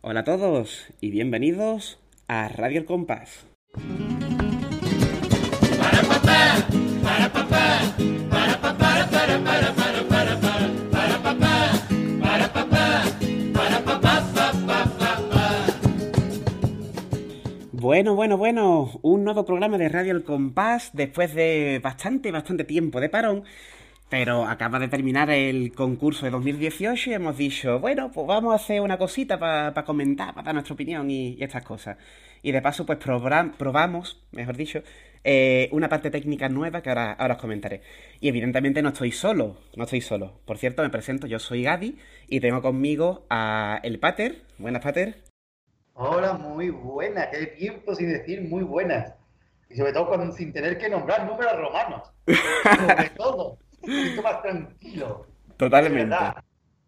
Hola a todos y bienvenidos a Radio El Compás. Bueno, bueno, bueno, un nuevo programa de Radio El Compás después de bastante, bastante tiempo de parón. Pero acaba de terminar el concurso de 2018 y hemos dicho, bueno, pues vamos a hacer una cosita para comentar, para dar nuestra opinión y, estas cosas. Y de paso, pues probamos, mejor dicho, eh, una parte técnica nueva que ahora, ahora os comentaré. Y evidentemente no estoy solo, no estoy solo. Por cierto, me presento, yo soy Gadi y tengo conmigo a el Pater. Buenas, Pater. Hola, muy buenas. Qué tiempo sin decir muy buenas. Y sobre todo sin tener que nombrar números romanos. sobre todo un más tranquilo. Totalmente.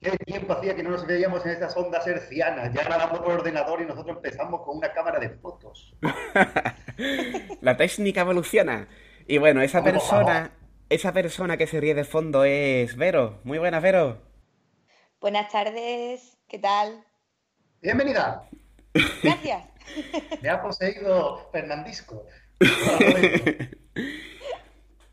Qué tiempo hacía que no nos veíamos en esas ondas hercianas. Ya grabamos por ordenador y nosotros empezamos con una cámara de fotos. La técnica evoluciona. Y bueno, esa persona, esa persona que se ríe de fondo es Vero. Muy buenas, Vero. Buenas tardes, ¿qué tal? Bienvenida. Gracias. Me ha poseído Fernandisco.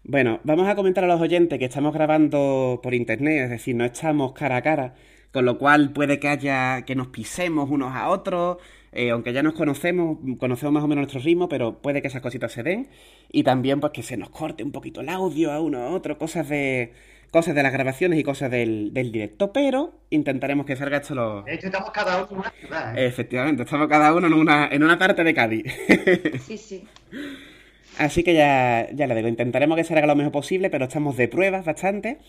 Bueno, vamos a comentar a los oyentes que estamos grabando por internet, es decir, no estamos cara a cara, con lo cual puede que haya que nos pisemos unos a otros, eh, aunque ya nos conocemos, conocemos más o menos nuestro ritmo, pero puede que esas cositas se den y también pues que se nos corte un poquito el audio a uno a otro, cosas de cosas de las grabaciones y cosas del, directo, pero intentaremos que salga esto lo... De hecho, estamos cada uno en una ciudad. ¿eh? Efectivamente, estamos cada uno en una, en una parte de Cádiz. sí, sí. Así que ya, ya le digo, intentaremos que salga lo mejor posible, pero estamos de pruebas bastante.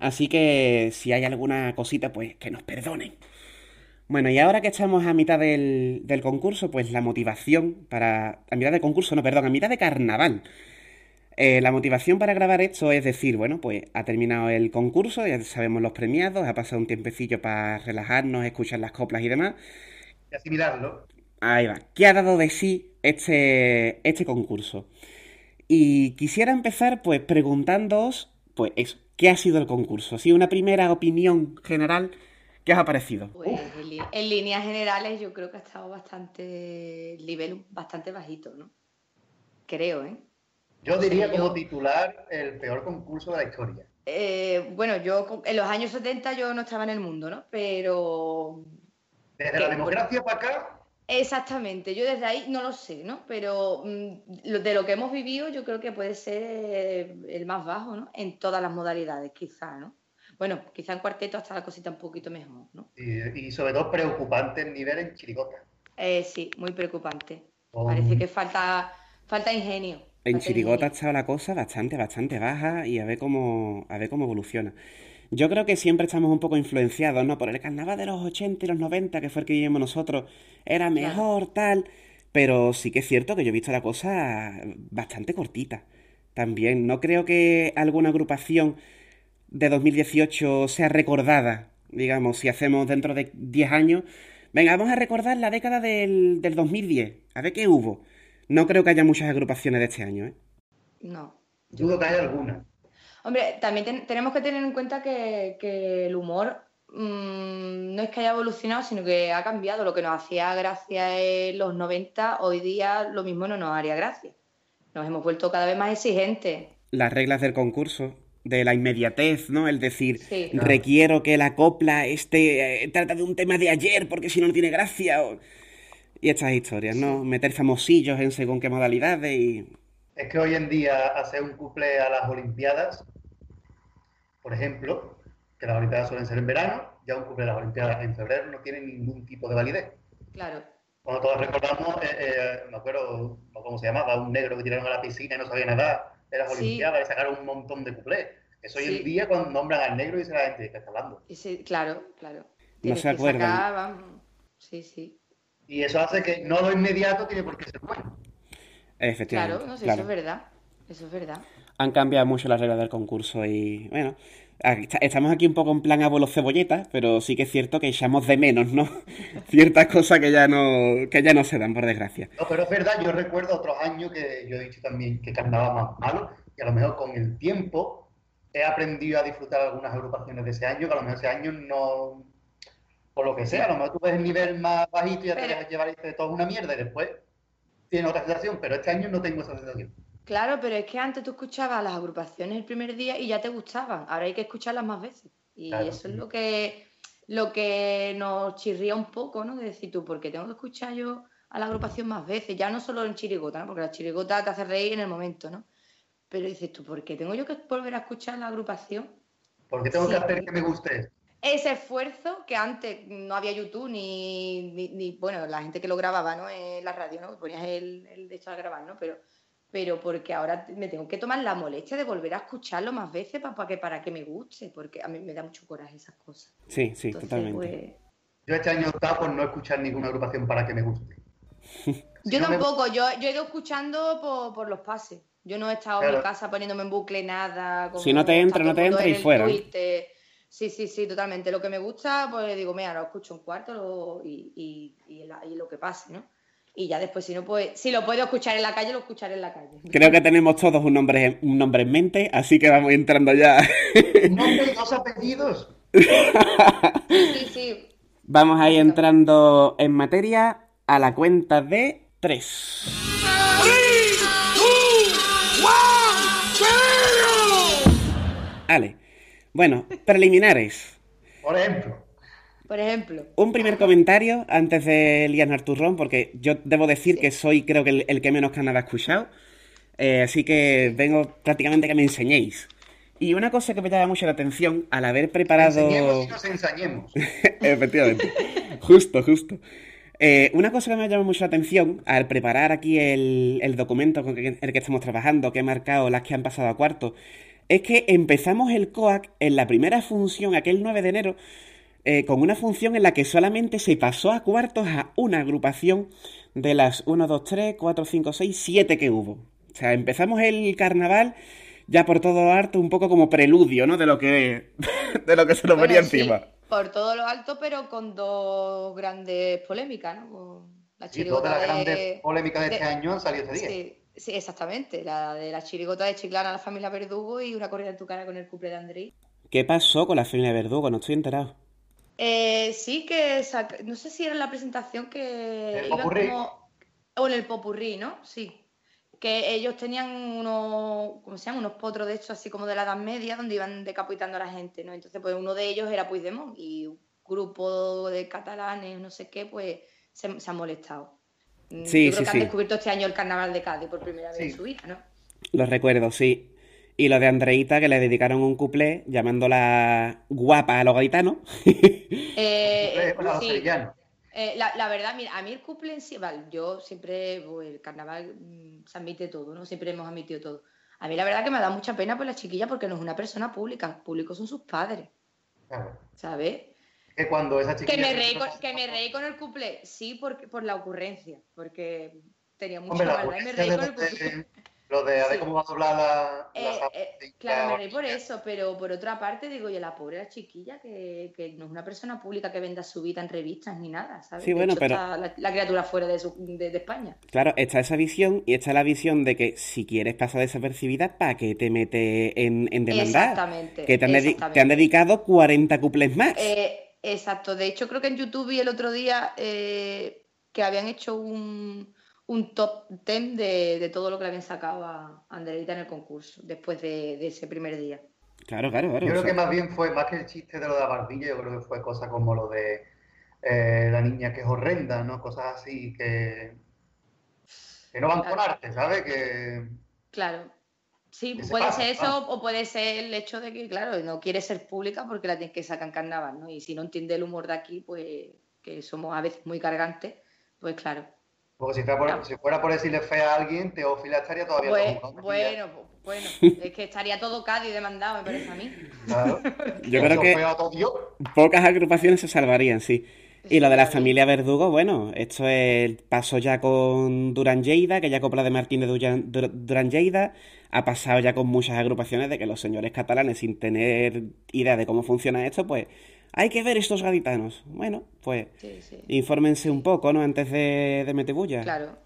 Así que si hay alguna cosita, pues que nos perdonen. Bueno, y ahora que estamos a mitad del, del concurso, pues la motivación para... A mitad de concurso, no, perdón, a mitad de carnaval. Eh, la motivación para grabar esto es decir, bueno, pues ha terminado el concurso, ya sabemos los premiados, ha pasado un tiempecillo para relajarnos, escuchar las coplas y demás. Y asimilarlo. Ahí va. ¿Qué ha dado de sí este, este concurso? Y quisiera empezar pues preguntándoos, pues eso, ¿qué ha sido el concurso? ¿Ha sido una primera opinión general? ¿Qué os ha parecido? Pues en, líneas generales yo creo que ha estado bastante, el nivel bastante bajito, ¿no? Creo, ¿eh? Yo diría como titular el peor concurso de la historia. Eh, bueno, yo en los años 70 yo no estaba en el mundo, ¿no? Pero... Desde la democracia para acá, Exactamente, yo desde ahí no lo sé, ¿no? Pero mm, de lo que hemos vivido yo creo que puede ser el más bajo, ¿no? En todas las modalidades, quizá, ¿no? Bueno, quizá en cuarteto hasta la cosita un poquito mejor, ¿no? Y, sobre todo preocupante el nivel en chirigota. Eh, sí, muy preocupante. Parece que falta, falta ingenio. En chirigota ha estado la cosa bastante, bastante baja y a ver cómo, a ver cómo evoluciona. Yo creo que siempre estamos un poco influenciados, ¿no? Por el carnaval de los 80 y los 90, que fue el que vivimos nosotros, era mejor, tal. Pero sí que es cierto que yo he visto la cosa bastante cortita. También, no creo que alguna agrupación de 2018 sea recordada, digamos, si hacemos dentro de 10 años. Venga, vamos a recordar la década del, del 2010, a ver qué hubo. No creo que haya muchas agrupaciones de este año, ¿eh? No. Dudo que haya alguna. Hombre, también tenemos que tener en cuenta que, el humor mm, no es que haya evolucionado, sino que ha cambiado. Lo que nos hacía gracia en los 90, hoy día lo mismo no nos haría gracia. Nos hemos vuelto cada vez más exigentes. Las reglas del concurso, de la inmediatez, ¿no? El decir, requiero que la copla esté, eh, trata de un tema de ayer porque si no, no tiene gracia. Y estas historias, ¿no? Meter famosillos en según qué modalidades y... Es que hoy en día hacer un couple a las Olimpiadas por ejemplo, que las Olimpiadas suelen ser en verano, ya un cumple de las Olimpiadas en febrero no tiene ningún tipo de validez. Claro. Cuando todos recordamos, eh, eh, me acuerdo, cómo se llamaba, un negro que tiraron a la piscina y no sabía nada de las Olimpiadas y sacaron un montón de cuplés. Eso hoy en día cuando nombran al negro y dice la gente que está hablando. Sí, claro, claro. No se acuerdan. Sí, sí. Y eso hace que no lo inmediato tiene por qué ser bueno. Efectivamente. Claro, eso es verdad. Eso es verdad han cambiado mucho las reglas del concurso y bueno, estamos aquí un poco en plan abuelo cebolleta, pero sí que es cierto que echamos de menos, ¿no? Ciertas cosas que ya no, que ya no se dan, por desgracia. No, pero es verdad, yo recuerdo otros años que yo he dicho también que carnaval más malo, y a lo mejor con el tiempo he aprendido a disfrutar algunas agrupaciones de ese año, que a lo mejor ese año no, por lo que sea, a lo mejor tú ves el nivel más bajito y ya te dejas llevar y dices, todo es una mierda y después tienes otra sensación, pero este año no tengo esa sensación. Claro, pero es que antes tú escuchabas las agrupaciones el primer día y ya te gustaban, ahora hay que escucharlas más veces. Y eso es lo que, lo que nos chirría un poco, ¿no? De decir tú, ¿por qué tengo que escuchar yo a la agrupación más veces? Ya no solo en chirigota, ¿no? Porque la chirigota te hace reír en el momento, ¿no? Pero dices tú, ¿por qué tengo yo que volver a escuchar la agrupación? ¿Por qué tengo que hacer que me guste? Ese esfuerzo que antes no había YouTube ni, ni, bueno, la gente que lo grababa, ¿no? En la radio, ¿no? Ponías el, el de hecho a grabar, ¿no? Pero pero porque ahora me tengo que tomar la molestia de volver a escucharlo más veces para, que, para que me guste, porque a mí me da mucho coraje esas cosas. Sí, sí, totalmente. Pues, yo este año optado por no escuchar ninguna agrupación para que me guste. yo tampoco, yo, yo he ido escuchando por, los pases. Yo no he estado en mi casa poniéndome en bucle nada. si no te entra, no te entra y fuera. Sí, sí, sí, totalmente. Lo que me gusta, pues digo, mira, lo escucho un cuarto y, y, y lo que pase, ¿no? Y ya después si no pues si lo puedo escuchar en la calle lo escucharé en la calle. Creo que tenemos todos un nombre un nombre en mente así que vamos entrando ya. Nombre y dos apellidos. Sí sí. Vamos ahí entrando en materia a la cuenta de tres. Ale bueno preliminares. Por ejemplo por ejemplo. Un primer comentario antes de Lian Arturrón, porque yo debo decir que soy creo que el, que menos Canadá ha escuchado. Eh, así que vengo prácticamente que me enseñéis. Y una cosa que me llama mucho la atención al haber preparado. Enseñemos y nos ensañemos. Efectivamente. justo, justo. Eh, una cosa que me llama mucho la atención al preparar aquí el, el documento con el que estamos trabajando, que he marcado las que han pasado a cuarto, es que empezamos el COAC en la primera función, aquel 9 de enero, eh, con una función en la que solamente se pasó a cuartos a una agrupación de las 1, 2, 3, 4, 5, 6, 7 que hubo. O sea, empezamos el carnaval ya por todo lo alto, un poco como preludio, ¿no? De lo que, de lo que se nos venía encima. Por todo lo alto, pero con dos grandes polémicas, ¿no? La sí, todas las grandes polémicas de, este año han salido ese día. Sí, exactamente. La de la chirigota de Chiclana a la familia Verdugo y una corrida en tu cara con el cumple de Andrés. ¿Qué pasó con la familia Verdugo? No estoy enterado. Eh, sí, que no sé si era la presentación que iba como. O en el popurrí, ¿no? Sí. Que ellos tenían unos, ¿cómo se llama? Unos potros de hecho así como de la Edad Media, donde iban decapitando a la gente, ¿no? Entonces, pues uno de ellos era Puigdemont y un grupo de catalanes, no sé qué, pues se, han molestado. Mm, sí, Yo creo que han descubierto este año el carnaval de Cádiz por primera vez en su vida, ¿no? Lo recuerdo, sí. Y lo de Andreita, que le dedicaron un cuplé llamándola guapa a los gaitanos. Eh, sí. Eh, la, verdad, mira, a mí el cuplé en sí, vale, yo siempre, pues, el carnaval mm, se admite todo, ¿no? Siempre hemos admitido todo. A mí la verdad que me da mucha pena por la chiquilla porque no es una persona pública, públicos son sus padres. Claro. ¿Sabes? Que cuando esa chiquilla... Que me reí con, que me reí con el cuplé, sí, por, por la ocurrencia, porque tenía mucha maldad y me reí con el cuplé. Lo de a ver cómo va a doblar la. Eh, eh, claro, me reí por eso, pero por otra parte, digo, yo, la pobre la chiquilla, que, que, no es una persona pública que venda su vida en revistas ni nada, ¿sabes? Sí, bueno, pero. Está la, criatura fuera de, de, España. Claro, está esa visión y está la visión de que si quieres pasar desapercibida, ¿para qué te metes en, en demandar? Exactamente. Que te han, te han dedicado 40 cuples más. Eh, exacto. De hecho, creo que en YouTube vi el otro día que habían hecho un un top 10 de, todo lo que le habían sacado a Anderita en el concurso después de, ese primer día. Claro, claro, claro. Yo creo que más bien fue, más que el chiste de lo de la barbilla, yo creo que fue cosa como lo de eh, la niña que es horrenda, ¿no? Cosas así que, que no van con arte, ¿sabes? Que... Claro. Sí, puede ser eso o puede ser el hecho de que, claro, no quiere ser pública porque la tienes que sacar en carnaval, ¿no? Y si no entiende el humor de aquí, pues que somos a veces muy cargantes, pues claro. Porque si fuera por, si fuera por decirle fe a alguien, Teófila estaría todavía bueno, todo bueno, bueno, es que estaría todo Cádiz demandado, me parece a mí. Claro. Yo creo que pocas agrupaciones se salvarían, sí. Y lo de la familia Verdugo, bueno, esto es pasó ya con Durán Lleida, que ya Copla de Martínez de Durán Lleida, ha pasado ya con muchas agrupaciones de que los señores catalanes, sin tener idea de cómo funciona esto, pues hay que ver estos gaditanos. Bueno, pues infórmense un poco, ¿no? Antes de, de meter bulla. Claro.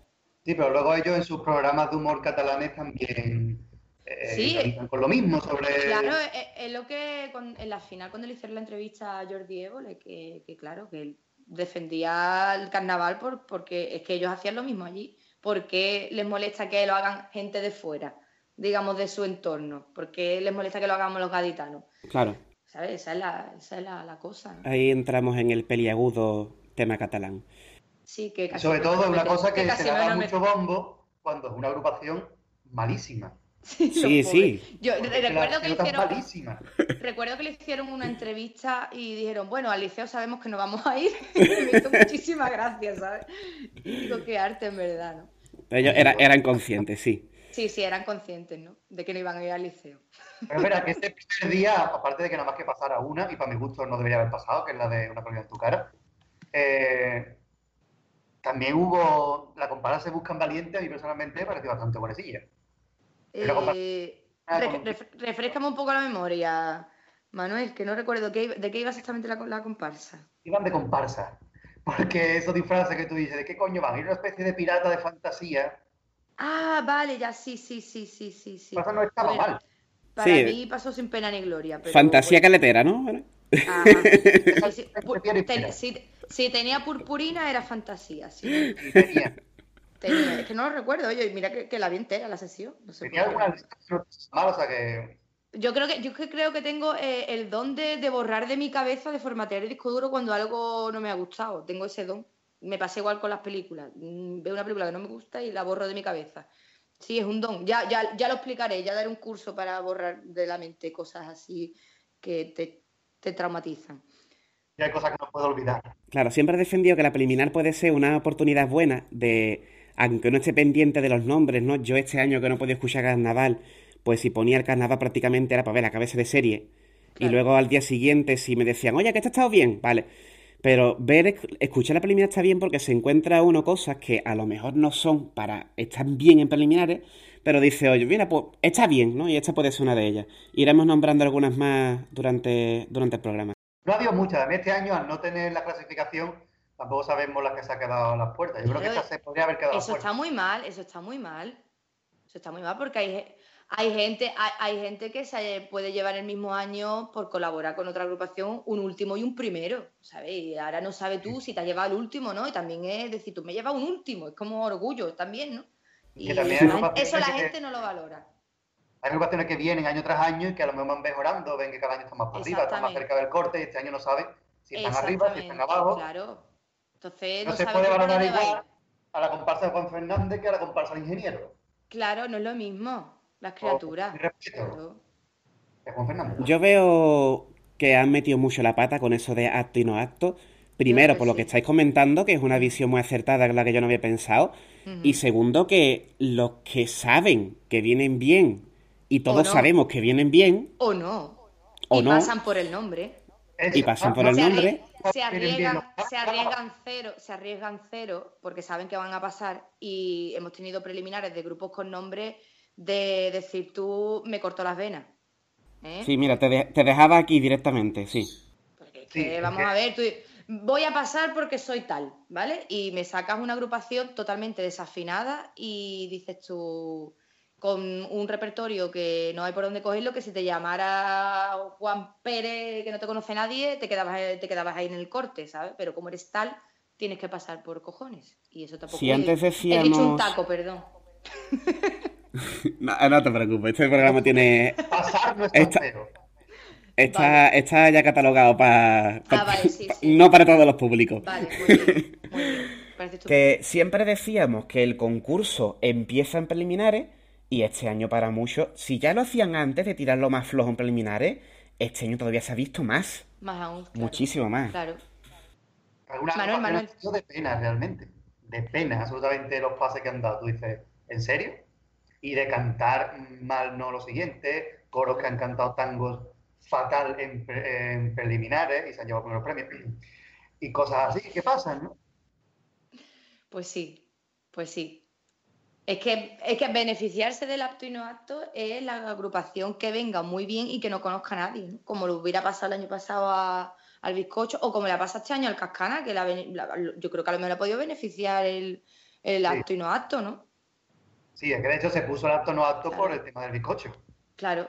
Sí, pero luego ellos en sus programas de humor catalanes también eh, sí, con lo mismo sobre... Claro, es, lo que en la final cuando le hicieron la entrevista a Jordi Évole, que, que claro, que él defendía el carnaval por, porque es que ellos hacían lo mismo allí. ¿Por qué les molesta que lo hagan gente de fuera, digamos, de su entorno? ¿Por qué les molesta que lo hagamos los gaditanos? Claro. ¿Sabes? Esa es la, esa es la, cosa. Ahí entramos en el peliagudo tema catalán. Sí, que casi Sobre todo una cosa que, se le da mucho bombo cuando es una agrupación malísima. Sí, sí. Yo recuerdo que, le hicieron, recuerdo que le hicieron una entrevista y dijeron, bueno, al liceo sabemos que no vamos a ir. me hizo muchísimas gracias, ¿sabes? digo, qué arte en verdad, ¿no? Ellos eran conscientes, sí. Sí, sí, eran conscientes, ¿no? De que no iban a ir al liceo. Pero mira, que este primer día, aparte de que nada más que pasara una, y para mi gusto no debería haber pasado, que es la de una colina en tu cara, eh, también hubo la comparsa Buscan Valientes, a mí personalmente me pareció bastante buenecilla. Eh, refrescame un poco la memoria, Manuel, que no recuerdo de qué iba exactamente la, comparsa. Iban de comparsa, porque esos disfraces que tú dices, ¿de qué coño van? Era una especie de pirata de fantasía. Ah, vale, ya sí, sí, sí, sí, sí. sí. Eso no estaba mal. Para mí pasó sin pena ni gloria. Fantasía caletera, ¿no? si, tenía purpurina era fantasía. Sí. tenía. Es que no lo recuerdo, oye, mira que, la vi entera la sesión. tenía algunas malas, o sea que... Yo creo que, yo creo que tengo eh, el don de, borrar de mi cabeza, de formatear el disco duro cuando algo no me ha gustado. Tengo ese don. Me pasa igual con las películas. Mm, veo una película que no me gusta y la borro de mi cabeza. Sí, es un don. Ya, ya, ya lo explicaré, ya daré un curso para borrar de la mente cosas así que te, te traumatizan. Y hay cosas que no puedo olvidar. Claro, siempre he defendido que la preliminar puede ser una oportunidad buena de aunque no esté pendiente de los nombres, ¿no? Yo este año que no podía escuchar carnaval, pues si ponía el carnaval prácticamente era para ver la cabeza de serie. Y luego al día siguiente, si me decían, oye, que esto ha estado bien, vale. Pero ver, escuchar la preliminar está bien porque se encuentra uno cosas que a lo mejor no son para estar bien en preliminares, pero dice, oye, mira, pues está bien, ¿no? Y esta puede ser una de ellas. Iremos nombrando algunas más durante, durante el programa. No ha habido muchas. Este año, al no tener la clasificación, tampoco sabemos la que se ha quedado a las puertas. Yo creo que esta se podría haber quedado Eso está muy mal, eso está muy mal. Eso está muy mal porque hay, hay gente, hay, gente que se puede llevar el mismo año por colaborar con otra agrupación un último y un primero, ¿sabes? Y ahora no sabes tú si te has llevado el último, ¿no? Y también es decir, tú me llevas un último, es como orgullo también, ¿no? Y eso, la gente no lo valora. Hay agrupaciones que vienen año tras año y que a lo mejor van mejorando, ven que cada año están más por arriba, están más cerca del corte y este año no saben si están arriba, si están abajo. Claro. Entonces, no, se puede valorar igual a la comparsa de Juan Fernández que a la comparsa de ingeniero. Claro, no es lo mismo, las criaturas. Yo veo que han metido mucho la pata con eso de acto y no acto. Primero, por lo que estáis comentando, que es una visión muy acertada, la que yo no había pensado. Y segundo, que los que saben que vienen bien, y todos sabemos que vienen bien. O no. O y pasan por el nombre. Y pasan por el nombre se arriesgan, se arriesgan cero, se arriesgan cero porque saben que van a pasar y hemos tenido preliminares de grupos con nombre de decir tú me cortó las venas. ¿eh? Sí, mira, te, dejaba aquí directamente, sí. Porque vamos a ver, tú, voy a pasar porque soy tal, ¿vale? Y me sacas una agrupación totalmente desafinada y dices tú, con un repertorio que no hay por dónde cogerlo, que si te llamara Juan Pérez, que no te conoce nadie, te quedabas, te quedabas ahí en el corte, ¿sabes? Pero como eres tal, tienes que pasar por cojones. Y eso tampoco si antes decíamos... He dicho un taco, perdón. no, te preocupes, este programa tiene... Pasar está, está, está ya catalogado para... Ah, no para todos los públicos. Vale, muy bien, muy bien. Que siempre decíamos que el concurso empieza en preliminares y este año para muchos, si ya lo hacían antes de tirarlo más flojo en preliminares, este año todavía se ha visto más. Más aún. Muchísimo más. Claro. Manuel, Manuel. de pena, realmente. De pena, absolutamente, los pases que han dado. Tú dices, ¿en serio? Y de cantar mal no lo siguiente, coros que han cantado tangos fatal en, preliminares y se han llevado primeros premios. Y cosas así ¿qué pasan, ¿no? Pues sí, pues sí. Es que, es que beneficiarse del apto y no apto es la agrupación que venga muy bien y que no conozca a nadie, como lo hubiera pasado el año pasado al bizcocho o como le ha pasado este año al cascana, que yo creo que a lo mejor ha podido beneficiar el, el apto y no apto, ¿no? Sí, es que de hecho se puso el acto no acto por el tema del bizcocho. Claro.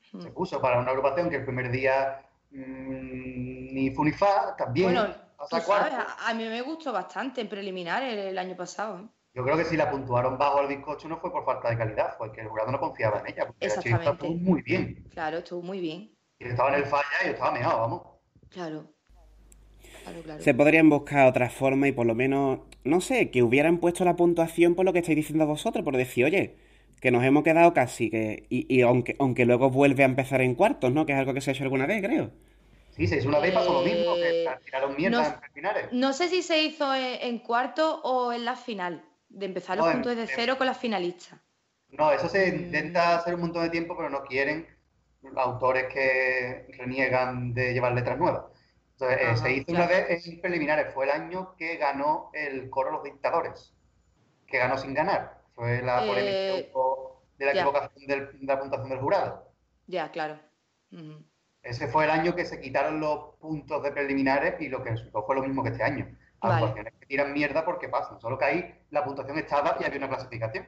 Se puso para una agrupación que el primer día mmm, ni Funifa también. Bueno, a, mí me gustó bastante en preliminar el, año pasado. ¿eh? Yo creo que si la puntuaron bajo el bizcocho no fue por falta de calidad, fue que el jurado no confiaba en ella. Porque Exactamente. estuvo muy bien. Claro, estuvo muy bien. Y estaba en el falla y estaba mejor, vamos. Claro. Se podrían buscar otra forma y por lo menos, no sé, que hubieran puesto la puntuación por lo que estáis diciendo vosotros, por decir, oye, que nos hemos quedado casi, que y, aunque, aunque luego vuelve a empezar en cuartos, ¿no? Que es algo que se ha hecho alguna vez, creo. Sí, se hizo una vez, pasó lo mismo, que eh, tiraron mierda en finales. No sé si se hizo en, cuarto o en la final, de empezar los puntos de cero con las finalistas. No, eso se intenta hacer un montón de tiempo, pero no quieren autores que reniegan de llevar letras nuevas. Entonces, eh, se hizo una vez en preliminares, fue el año que ganó el coro Los Dictadores, que ganó sin ganar. Fue la polémica eh, de la equivocación de la puntuación del jurado. Ya, claro. Ese fue el año que se quitaron los puntos de preliminares y lo que resultó fue lo mismo que este año. Actuaciones que tiran mierda porque pasan, solo que ahí la puntuación estaba y había una clasificación.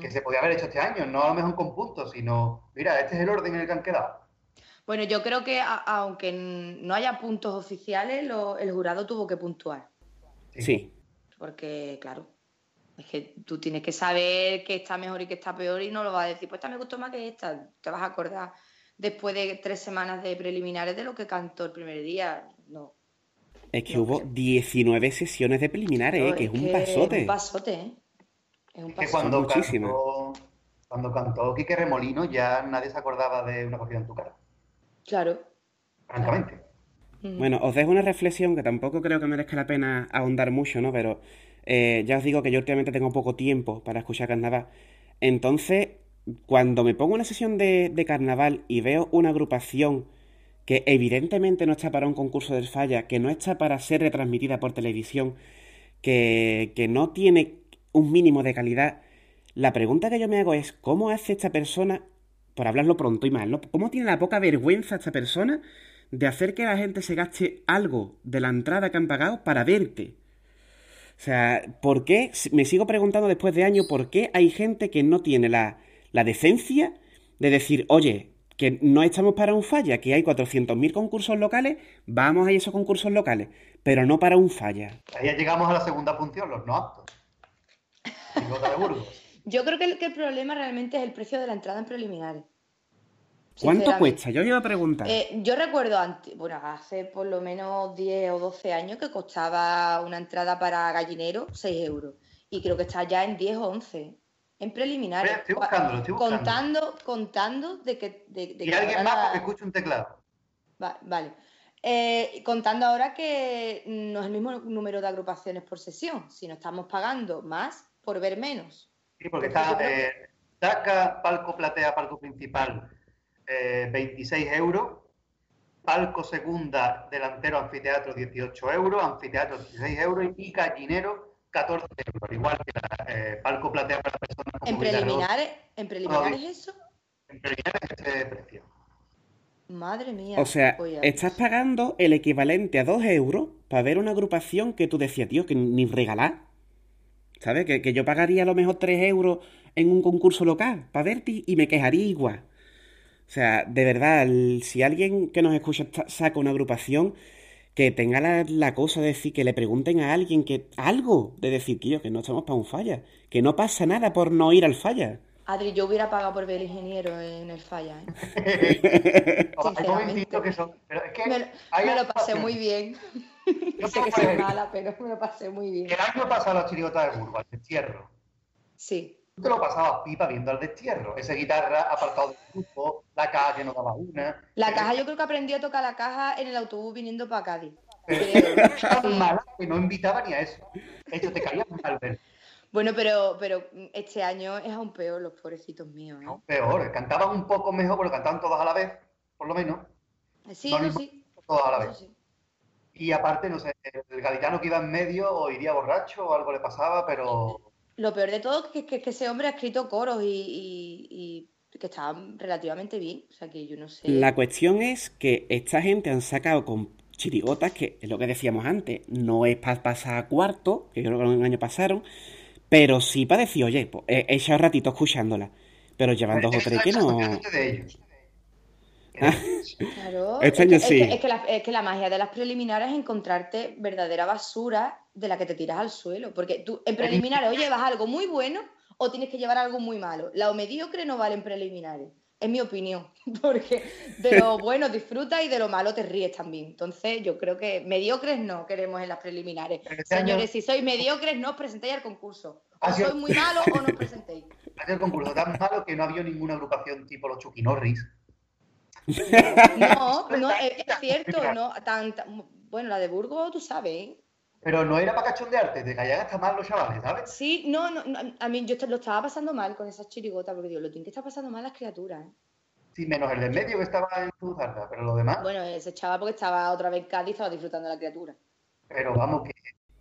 Que se podía haber hecho este año, no a lo mejor con puntos, sino, mira, este es el orden en el que han quedado. Bueno, yo creo que aunque no haya puntos oficiales, el jurado tuvo que puntuar. Sí. Porque, claro, es que tú tienes que saber qué está mejor y qué está peor y no lo vas a decir, pues esta me gustó más que esta. Te vas a acordar después de tres semanas de preliminares de lo que cantó el primer día. No. Es que hubo 19 sesiones de preliminares, ¿eh? que es, un pasote. Es un pasote, ¿eh? Es un pasote. Que cuando cantó, cuando cantó Quique Remolino ya nadie se acordaba de una cogida en tu cara. Claro. Francamente. Bueno, os dejo una reflexión que tampoco creo que merezca la pena ahondar mucho, ¿no? Pero eh, ya os digo que yo últimamente tengo poco tiempo para escuchar carnaval. Entonces, cuando me pongo una sesión de, carnaval y veo una agrupación que evidentemente no está para un concurso de falla, que no está para ser retransmitida por televisión, que, que no tiene un mínimo de calidad, la pregunta que yo me hago es, ¿cómo hace esta persona, por hablarlo pronto y mal, ¿no? ¿cómo tiene la poca vergüenza esta persona de hacer que la gente se gaste algo de la entrada que han pagado para verte? O sea, ¿por qué? Me sigo preguntando después de años por qué hay gente que no tiene la, decencia de decir, oye, que no estamos para un falla, que hay 400.000 concursos locales, vamos a esos concursos locales, pero no para un falla. Ahí ya llegamos a la segunda función, los no aptos. Yo creo que el problema realmente es el precio de la entrada en preliminares. ¿Cuánto cuesta? Yo iba a preguntar. Eh, yo recuerdo, bueno, hace por lo menos 10 o 12 años que costaba una entrada para gallinero 6 euros. Y creo que está ya en 10 o 11. En preliminares. Estoy buscando, estoy buscando. Contando, contando de que. y alguien más que escuche un teclado. vale. Eh, contando ahora que no es el mismo número de agrupaciones por sesión, sino estamos pagando más por ver menos. Sí, porque está eh, palco platea, palco principal, 26 eh, euros. Palco segunda, delantero, anfiteatro, 18 euros. Anfiteatro, 16 euros. Y gallinero, 14 euros. Igual que la, eh, palco platea para personas ¿En preliminares, ¿En preliminares eso? En preliminares este precio. Madre mía. O sea, estás pagando el equivalente a 2 euros para ver una agrupación que tú decías, tío, que ni regalar. ¿Sabes? Que, que yo pagaría a lo mejor 3 euros en un concurso local para verte y me quejaría igual. O sea, de verdad, si alguien que nos escucha saca una agrupación, que tenga la, cosa de decir, que le pregunten a alguien que algo de decir, tío, que no estamos para un falla, que no pasa nada por no ir al falla. Adri, yo hubiera pagado por ver el ingeniero en el falla. ¿eh? que son, pero es que me, lo pasé muy bien. Yo sé que soy mala, pero me lo pasé muy bien. El año pasado la chirigota de Burgos, el destierro. Sí te lo pasabas pipa viendo al destierro. Esa guitarra apartado del grupo, la caja que no daba una. La caja, yo creo que aprendí a tocar la caja en el autobús viniendo para Cádiz. tan mala que no invitaba ni a eso. Esto te caía mal ver. Bueno, pero, pero este año es aún peor, los pobrecitos míos. ¿eh? Aún peor, cantaban un poco mejor, pero cantaban todas a la vez, por lo menos. Sí, no, sí. Todas a la vez. Y aparte, no sé, el gaditano que iba en medio o iría borracho o algo le pasaba, pero lo peor de todo es que, ese hombre ha escrito coros y, que estaban relativamente bien. O sea que yo no sé. La cuestión es que esta gente han sacado con chirigotas, que es lo que decíamos antes, no es para pasar a cuarto, que creo que un año pasaron, Pero sí para decir, oye, pues, he echado ratito escuchándola. Pero llevan dos o tres que no. Claro, este año es, que, sí. es, que, la, es, que, la, magia de las preliminares es encontrarte verdadera basura de la que te tiras al suelo. Porque tú en preliminares o llevas algo muy bueno o tienes que llevar algo muy malo. La o mediocre no vale en preliminares es mi opinión, porque de lo bueno disfrutas y de lo malo te ríes también. Entonces, yo creo que mediocres no queremos en las preliminares. Este Señores, si sois mediocres, no os presentéis al concurso. O sois muy malos o no os presentéis. Ha el concurso tan malo que no había ninguna agrupación tipo los Chucky Norris. No, no es, cierto, no, tan, bueno, la de Burgos, tú sabes, ¿eh? Pero no era para cachondearte, te caían hasta mal los chavales, ¿sabes? Sí, no, no, a mí yo lo estaba pasando mal con esas chirigotas, porque digo, lo tienen que estar pasando mal las criaturas, ¿eh? Sí, menos el del medio que estaba en su zarza, pero lo demás. Bueno, ese chaval porque estaba otra vez en Cádiz y estaba disfrutando de la criatura. Pero vamos que.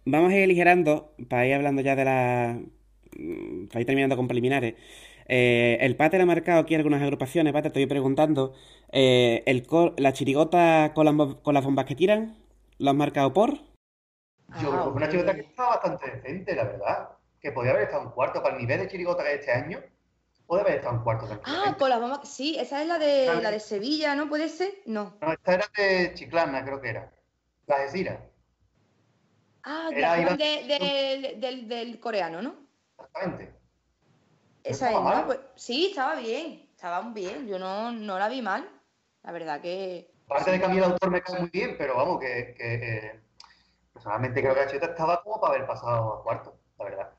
Vamos a ir aligerando, para ir hablando ya de la. Para ir terminando con preliminares. Eh, el Pater ha marcado aquí algunas agrupaciones, Pater, te estoy preguntando. Eh, el la chirigota con las, con las bombas que tiran, ¿lo has marcado por? Yo creo que una chirigota que estaba bastante decente, la verdad. Que podía haber estado un cuarto para el nivel de chirigota que hay este año. Puede haber estado un cuarto. Ah, con las bombas. Sí, esa es la de, la de Sevilla, ¿no? ¿Puede ser? No. No, esta era de Chiclana, creo que era. La de Cira. Ah, era de, del, del, coreano, ¿no? Exactamente. Esa es, ¿no? Pues, sí, estaba bien. Estaba bien. Yo no, no la vi mal. La verdad que. Parte de cambio de autor me cae muy bien, pero vamos, que, que eh, Personalmente creo que Cheta estaba como para haber pasado a cuarto, la verdad.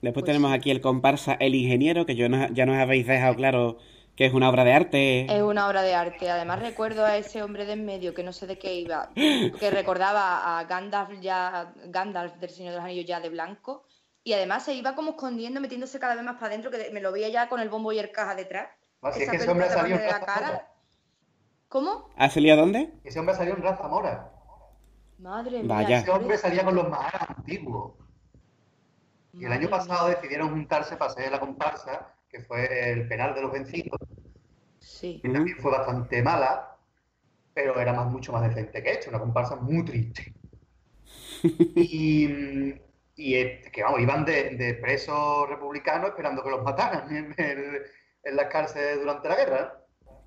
Después pues tenemos aquí el comparsa El Ingeniero, que yo ya nos habéis dejado claro que es una obra de arte. Es una obra de arte. Además recuerdo a ese hombre de en medio que no sé de qué iba, que recordaba a Gandalf ya, Gandalf del Señor de los Anillos ya de blanco. Y además se iba como escondiendo, metiéndose cada vez más para adentro, que me lo veía ya con el bombo y el caja detrás. es que ese hombre salió. ¿Cómo? ¿Ha salido dónde? Ese hombre salió en Raza Mora. Madre mía. Ese hombre salía con los más antiguos. Y el año pasado decidieron juntarse para hacer la comparsa, que fue el penal de los vencidos. Sí. Que también fue bastante mala, pero era más, mucho más decente que esto, una comparsa muy triste. y, que vamos, iban de, presos republicanos esperando que los mataran en, en las cárceles durante la guerra.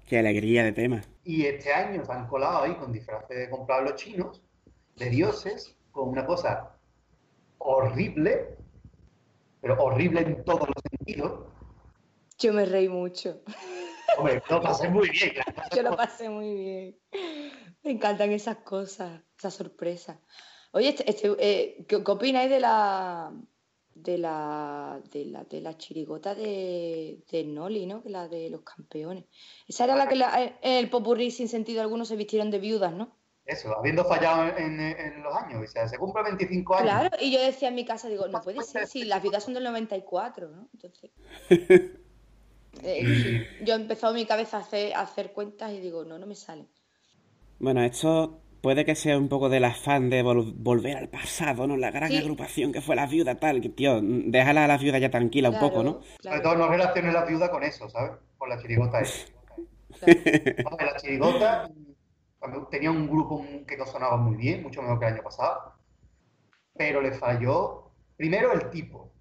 Qué alegría de tema. Y este año se han colado ahí con disfraces de comprar los chinos de dioses con una cosa horrible, pero horrible en todos los sentidos. Yo me reí mucho. Hombre, lo pasé muy bien. Yo lo pasé muy bien. Me encantan esas cosas, esas sorpresas. Oye, este, este eh, ¿qué, opináis de la de la de la, de la chirigota de, de Noli, ¿no? La de los campeones. Esa era la que la, el popurrí sin sentido alguno se vistieron de viudas, ¿no? eso, habiendo fallado en, los años, o sea, se cumple 25 años. Claro, y yo decía en mi casa, digo, no puede ser, si las vidas son del 94, ¿no? Entonces. Eh, yo he empezado mi cabeza a hacer, a hacer cuentas y digo, no, no me sale. Bueno, esto puede que sea un poco del afán de volver al pasado, ¿no? La gran agrupación que fue la viuda, tal, que, tío, déjala a la viuda ya tranquila un poco, ¿no? Sobre todo no relaciones la viuda con eso, ¿sabes? Con la chirigota esa. la chirigota tenía un grupo que no sonaba muy bien, mucho mejor que el año pasado, pero le falló primero el tipo.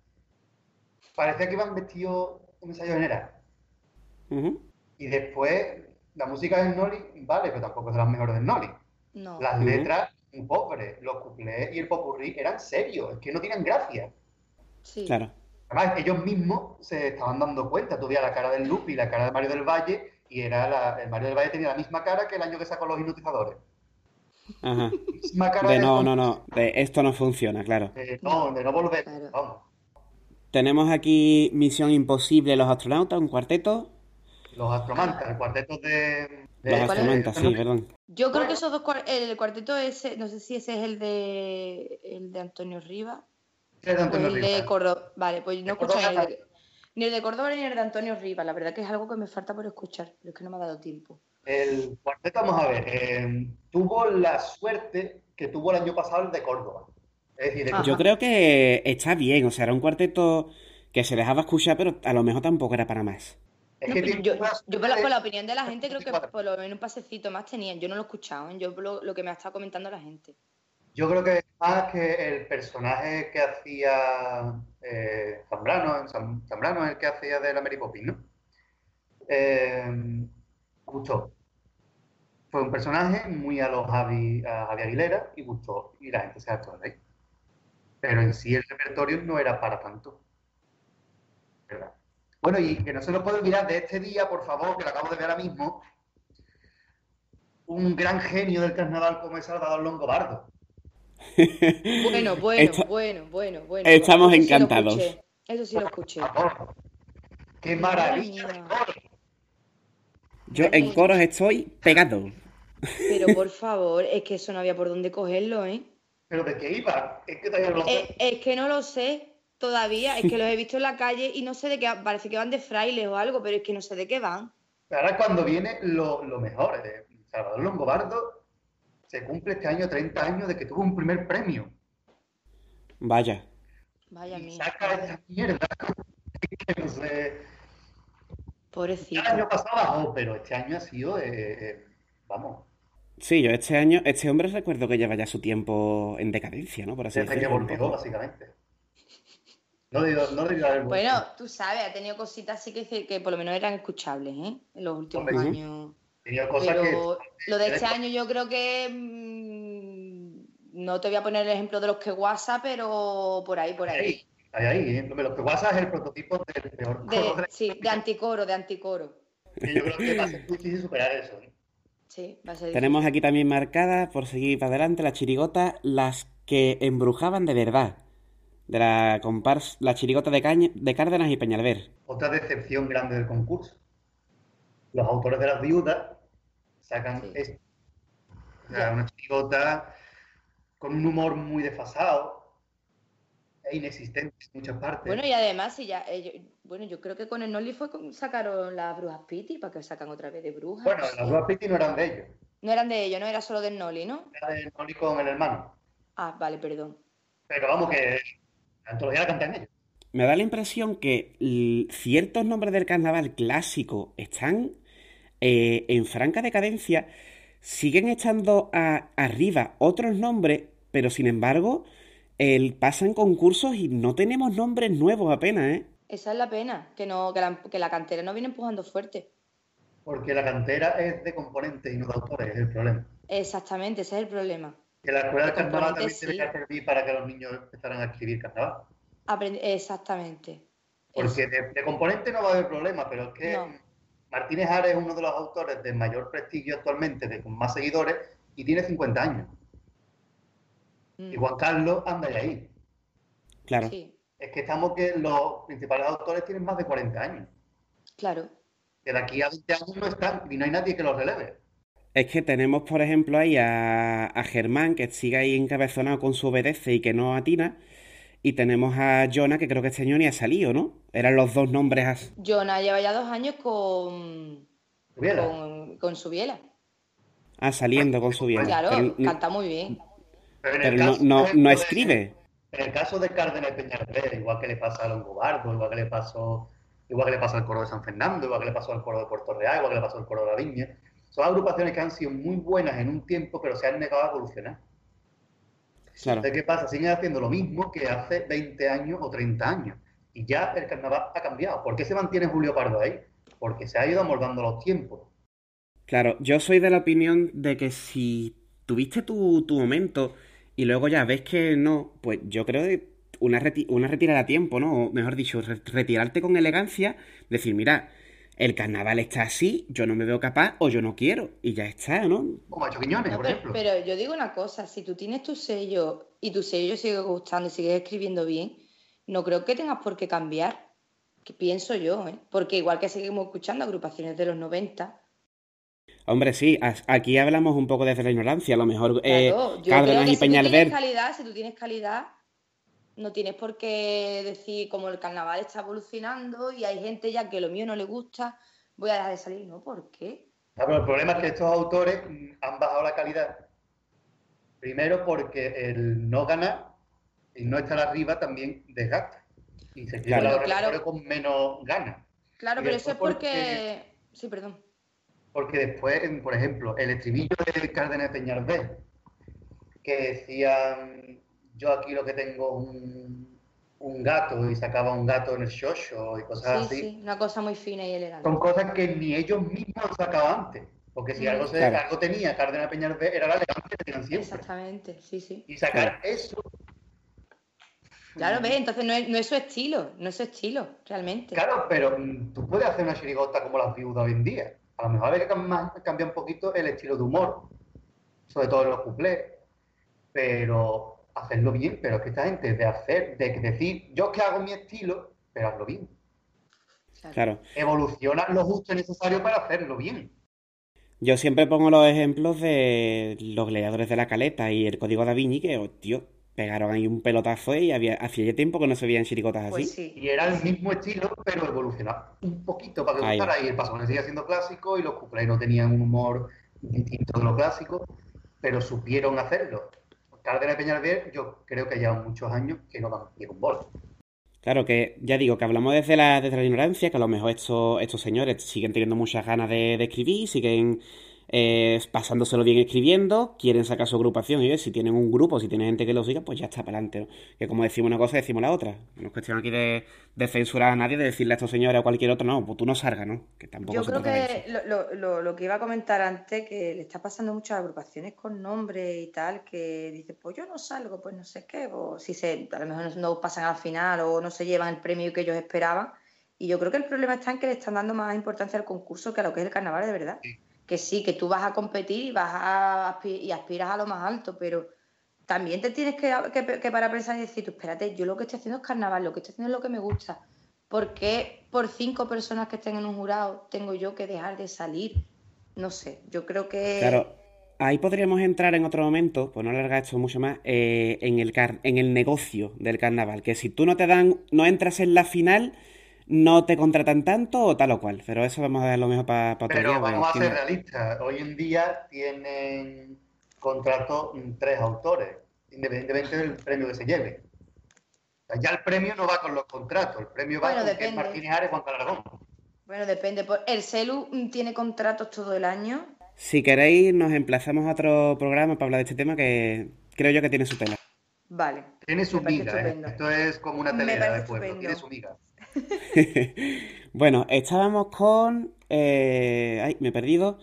Parecía que iban vestidos un ensayo general. Y después, la música del Noli, vale, pero tampoco es de las mejores del Noli. Las letras, un pobre, los cuplés y el popurrí eran serios, es que no tienen gracia. Sí. Claro. Además, ellos mismos se estaban dando cuenta. Tú la cara del Lupi y la cara de Mario del Valle y era la, el Mario del Valle tenía la misma cara que el año que sacó los hipnotizadores. Ajá. de, no, no, no, de esto no funciona, claro. no, de no volver, vamos. Tenemos aquí Misión Imposible, los astronautas, un cuarteto. Los astromantas, el cuarteto de... sí, perdón. Yo creo que esos dos, el cuarteto ese, no sé si ese es el de, el de Antonio Riva. El de Antonio el de Córdoba. Vale, pues no escucho el, ni el de Córdoba ni el de Antonio Rivas. La verdad que es algo que me falta por escuchar, pero es que no me ha dado tiempo. El cuarteto, vamos a ver, eh, tuvo la suerte que tuvo el año pasado el de Córdoba. Es decir, Yo creo que está bien, o sea, era un cuarteto que se dejaba escuchar, pero a lo mejor tampoco era para más. Yo, por, la, opinión de la gente creo que por lo menos un pasecito más tenían. Yo no lo he escuchado, ¿eh? yo lo, lo, que me ha estado comentando la gente. Yo creo que más que el personaje que hacía eh, Zambrano, Zambrano es el que hacía de la Mary Poppins, ¿no? Eh, gustó. Fue un personaje muy a los Javi, a Javi Aguilera y gustó, y la gente se hartó de ahí. Pero en sí el repertorio no era para tanto. Bueno, y que no se nos puede olvidar de este día, por favor, que lo acabo de ver ahora mismo, un gran genio del carnaval como es Salvador Longobardo. Bueno, bueno, bueno, bueno, bueno. Estamos encantados. Eso sí lo escuché. ¡Qué maravilla! Yo en coros estoy pegado. Pero por favor, es que eso no había por dónde cogerlo, ¿eh? ¿Pero de qué iba? Es que todavía no lo sé. Eh, es, que no lo sé todavía. Es que los he visto en la calle y no sé de qué. Parece que van de frailes o algo, pero es que no sé de qué van. Ahora cuando viene lo, mejor. Eh, Salvador Longobardo se cumple este año 30 años de que tuvo un primer premio. Vaya. Vaya mía. Saca esta mierda. que no sé. Pobrecito. El año pasado bajó, pero este año ha sido. Eh, eh, vamos. Sí, yo este año, este hombre recuerdo que lleva ya su tiempo en decadencia, ¿no? Por así Desde que volvió, básicamente. No digo, no digo Bueno, tú sabes, ha tenido cositas así que, que por lo menos eran escuchables, ¿eh? En los últimos años. Tenía cosas que... Lo de este año yo creo que... Mm, no te voy a poner el ejemplo de los que WhatsApp, pero por ahí, por ahí. Ahí, ahí, ¿eh? Los que WhatsApp es el prototipo del peor de, Sí, de anticoro, de anticoro. yo creo que va a ser difícil superar eso. ¿eh? Tenemos aquí también marcadas, por seguir para adelante, la chirigota, las que embrujaban de verdad. De la compars, la chirigota de, de Cárdenas y Peñalver. Otra decepción grande del concurso. Los autores de las viudas sacan esto. una chirigota con un humor muy desfasado, e inexistente en muchas partes. Bueno, y además, si ya, bueno, yo creo que con el Noli fue sacaron las brujas Piti para que sacan otra vez de brujas. Bueno, las brujas Piti no eran de ellos. No eran de ellos, no era solo del Noli, ¿no? Era del Noli con el hermano. Ah, vale, perdón. Pero vamos, que la antología la cantan ellos. Me da la impresión que ciertos nombres del carnaval clásico están eh, en franca decadencia, siguen echando arriba otros nombres, pero sin embargo el, pasan concursos y no tenemos nombres nuevos apenas, ¿eh? Esa es la pena, que, no, que, la, que la cantera no viene empujando fuerte. Porque la cantera es de componentes y no de autores, es el problema. Exactamente, ese es el problema. Que la escuela de carnaval también sí. debería servir para que los niños empezaran a escribir carnaval. Exactamente. Porque de, componente no va a haber problema, pero es que Martínez Ares es uno de los autores de mayor prestigio actualmente, de con más seguidores, y tiene 50 años. Mm. Y Juan Carlos anda ahí. Claro. Es que estamos que los principales autores tienen más de 40 años. Claro. Que de aquí a 20 años no están y no hay nadie que los releve. Es que tenemos, por ejemplo, ahí a, Germán, que sigue ahí encabezonado con su obedece y que no atina. Y tenemos a Jonah, que creo que este año ni ha salido, ¿no? Eran los dos nombres. Jonah lleva ya dos años con. Con, con su biela. Ah, saliendo con su biela. Claro, canta muy bien. Pero, no, no, escribe. En el caso de Cárdenas Peñalver, igual que le pasa a Longobardo, igual que le pasó, igual que le pasó al coro de San Fernando, igual que le pasó al coro de Puerto Real, igual que le pasó al coro de la Viña, son agrupaciones que han sido muy buenas en un tiempo, pero se han negado a evolucionar. Claro. ¿qué pasa? Siguen haciendo lo mismo que hace 20 años o 30 años. Y ya el carnaval ha cambiado. ¿Por qué se mantiene Julio Pardo ahí? Porque se ha ido amoldando los tiempos. Claro, yo soy de la opinión de que si tuviste tu, tu momento y luego ya ves que no, pues yo creo que una, una retirada a tiempo, ¿no? O mejor dicho, retirarte con elegancia, decir, mira, el carnaval está así, yo no me veo capaz o yo no quiero, y ya está, ¿no? Como Macho Quiñones, por ejemplo. Pero yo digo una cosa, si tú tienes tu sello y tu sello sigue gustando y sigues escribiendo bien, no creo que tengas por qué cambiar, que pienso yo, ¿eh? Porque igual que seguimos escuchando agrupaciones de los 90, Hombre, sí, aquí hablamos un poco desde la ignorancia. A lo mejor eh, Cárdenas y Peñalver. Si tú, calidad, si tú tienes calidad, no tienes por qué decir como el carnaval está evolucionando y hay gente ya que lo mío no le gusta, voy a dejar de salir. ¿No? ¿Por qué? Ah, pero el problema es que estos autores han bajado la calidad. Primero porque el no ganar y no estar arriba también desgasta. Y se claro, claro. con menos ganas. Claro, pero eso es porque... Sí, perdón porque después, por ejemplo, el estribillo de Cárdenas Peñalver que decían, yo aquí lo que tengo un, un gato y sacaba un gato en el shosho y cosas así. Sí, una cosa muy fina y elegante. Son cosas que ni ellos mismos sacaban antes. Porque si algo, se, algo tenía Cárdenas Peñalver era la elegancia que tenían siempre. Exactamente, sí, sí. Y sacar eso. Claro, ve, entonces no es, no es, su estilo, no es su estilo, realmente. Claro, pero mm, tú puedes hacer una chirigota como las viudas hoy en día. A lo mejor habría que cambiar un poquito el estilo de humor, sobre todo en los cuplés, pero hacerlo bien, pero es que esta gente de hacer, de decir, yo que hago mi estilo, pero hazlo bien. Claro. Evoluciona lo justo y necesario para hacerlo bien. Yo siempre pongo los ejemplos de los gladiadores de la caleta y el código da Vinci, que, oh, tío, pegaron ahí un pelotazo y había, hacía ya tiempo que no se veían chiricotas pues así. sí. Y era el mismo estilo, pero evolucionaba un poquito para que gustara. Y el paso seguía siendo clásico y los cuplés no tenían un humor distinto de lo clásico, pero supieron hacerlo. Cárdenas de Peñalver, yo creo que llevan muchos años que no van ni un bol. Claro que, ya digo, que hablamos desde la, desde la ignorancia, que a lo mejor estos, estos señores siguen teniendo muchas ganas de escribir, siguen eh, pasándoselo bien escribiendo, quieren sacar su agrupación y si tienen un grupo, si tienen gente que lo siga, pues ya está para adelante. Que como decimos una cosa, decimos la otra. No es cuestión aquí de, censurar a nadie, de decirle a estos señores o a cualquier otro, no, pues tú no salgas, ¿no? Que tampoco Yo creo que lo, que iba a comentar antes, que le está pasando muchas agrupaciones con nombre y tal, que dice, pues yo no salgo, pues no sé qué, o si se, a lo mejor no pasan al final o no se llevan el premio que ellos esperaban. Y yo creo que el problema está en que le están dando más importancia al concurso que a lo que es el carnaval de verdad que sí, que tú vas a competir y vas a y aspiras a lo más alto, pero también te tienes que, que, para pensar y decir, tú espérate, yo lo que estoy haciendo es carnaval, lo que estoy haciendo es lo que me gusta. ¿Por qué por cinco personas que estén en un jurado tengo yo que dejar de salir? No sé, yo creo que... Claro, ahí podríamos entrar en otro momento, pues no alargar esto mucho más, eh, en, el en el negocio del carnaval, que si tú no te dan, no entras en la final no te contratan tanto o tal o cual. Pero eso vamos a ver lo mejor para otro Pero vamos a ser realistas. Hoy en día tienen contrato tres autores, independientemente del premio que se lleve. ya el premio no va con los contratos, el premio va con Martínez Ares Juan Calaragón. Bueno, depende. El CELU tiene contratos todo el año. Si queréis, nos emplazamos a otro programa para hablar de este tema que creo yo que tiene su tela. Vale. Tiene su miga, ¿eh? Esto es como una telera de pueblo, tiene su miga. bueno, estábamos con. Eh, ay, me he perdido.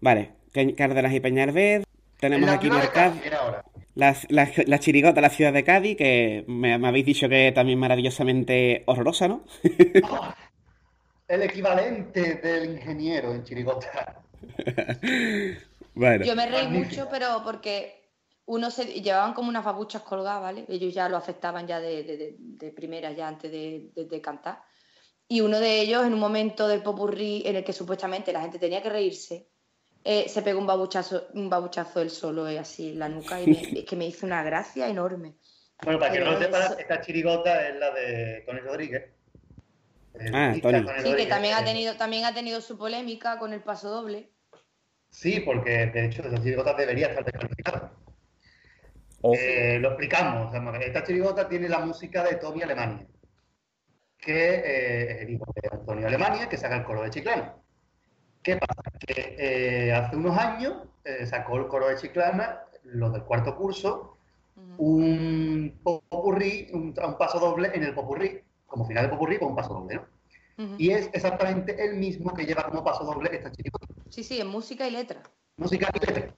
Vale, Cárdenas y Peñalver. Tenemos aquí las, la chirigota la ciudad de Cádiz, que me, habéis dicho que es también maravillosamente horrorosa, ¿no? el equivalente del ingeniero en chirigota. bueno. Yo me reí mucho, pero porque uno se llevaban como unas babuchas colgadas, ¿vale? Ellos ya lo aceptaban ya de, de, primera, ya antes de, cantar. Y uno de ellos, en un momento del popurrí en el que supuestamente la gente tenía que reírse, eh, se pegó un babuchazo, un babuchazo él solo, eh, así en la nuca, y es que me hizo una gracia enorme. Bueno, para que no lo sepan, esta chirigota es la de Tony Rodríguez. Ah, Tony. Sí, que también ha, tenido, también ha tenido su polémica con el paso doble. Sí, porque de hecho esa chirigota debería estar descalificada. Eh, lo explicamos. Esta chirigota tiene la música de Tommy Alemania, que eh, es el hijo de Antonio Alemania, que saca el coro de Chiclana. ¿Qué pasa? Que eh, hace unos años sacó el coro de Chiclana, los del cuarto curso, un popurrí, un, paso doble en el popurrí, como final de popurrí con un paso doble, ¿no? Y es exactamente el mismo que lleva como paso doble esta chirigota. Sí, sí, en música y letra. Música y letra.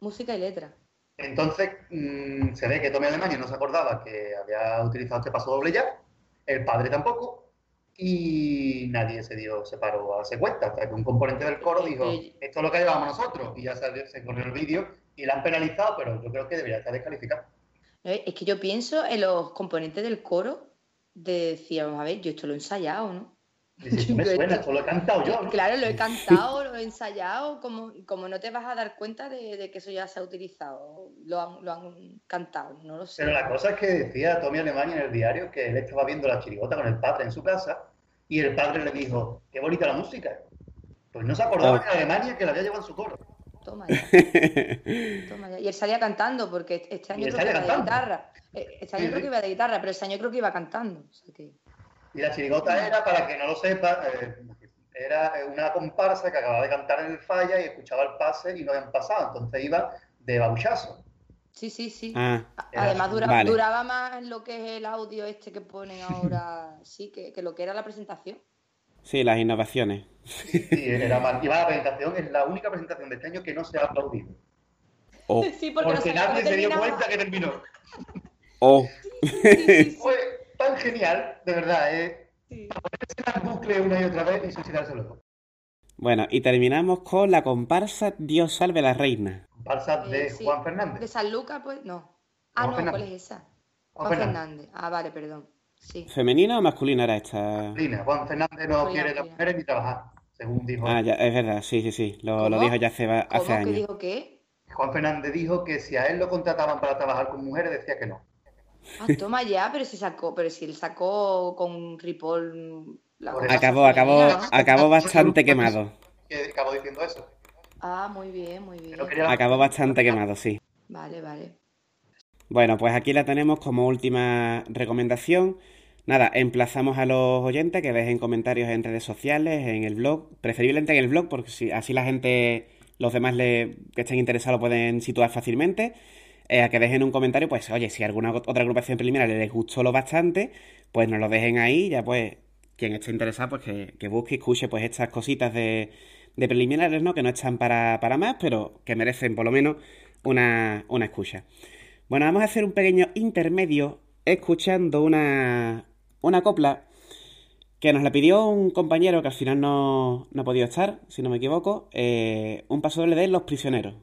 Música y letra. Entonces, mm, se ve que Tommy Alemania no se acordaba que había utilizado este paso doble ya, el padre tampoco, y nadie se dio, se paró a darse cuenta, hasta que un componente del coro dijo, esto es lo que llevamos nosotros, y ya se corrió el vídeo, y la han penalizado, pero yo creo que debería estar descalificado. Es que yo pienso en los componentes del coro, de decir, vamos a ver, yo esto lo he ensayado, ¿no? Me suena, esto lo he cantado yo. Claro, lo he cantado, lo he ensayado, como, como no te vas a dar cuenta de, que eso ya se ha utilizado, lo han, lo han, cantado, no lo sé. Pero la cosa es que decía Tommy Alemania en el diario que él estaba viendo la chirigota con el padre en su casa y el padre le dijo, qué bonita la música. Pues no se acordaba que Alemania que la había llevado en su coro. Toma ya. Toma ya. Y él salía cantando, porque este año creo que iba de guitarra. Eh, este año creo que iba de guitarra, pero este año creo que iba cantando. O sea que... Y la chirigota era, para que no lo sepa, eh, era una comparsa que acababa de cantar en el falla y escuchaba el pase y no habían pasado. Entonces iba de babuchazo. Sí, sí, sí. Ah, Además duraba más en lo que es el audio este que ponen ahora, sí, que, lo que era la presentación. Sí, las innovaciones. Sí, era más. Y la presentación es la única presentación de este año que no se ha aplaudido. Oh. Sí, porque, nadie se dio cuenta que terminó. Oh. Fue tan genial, de verdad, ¿eh? Sí. bucle una y otra vez y suicidárselo. Bueno, y terminamos con la comparsa Dios salve a la reina. Comparsa de eh, Juan Fernández. De San Lucas, pues no. Ah, no, ¿cuál es esa? Juan, Fernández. Ah, vale, perdón. Sí. ¿Femenina o masculina era esta? Masculina. Juan Fernández no quiere las mujeres ni trabajar, según dijo. Ah, ya, es verdad, sí, sí, sí. Lo, lo dijo ya hace, hace ¿Cómo años. ¿Qué dijo qué? Juan Fernández dijo que si a él lo contrataban para trabajar con mujeres, decía que no. Ah, toma ya, pero si sacó, pero si él sacó con Ripoll. acabó, acabó, acabó bastante quemado. acabó diciendo eso. Ah, muy bien, muy bien. Acabó bastante quemado, sí. Vale, vale. Bueno, pues aquí la tenemos como última recomendación. Nada, emplazamos a los oyentes que dejen comentarios en redes sociales, en el blog, preferiblemente en el blog, porque si, así la gente, los demás le, que estén interesados pueden situar fácilmente. Eh, a que dejen un comentario, pues oye, si alguna otra agrupación preliminar les gustó lo bastante, pues nos lo dejen ahí, ya pues quien esté interesado, pues que, busque y escuche pues estas cositas de, de preliminares, ¿no? Que no están para, para, más, pero que merecen por lo menos una, una escucha. Bueno, vamos a hacer un pequeño intermedio escuchando una, una copla que nos la pidió un compañero que al final no, no ha podido estar, si no me equivoco, eh, un paso doble de Los Prisioneros.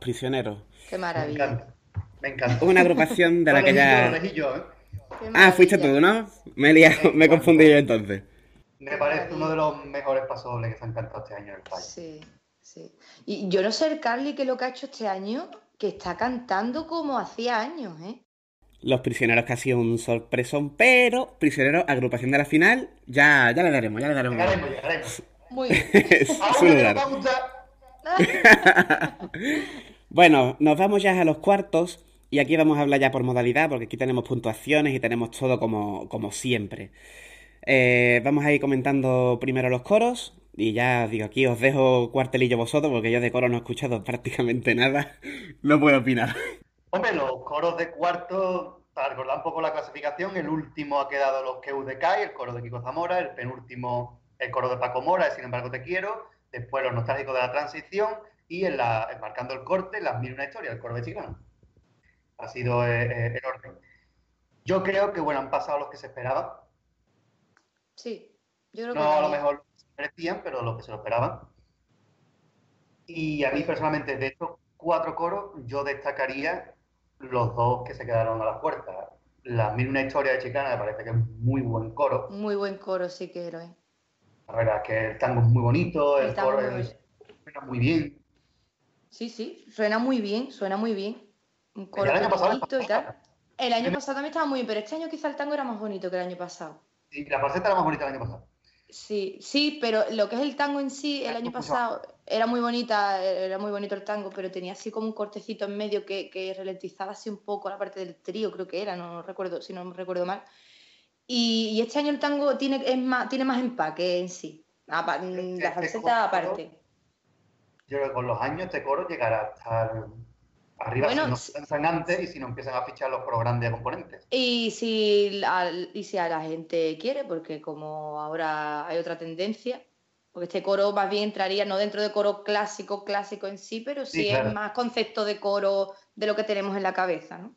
Prisioneros. Qué maravilla. Me encanta. Una agrupación de la que ya. ¿eh? Ah, fuiste tú, ¿no? Me he liado, me he confundido entonces. Me parece uno de los mejores pasobles que se han cantado este año en el país. Sí, sí. Y yo no sé el Carly que lo que ha hecho este año, que está cantando como hacía años, ¿eh? Los prisioneros que ha sido un sorpresón, pero prisioneros, agrupación de la final, ya, ya le daremos, ya le daremos. Llegaremos, llegaremos. Muy bien. bueno, nos vamos ya a los cuartos Y aquí vamos a hablar ya por modalidad, porque aquí tenemos puntuaciones y tenemos todo como, como siempre. Eh, vamos a ir comentando primero los coros. Y ya digo, aquí os dejo cuartelillo vosotros, porque yo de coro no he escuchado prácticamente nada. No puedo opinar. Hombre, los coros de cuarto, para recordar un poco la clasificación, el último ha quedado los que de el coro de Kiko Zamora, el penúltimo el coro de Paco Mora, Sin embargo te quiero, después los nostálgicos de la transición y en la, marcando el corte, las mil una historia, el coro de Chicano ha sido eh, eh, el orden. Yo creo que, bueno, han pasado los que se esperaban. Sí, yo creo no que... No a lo mejor se merecían, pero los que se lo esperaban. Y a mí personalmente, de estos cuatro coros, yo destacaría los dos que se quedaron a las puertas. La mil una historia de Chicana me parece que es muy buen coro. Muy buen coro, sí que era. La verdad es que el tango es muy bonito, el, coro suena muy bien. Sí, sí, suena muy bien, suena muy bien un coro el año pasado bonito y tal. El año pasado también estaba muy bien, pero este año quizá el tango era más bonito que el año pasado. Sí, la falseta era más bonita el año pasado. Sí, sí, pero lo que es el tango en sí, el año pasado era muy bonita, era muy bonito el tango, pero tenía así como un cortecito en medio que, que ralentizaba así un poco la parte del trío, creo que era, no, recuerdo, si no recuerdo mal. Y, este año el tango tiene, es más, tiene más empaque en sí, la falseta aparte. Yo creo que con los años este coro llegará a estar Arriba si no piensan antes y si no empiezan a fichar los coros grandes componentes. Y si, a, y si a la gente quiere, porque como ahora hay otra tendencia, porque este coro más bien entraría no dentro de coro clásico, clásico en sí, pero sí, es más concepto de coro de lo que tenemos en la cabeza, ¿no?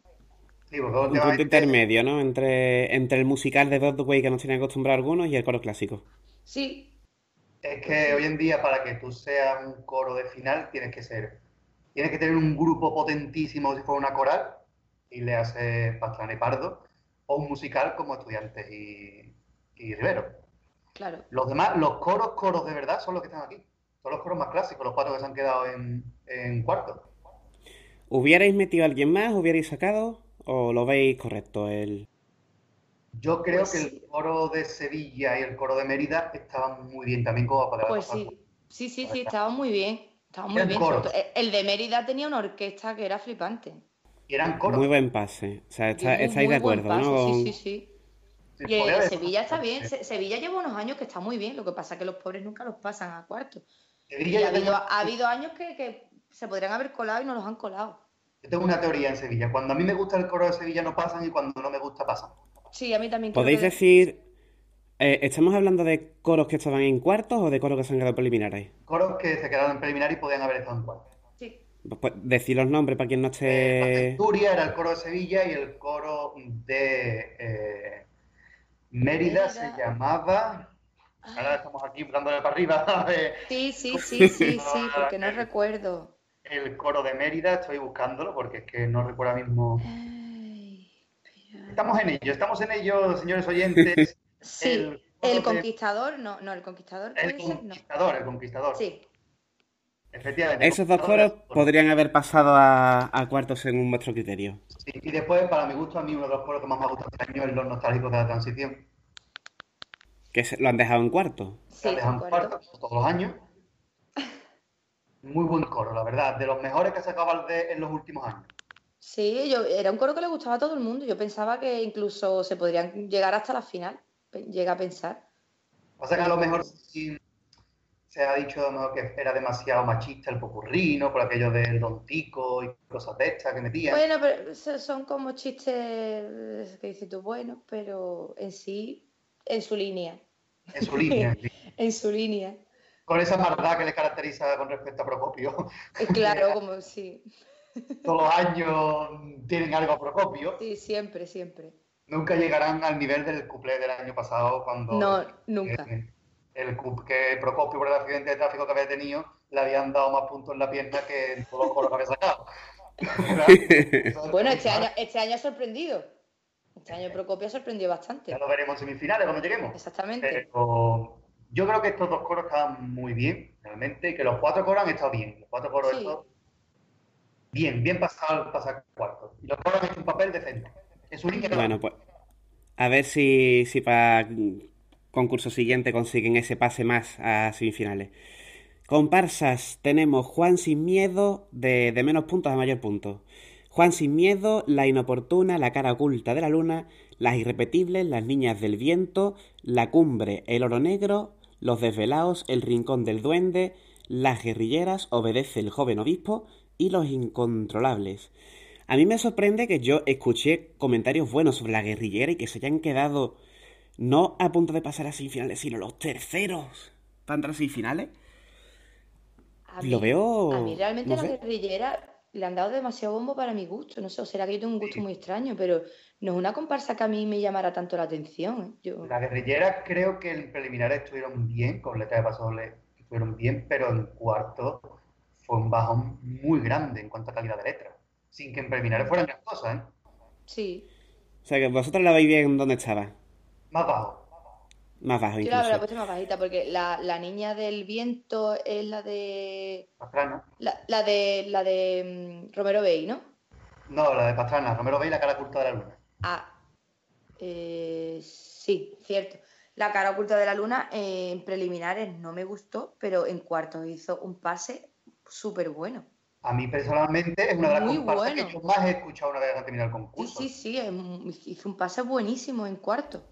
Sí, Un punto intermedio, ¿no? Entre, entre el musical de Broadway que nos tienen acostumbrado algunos y el coro clásico. Sí. Es que hoy en día para que tú seas un coro de final tienes que ser tienes que tener un grupo potentísimo si fuera una coral, y le hace Pastrana y Pardo, o un musical como Estudiantes y, Rivero. Claro. Los demás, los coros, coros de verdad, son los que están aquí. Son los coros más clásicos, los cuatro que se han quedado en, en cuarto. ¿Hubierais metido a alguien más? ¿Hubierais sacado? ¿O lo veis correcto? El... Yo creo pues que el coro de Sevilla y el coro de Mérida estaban muy bien también como para Pues sí, sí, sí, sí, estaban muy bien. Estaba muy bien. El de Mérida tenía una orquesta que era flipante. Y eran coros. Muy buen pase. O sea, estáis de acuerdo, ¿no? Sí, sí, sí. y Sevilla está bien. Sevilla lleva unos años que está muy bien. Lo que pasa es que los pobres nunca los pasan a cuarto. ha, habido, años que, se podrían haber colado y no los han colado. Yo tengo una teoría en Sevilla. Cuando a mí me gusta el coro de Sevilla no pasan y cuando no me gusta pasan. Sí, a mí también. ¿Podéis decir eh, ¿Estamos hablando de coros que estaban en cuartos o de coros que se han quedado preliminares? Coros que se quedaron en preliminar y podían haber estado en cuartos. Sí. Pues, pues decir los nombres para quien no esté. Eh, era el coro de Sevilla y el coro de eh, Mérida, se llamaba. Ahora estamos aquí dándole para arriba. sí, sí, sí, sí, sí, porque no recuerdo. El coro de Mérida, estoy buscándolo porque es que no recuerdo ahora mismo. Estamos en ello, estamos en ello, señores oyentes. Sí, el, conquistador, no, no, el conquistador. El conquistador, el conquistador. Sí. Efectivamente. Esos dos coros podrían haber pasado a, cuartos según vuestro criterio. Sí, y después, para mi gusto, a mí uno de los coros que más me ha gustado este año es los nostálgicos de la transición. ¿Que lo han dejado en cuarto? Sí, lo han dejado en cuarto todos los años. Muy buen coro, la verdad. De los mejores que ha sacado en los últimos años. Sí, yo, era un coro que le gustaba a todo el mundo. Yo pensaba que incluso se podrían llegar hasta la final llega a pensar. Pasa que a lo mejor se ha dicho que era demasiado machista el popurrino, por aquello del don Tico y cosas de estas que metían. Bueno, pero son como chistes que dices tú, bueno, pero en sí, en su línea. En su línea. en su línea. Con esa maldad que le caracteriza con respecto a Procopio. Eh, claro, como sí. Todos los años tienen algo a Procopio. Sí, siempre, siempre nunca llegarán al nivel del cuplé del año pasado cuando... No, nunca. el, que Procopio por el accidente de tráfico que había tenido le habían dado más puntos en la pierna que en todos los coros que había sacado. bueno, este año, este año ha sorprendido. Este año Procopio ha sorprendido bastante. Ya lo veremos en semifinales cuando lleguemos. Exactamente. Pero yo creo que estos dos coros estaban muy bien, realmente, y que los cuatro coros han estado bien. Los cuatro coros estos, bien, bien pasado pasar cuarto. Y los coros han hecho un papel decente. Bueno, pues a ver si, si para concurso siguiente consiguen ese pase más a semifinales. Comparsas, tenemos Juan sin miedo de, menos puntos a mayor punto. Juan sin miedo, La inoportuna, La cara oculta de la luna, Las irrepetibles, Las niñas del viento, La cumbre, El oro negro, Los desvelados, El rincón del duende, Las guerrilleras, Obedece el joven obispo y Los incontrolables. A mí me sorprende que yo escuché comentarios buenos sobre la guerrillera y que se hayan quedado no a punto de pasar a semifinales, sino los terceros para entrar a semifinales. lo veo. A mí realmente la guerrillera le han dado demasiado bombo para mi gusto. No sé, o será que yo tengo un gusto muy extraño, pero no es una comparsa que a mí me llamara tanto la atención. ¿eh? La guerrillera creo que en preliminares estuvieron bien, con letra de paso estuvieron bien, pero en cuarto fue un bajón muy grande en cuanto a calidad de letra. Sin que en preliminares fueran gran cosas, ¿eh? Sí. O sea que vosotros la veis bien donde estaba. Más bajo. Más bajo, Yo la verdad más bajita porque la, la, niña del viento es la de. Pastrana. La, la de la de mm, Romero Bey, ¿no? No, la de Pastrana, Romero Bey, la cara oculta de la luna. Ah, eh, sí, cierto. La cara oculta de la luna en preliminares no me gustó, pero en cuartos hizo un pase súper bueno. A mí personalmente es una de las comparsas que yo más he escuchado una vez que terminado el concurso. Sí, sí, sí, hizo un pase buenísimo en cuarto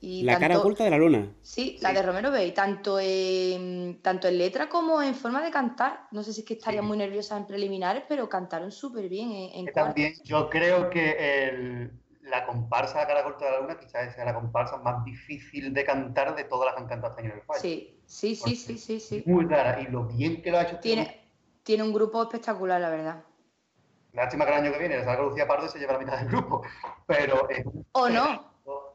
la cara oculta de la luna. Sí, la de Romero Bey, tanto en, tanto en letra como en forma de cantar. No sé si es que estarían muy nerviosas en preliminares, pero cantaron súper bien en, También yo creo que la comparsa de cara oculta de la luna quizás sea la comparsa más difícil de cantar de todas las que han cantado en el país. Sí, sí, sí, sí, sí, sí. Muy rara. Y lo bien que lo ha hecho. Este tiene, tiene un grupo espectacular, la verdad. Lástima que el año que viene salga Lucía Pardo y se lleva la mitad del grupo. Pero. o no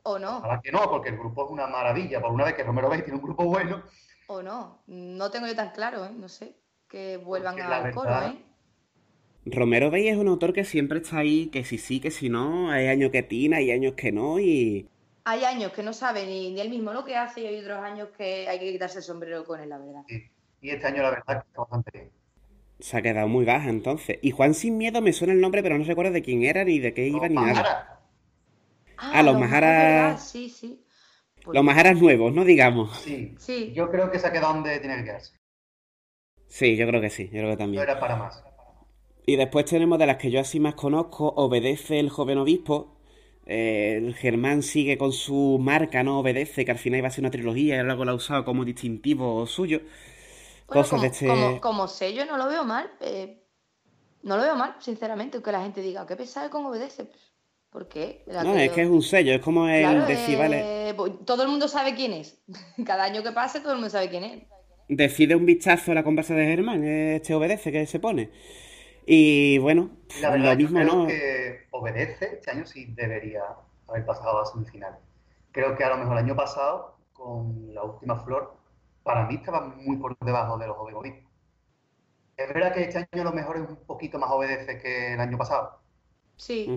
o no. Ojalá que no, porque el grupo es una maravilla. Por una vez que Romero Bay tiene un grupo bueno. O no. No tengo yo tan claro, ¿eh? No sé. Que vuelvan al coro, ¿eh? Romero Bay es un autor que siempre está ahí, que si sí, que si no. Hay años que tina, hay años que no, y. Hay años que no sabe ni, ni él mismo lo que hace, y hay otros años que hay que quitarse el sombrero con él, la verdad. Y este año, la verdad, está bastante bien. Se ha quedado muy baja entonces. Y Juan Sin Miedo me suena el nombre, pero no recuerdo de quién era, ni de qué iba, ni nada. Ah, los, Maharas. Sí, sí. Pues los Maharas nuevos, ¿no? Digamos. Sí. sí. Yo creo que se ha quedado donde tiene que quedarse. Sí, yo creo que sí. Yo creo que también. No era para más. Y después tenemos de las que yo así más conozco, Obedece el joven obispo. Eh, el Germán sigue con su marca, ¿no? Obedece, que al final iba a ser una trilogía y luego la ha usado como distintivo suyo. Cosas como, de este... como, sello no lo veo mal. Eh, no lo veo mal, sinceramente, que la gente diga, qué pesado con Obedece. ¿Por qué? no, es que es un sello, es como el decir, vale. Pues, todo el mundo sabe quién es. Cada año que pase, todo el mundo sabe quién es. Decide un vistazo a la conversa de Germán, este obedece que se pone. Y bueno, la lo mismo creo no. que obedece, este año sí debería haber pasado a semifinal. Creo que a lo mejor el año pasado, con la última flor, para mí estaba muy por debajo de los obedece. Es verdad que este año a lo mejor es un poquito más obedece que el año pasado. Sí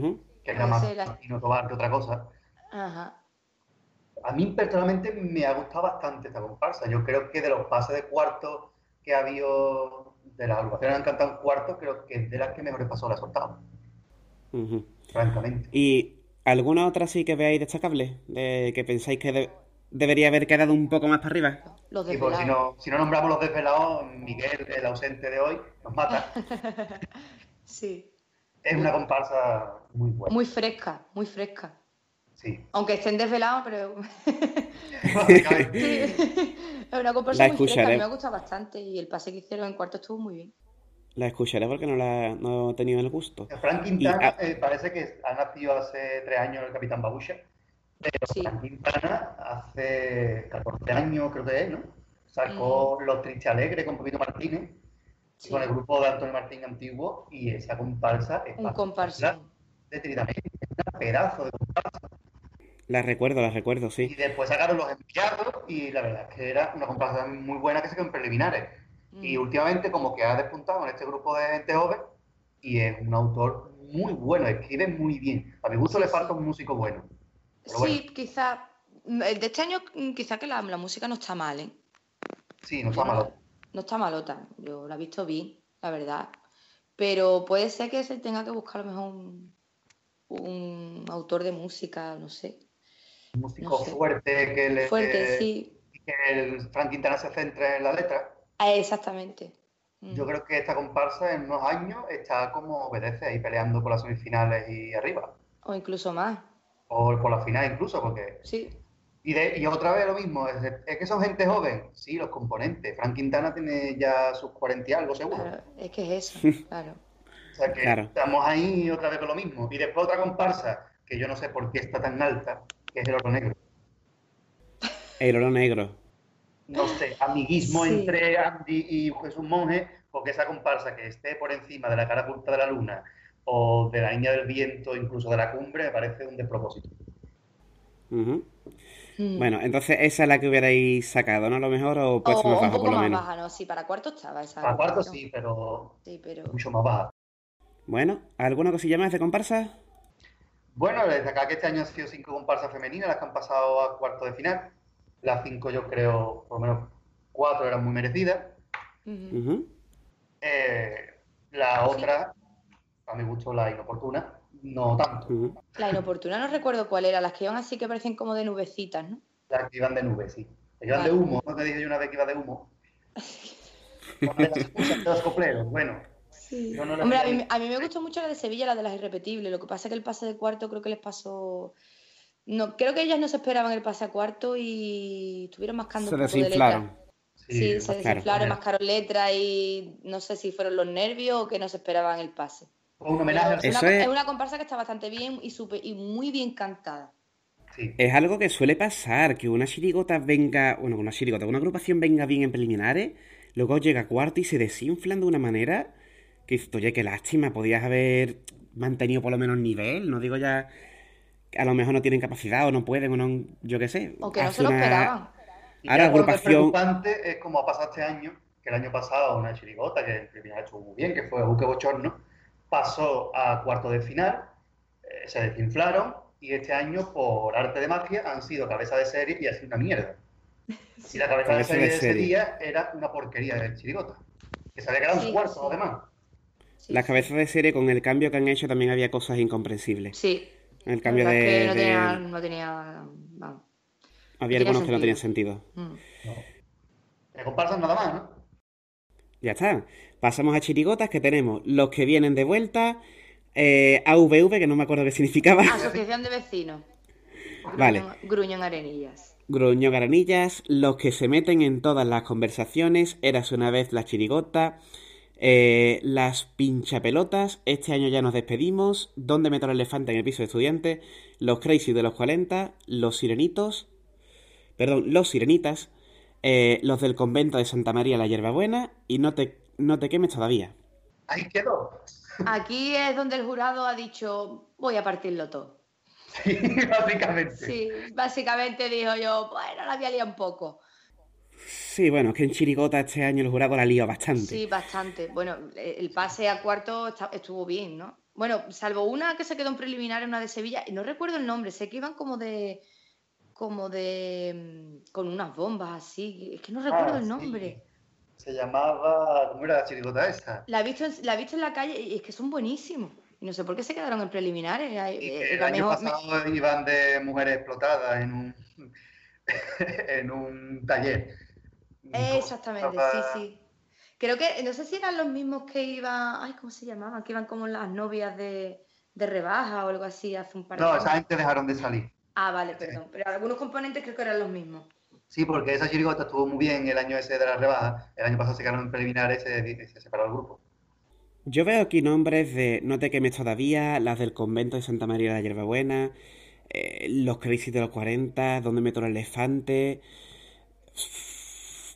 que era más no tomar que otra cosa. A mí personalmente me ha gustado bastante esta comparsa. Yo creo que de los pases de cuarto que ha habido, de las agrupaciones que han cantado en cuarto, creo que es de las que mejores pasos la ha soltado. Francamente. ¿Y alguna otra sí que veáis destacable? De que pensáis que debería haber quedado un poco más para arriba. Los pues, si, no, si no nombramos los desvelados, Miguel, el ausente de hoy, nos mata. sí. Es una comparsa muy buena. Muy fresca, muy fresca. Sí. Aunque estén desvelados, pero. es una comparsa muy fresca, me ha gustado bastante y el pase que hicieron en cuarto estuvo muy bien. La escucharé porque no la no he tenido el gusto. Frank Quintana eh, parece que ha nacido hace tres años el Capitán Babusha. Pero Frank Quintana hace 14 años, creo que es, ¿no? Sacó Los Tristes Alegres con Pepito Martínez con el grupo de Antonio Martín Antiguo y esa comparsa es un comparsa de Trinamente, un pedazo de comparsa. La recuerdo, la recuerdo, sí. Y después sacaron los enviados y la verdad es que era una comparsa muy buena que se quedó en preliminares. Y últimamente como que ha despuntado en este grupo de gente joven y es un autor muy bueno, escribe muy bien. A mi gusto le falta un músico bueno. Sí, quizá, de este año quizá que la, música no está mal, ¿eh? Sí, no está mal no está malota. Yo la he visto bien, la verdad. Pero puede ser que se tenga que buscar a lo mejor un, autor de música, no sé. Un músico fuerte que le. Fuerte, sí. Que el Frank Quintana se centre en la letra. Ah, exactamente. Mm. Yo creo que esta comparsa en unos años está como obedece ahí peleando por las semifinales y arriba. O incluso más. O por la final incluso, porque... Sí. Y, de, y otra vez lo mismo, es, que son gente joven, sí, los componentes. Frank Quintana tiene ya sus 40 y algo seguro. Claro, es que es eso, claro. O sea que estamos ahí otra vez con lo mismo. Y después otra comparsa, que yo no sé por qué está tan alta, que es el oro negro. El oro negro no sé, amiguismo entre Andy y Jesús Monje, porque esa comparsa que esté por encima de la cara oculta de la luna o de la niña del viento, incluso de la cumbre, me parece un despropósito. Mm. Bueno, entonces esa es la que hubierais sacado, ¿no? A lo mejor, o pues más baja, por lo menos. Baja, ¿no? Sí, para cuarto estaba esa. Para cuarto sí, pero... mucho más baja. Bueno, ¿alguna cosilla más de comparsa? Bueno, desde acá que este año han sido cinco comparsas femeninas las que han pasado a cuarto de final. Las cinco yo creo, por lo menos cuatro eran muy merecidas. Eh, la otra, a mi gusto, la inoportuna, no tanto. La inoportuna no recuerdo cuál era, las que iban así que parecen como de nubecitas, ¿no? Las que iban de nubes, sí. iban de humo, ¿no te dije yo una vez que iba de humo? de los copleros, bueno. Hombre, a mí, a mí, me gustó mucho la de Sevilla, la de las irrepetibles. Lo que pasa es que el pase de cuarto creo que les pasó no, creo que ellas no se esperaban el pase a cuarto y estuvieron mascando se un poco desinflaron. Sí, se desinflaron, mascaron letras y no sé si fueron los nervios o que no se esperaban el pase. Un homenaje. Es, una, es... una, comparsa que está bastante bien y, y muy bien cantada. Sí. Es algo que suele pasar, que una chirigota venga, bueno, una chirigota, una agrupación venga bien en preliminares, luego llega a cuarto y se desinflan de una manera que, oye, qué lástima, podías haber mantenido por lo menos nivel, no digo ya a lo mejor no tienen capacidad o no pueden o no, yo qué sé. O que no se lo esperaban. Ahora, agrupación... preocupante es como ha pasado este año, que el año pasado una chirigota, que el primer estuvo muy bien, que fue Buque Bochorno, pasó a cuarto de final, eh, se desinflaron y este año, por arte de magia, han sido cabeza de serie y ha sido una mierda. Y la cabeza de serie de, ese día era una porquería de chirigota, que se había quedado en cuarto, además. Las cabezas de serie, con el cambio que han hecho, también había cosas incomprensibles. Sí, el cambio de, no, Tenía, no tenía. Había algunos que no tenían sentido. Mm. No. comparsan nada más, ¿no? Ya está. Pasamos a chirigotas que tenemos los que vienen de vuelta. Eh, AVV, que no me acuerdo qué significaba. Asociación de Vecinos. Vale. Gruñón Arenillas. Gruñón Arenillas, los que se meten en todas las conversaciones. Eras una vez la chirigota. Eh, las pinchapelotas, este año ya nos despedimos. ¿Dónde meto el elefante en el piso de estudiantes? Los Crazy de los 40, los Sirenitos, perdón, los Sirenitas, eh, los del convento de Santa María la Hierbabuena y no te, no te quemes todavía. Ahí quedó. Aquí es donde el jurado ha dicho, voy a partirlo todo. Sí, básicamente. Sí, básicamente dijo yo, bueno, la había liado un poco. Sí, bueno, es que en Chirigota este año el jurado la lío bastante. Sí, bastante. Bueno, el pase a cuarto estuvo bien, ¿no? Bueno, salvo una que se quedó en preliminar, una de Sevilla, y no recuerdo el nombre, sé que iban como de. como de. con unas bombas así, es que no recuerdo ah, el nombre. Se llamaba. ¿Cómo era la chirigota esa? La he visto, la he visto en la calle y es que son buenísimos. Y no sé por qué se quedaron en preliminares. Eh, el año pasado iban de mujeres explotadas en un, en un taller. Exactamente, sí, sí. Creo que, no sé si eran los mismos que iban, ay, ¿cómo se llamaban? Que iban como las novias de, rebaja o algo así hace un par de No, esa gente dejaron de salir. Ah, vale, perdón. Pero algunos componentes creo que eran los mismos. Sí, porque esa chirigota estuvo muy bien el año ese de la rebaja. El año pasado se quedaron en preliminares y se, separó el grupo. Yo veo aquí nombres de No te quemes todavía, las del convento de Santa María de la Hierbabuena, eh, los crisis de los 40, Donde meto el elefante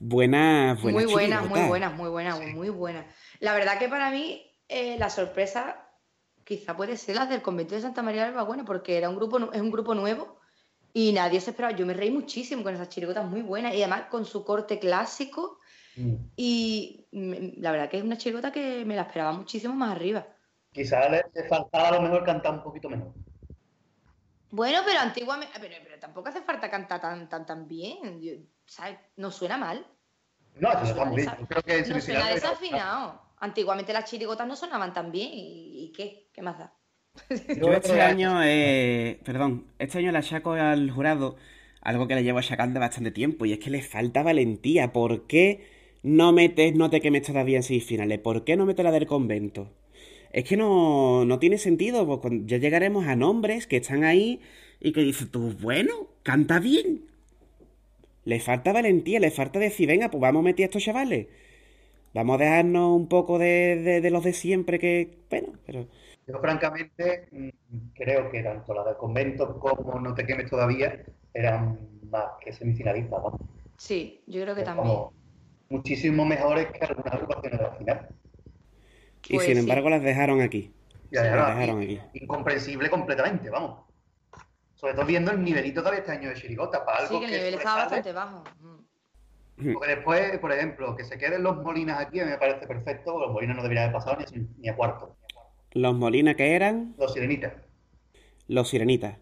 buenas, buenas. Muy buenas, muy buenas, muy buenas, muy buenas. La verdad que para mí eh, la sorpresa quizá puede ser la del convento de Santa María del Bueno, porque era un grupo, es un grupo nuevo y nadie se esperaba. Yo me reí muchísimo con esas chirigotas muy buenas y además con su corte clásico. Mm. Y la verdad que es una chirigota que me la esperaba muchísimo más arriba. Quizá le, faltaba a lo mejor cantar un poquito menos. Bueno, pero antiguamente, pero, tampoco hace falta cantar tan, tan, tan bien. ¿sabes? No suena mal. No, está muy bien. creo que no suena desafinado. Antiguamente las chirigotas no sonaban tan bien. ¿Y, qué? ¿Qué más da? Yo este año, eh, perdón, este año le achaco al jurado algo que le llevo achacando bastante tiempo y es que le falta valentía. ¿Por qué no metes No te quemes todavía en seis finales? ¿Por qué no metes la del convento? Es que no, no tiene sentido, pues ya llegaremos a nombres que están ahí y que dices tú, bueno, canta bien. Le falta valentía, le falta decir, venga, pues vamos a meter a estos chavales. Vamos a dejarnos un poco de, de, los de siempre que, bueno, pero... Yo francamente mm, creo que tanto la del convento como No te quemes todavía eran más que semifinalistas, ¿no? Sí, yo creo que también. muchísimo mejores que algunas agrupaciones de la final. y pues sin embargo las dejaron aquí. Ya, las dejaron aquí. Incomprensible completamente, vamos. Sobre todo viendo el nivelito todavía este año de Chirigota. Para algo sí, que el nivel estaba bastante bajo. Mm. Porque después, por ejemplo, que se queden los Molinas aquí a mí me parece perfecto. Los Molinas no deberían haber pasado ni, ni a cuarto. ¿Los Molinas qué eran? Los Sirenitas. Los Sirenitas.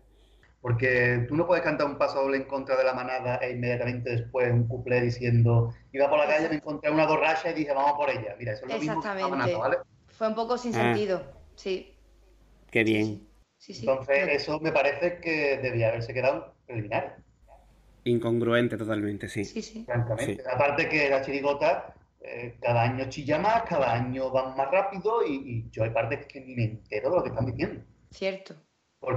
Porque tú no puedes cantar un paso doble en contra de la manada e inmediatamente después un cuplé diciendo, iba por la calle, me encontré una borracha y dije, vamos por ella. Mira, eso es lo mismo que ¿vale? Fue un poco sin ah. sentido, sí. Qué bien. Entonces, eso me parece que debía haberse quedado preliminar. Incongruente totalmente, sí. Sí, sí. Francamente. Aparte que la chirigota eh, cada año chilla más, cada año van más rápido y, yo hay partes que ni me entero de lo que están diciendo. Cierto.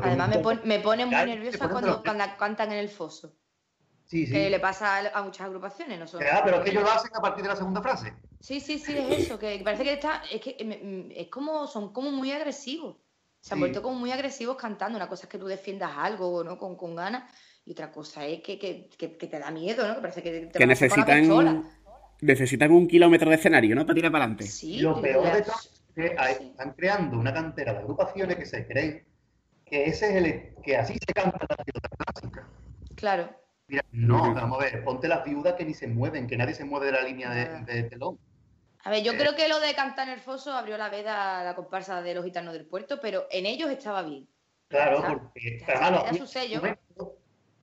Además me, pone, muy nerviosa cuando, cantan en el foso. Sí, sí. Que le pasa a, muchas agrupaciones, no solo. pero es que ellos lo hacen a partir de la segunda frase. Sí, sí, sí, es eso, que parece que está, es que es como, son como muy agresivos. Se han vuelto como muy agresivos cantando. Una cosa es que tú defiendas algo, ¿no? Con, con ganas. Y otra cosa es que, que, que, te da miedo, ¿no? Que parece que te que necesitan, necesitan un kilómetro de escenario, ¿no? Para tirar para adelante. Sí, Lo peor de todo es que están creando una cantera de agrupaciones que se creen que ese es el que así se canta la ciudad clásica. Claro. Mira, no, vamos a ver, ponte las viudas que ni se mueven, que nadie se mueve de la línea de, ah. de telón. A ver, yo eh, creo que lo de cantar en el foso abrió la veda a la comparsa de los gitanos del puerto, pero en ellos estaba bien. Claro, porque era su sello.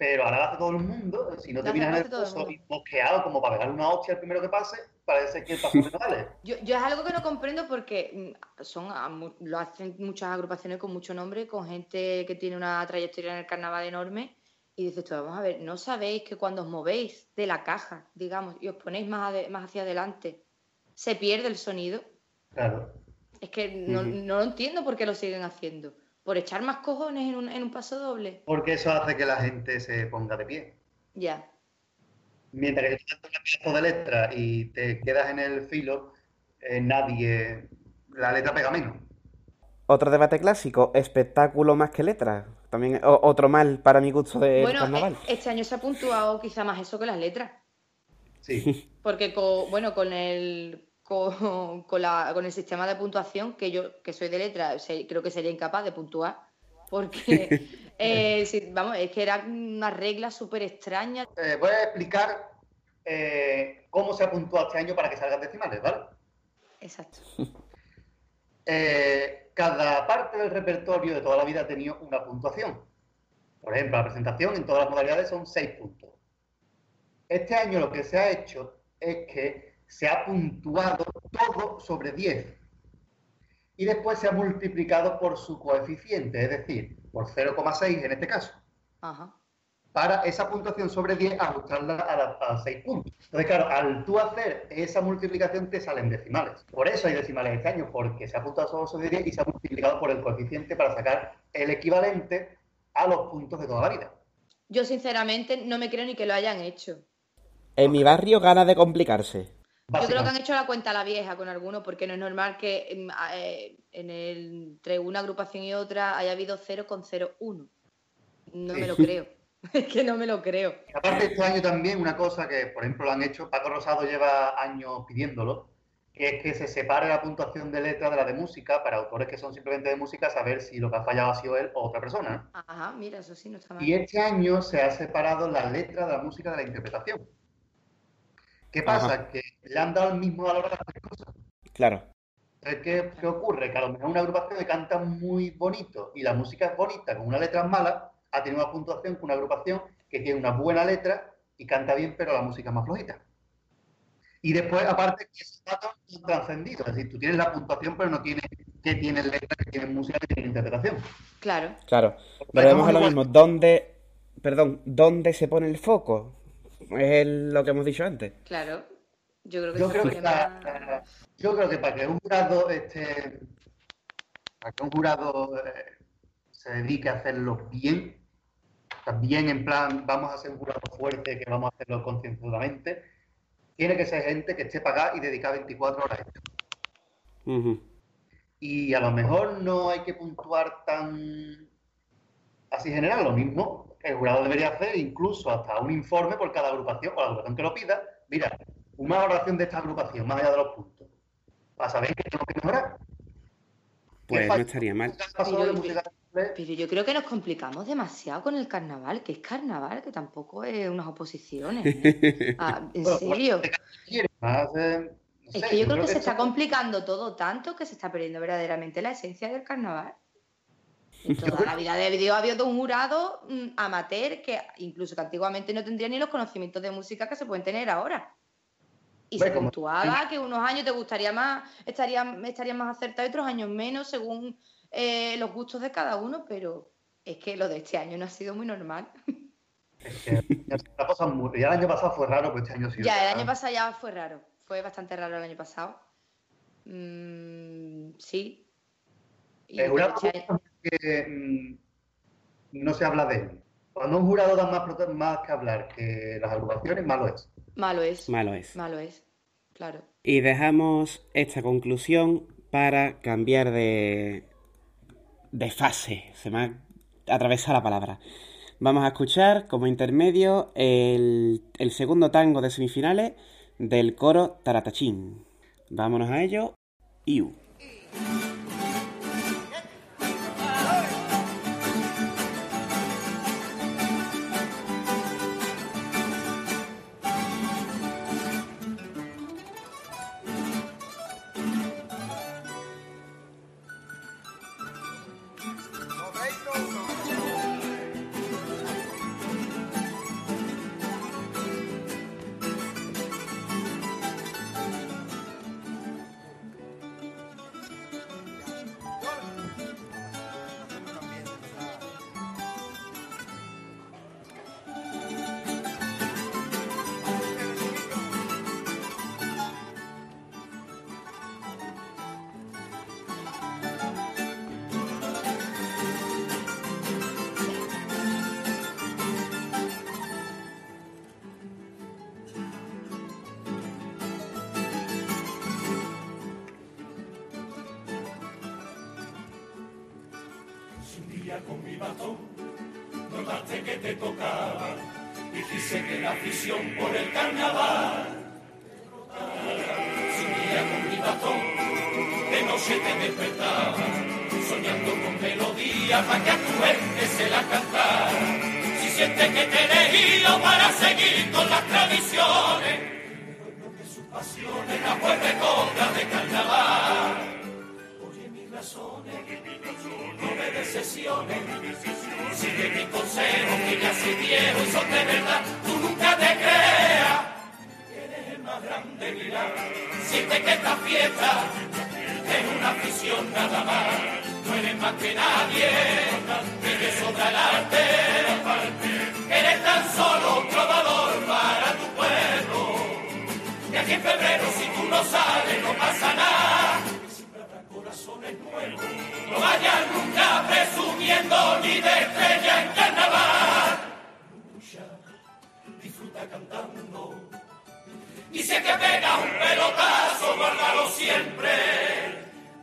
Pero ahora lo hace todo el mundo. Si no te miras en el y mosqueado como para pegar una hostia al primero que pase, parece que el paso no vale. Yo, yo es algo que no comprendo porque mm, son lo hacen muchas agrupaciones con mucho nombre, con gente que tiene una trayectoria en el carnaval enorme. Y dices tú, vamos a ver, ¿no sabéis que cuando os movéis de la caja, digamos, y os ponéis más, más hacia adelante, se pierde el sonido. Claro. Es que no, lo entiendo por qué lo siguen haciendo. ¿Por echar más cojones en un, en un paso doble? Porque eso hace que la gente se ponga de pie. Ya. Mientras que tú un pedazo de letra y te quedas en el filo, eh, nadie. La letra pega menos. Otro debate clásico, espectáculo más que letra. También otro mal para mi gusto de bueno, carnaval. E, este año se ha puntuado quizá más eso que las letras. Sí. Porque, bueno, con el con, con, el sistema de puntuación, que yo, que soy de letra, creo que sería incapaz de puntuar, porque, eh, vamos, es que era una regla súper extraña. Eh, voy a explicar eh, cómo se ha puntuado este año para que salgan decimales, ¿vale? Exacto. cada parte del repertorio de toda la vida ha tenido una puntuación. Por ejemplo, la presentación en todas las modalidades son seis puntos. Este año lo que se ha hecho es que se ha puntuado todo sobre 10 y después se ha multiplicado por su coeficiente, es decir, por 0,6 en este caso. Para esa puntuación sobre 10 ajustarla a, 6 puntos. Entonces, claro, al tú hacer esa multiplicación te salen decimales. Por eso hay decimales este año, porque se ha puntuado solo sobre 10 y se ha multiplicado por el coeficiente para sacar el equivalente a los puntos de toda la vida. Yo sinceramente no me creo ni que lo hayan hecho. En mi barrio gana de complicarse. Yo creo que han hecho la cuenta a la vieja con algunos, porque no es normal que en, eh, entre una agrupación y otra haya habido 0,01. No me lo creo. es que no me lo creo. Aparte, este año también una cosa que, por ejemplo, lo han hecho, Paco Rosado lleva años pidiéndolo, que es que se separe la puntuación de letra de la de música para autores que son simplemente de música, saber si lo que ha fallado ha sido él o otra persona. Ajá, mira, eso sí no está mal. Y este año se ha separado la letra de la música de la interpretación. ¿Qué pasa? Que le han dado el mismo valor a las tres cosas. Claro. ¿qué, ¿qué, ocurre? Que a lo mejor una agrupación que canta muy bonito y la música es bonita con una letra mala, ha tenido una puntuación con una agrupación que tiene una buena letra y canta bien, pero la música es más flojita. Y después, aparte, que esos datos son trascendidos. Es decir, tú tienes la puntuación, pero no tienes que tiene letra, que tiene música, que tiene interpretación. Claro. Claro. Pero vemos a lo mismo. ¿Dónde, perdón, dónde se pone el foco? Es lo que hemos dicho antes. Claro. Yo creo que, yo creo que para que un jurado este, para que un jurado eh, se dedique a hacerlo bien, también en plan, vamos a ser un jurado fuerte, que vamos a hacerlo concienzudamente, tiene que ser gente que esté pagada y dedicada 24 horas a esto. Y a lo mejor no hay que puntuar tan así general, lo mismo el jurado debería hacer incluso hasta un informe por cada agrupación, por la agrupación que lo pida, mira, una valoración de esta agrupación, más allá de los puntos, para saber qué tengo que mejorar. Pues no estaría mal. Pero yo creo que nos complicamos demasiado con el carnaval, que es carnaval, que tampoco es unas oposiciones. Ah, en serio. es que yo creo que, se está complicando todo tanto que se está perdiendo verdaderamente la esencia del carnaval. En toda la vida de video había un jurado mm, amateur que incluso que antiguamente no tendría ni los conocimientos de música que se pueden tener ahora. Y se puntuaba que unos años te gustaría más, estarían, estarían más acertados y otros años menos, según eh, los gustos de cada uno, pero es que lo de este año no ha sido muy normal. Es que ya, el año pasado fue raro, pues este año sí. Ya, el año pasado ya fue raro. Fue bastante raro el año pasado. Mm, sí. es una este que mm, no se habla de él. Cuando un jurado da más, más que hablar que las agrupaciones, malo es. Malo es. Malo es. Malo es, claro. Y dejamos esta conclusión para cambiar de, de fase. Se me ha atravesado la palabra. Vamos a escuchar como intermedio el, el segundo tango de semifinales del coro Taratachín. Vámonos a ello. Iu. Dice que la afición por el carnaval. Si un con mi batón de noche te despertaba, soñando con melodía para que a tu gente se la cantara. Si sientes que tenés hilo para seguir con las tradiciones, que sus pasiones la vuelve contra de carnaval. Oye mis razones, no me decepciones. Si de mi consejo que me hace viejo y son de verdad, tú nunca te creas que eres el más grande milagro. Siente que esta fiesta es una afición nada más, no eres más que nadie, que te sobra el arte. Eres tan solo un probador para tu pueblo. Y aquí en febrero si tú no sales no pasa nada. No vaya nunca presumiendo ni de estrella en carnaval. Lucha, disfruta cantando. Y si que pega un pelotazo, guárdalo siempre.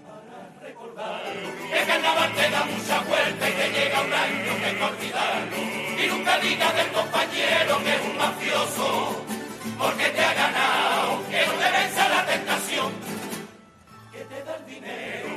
Para recordar que el carnaval te da mucha vuelta y te llega un año que no olvidarlo. Y nunca digas del compañero que es un mafioso, porque te ha ganado, que no te venza la tentación, que te da el dinero.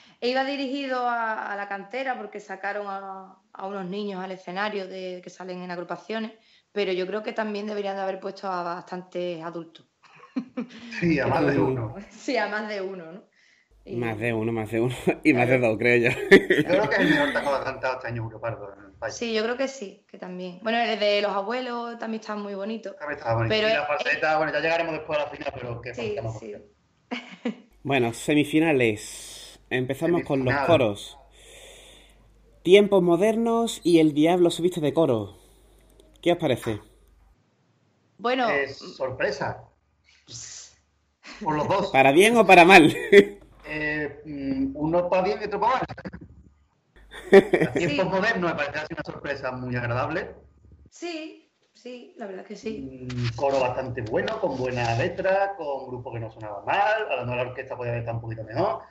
iba dirigido a, la cantera porque sacaron a, unos niños al escenario de, que salen en agrupaciones, pero yo creo que también deberían de haber puesto a bastantes adultos. Sí, a más de uno. Sí, a más de uno, ¿no? Más de uno, más de uno. Y más de dos, creo yo. Yo creo que es el mejor taco que ha cantado este año Pardo en el país. Sí, yo creo que sí, que también. Bueno, el de los abuelos también está muy bonito. También está bonito. Pero y la es- falseta, bueno, ya llegaremos después a la final, pero que Sí, sí. Bueno, semifinales. Empezamos con los coros. Tiempos modernos y el diablo se viste de coro. ¿Qué os parece? Bueno, Es sorpresa. Por los dos. ¿Para bien o para mal? Eh, mm, uno para bien y otro para mal. Tiempos Sí. modernos me parece una sorpresa muy agradable. sí, sí, la verdad que sí. Un coro bastante bueno, con buena letra, con un grupo que no sonaba mal, a lo mejor la orquesta podía haber estado un poquito mejor,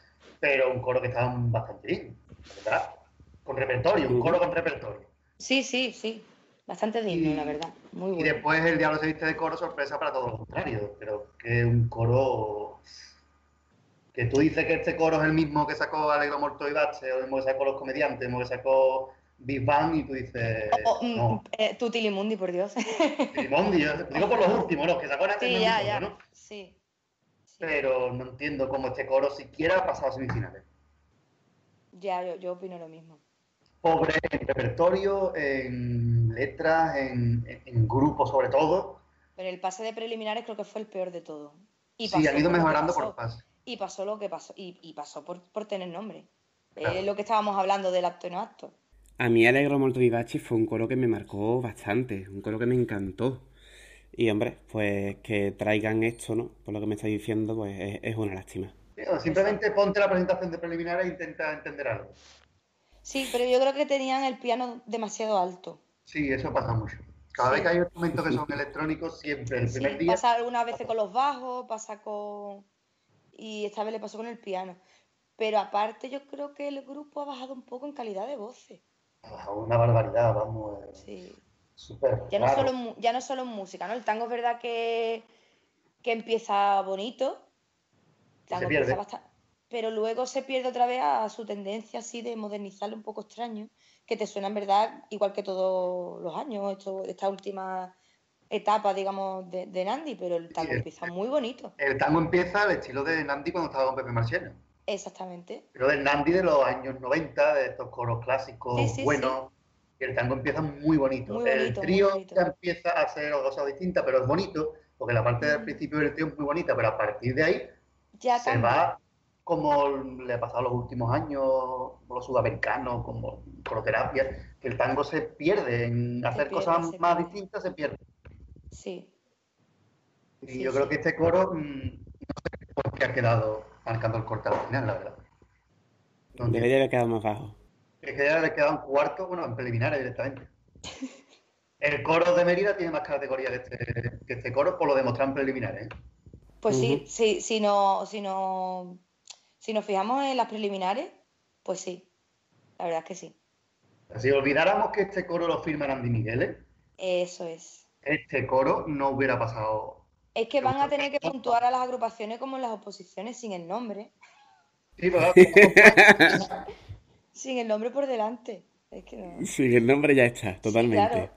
pero un coro que estaba bastante bien, la verdad. Con repertorio, un coro con repertorio. Sí, sí, sí. Bastante digno, Y- la verdad. Muy Y bueno. después el Diablo se viste de coro, sorpresa para todo lo contrario. Pero que un coro. Que tú dices que este coro es el mismo que sacó Alegro Morto y Bache, o el mismo que sacó Los Comediantes, el mismo que sacó Big Bang, y tú dices. Oh, mm, no. eh, tu Tilimundi, por Dios. Yo digo por los últimos, los que sacó en sí, el ya, mismo, ya. ¿no? Sí. Pero no entiendo cómo este coro siquiera ha pasado a semifinales. Ya, yo, yo opino lo mismo. Pobre en repertorio, en letras, en, en, en grupo sobre todo. Pero el pase de preliminares creo que fue el peor de todo. Y Sí, han ido mejorando pasó. por pase. Y pasó lo que pasó. Y, y pasó por, por tener nombre. Claro. Es lo que estábamos hablando del acto y no acto. A mí Alegro Molto Vivace fue un coro que me marcó bastante, un coro que me encantó. Y hombre, pues que traigan esto, ¿no? Por lo que me estáis diciendo, pues es, es una lástima. Simplemente ponte la presentación de preliminares e intenta entender algo. Sí, pero yo creo que tenían el piano demasiado alto. Sí, eso pasa mucho. Cada Sí. vez que hay instrumentos que son electrónicos, siempre el Sí, primer día. pasa algunas veces con los bajos, pasa con... Y esta vez le pasó con el piano. Pero aparte yo creo que el grupo ha bajado un poco en calidad de voces. Ah, Una barbaridad, vamos. eh, Sí. Ya no, solo ya no solo en música, ¿no? El tango es verdad que, que empieza bonito. El se tango pierde. empieza bastante. Pero luego se pierde otra vez a su tendencia así de modernizarlo un poco extraño, que te suena en verdad igual que todos los años, esto, esta última etapa, digamos, de, de Nandi, pero el tango Sí, empieza muy bonito. El tango empieza al estilo de Nandi cuando estaba con Pepe Marciano. Exactamente. Pero del Nandi de los años 90, de estos coros clásicos Sí, sí, buenos. Y el tango empieza muy bonito. Muy el bonito, trío ya empieza a ser otra cosa distinta, pero es bonito, porque la parte del Mm. principio del trío es muy bonita, pero a partir de ahí Ya se cambia. va como le ha pasado los últimos años, los sudamericanos, como coroterapia, que el tango se pierde en hacer pierde, cosas más pierde. distintas, se pierde. Sí. Y Sí, yo creo que este coro, mm, no sé por qué ha quedado marcando el corte al final, la verdad. Debería haber quedado más bajo. Es que ya le queda un cuarto, bueno, en preliminares directamente. El coro de Mérida tiene más categoría que este, que este coro, por lo demostrado en preliminares. ¿eh? Pues sí, si no, si no, si nos fijamos en las preliminares, pues sí. La verdad es que sí. Si olvidáramos que este coro lo firma Andy Migueles, Eso es. este coro no hubiera pasado. Es que van a tener que puntuar a las agrupaciones como en las oposiciones sin el nombre. Sí, ¿verdad? Sin el nombre por delante. Es que no. Sí, el nombre ya está, totalmente. claro.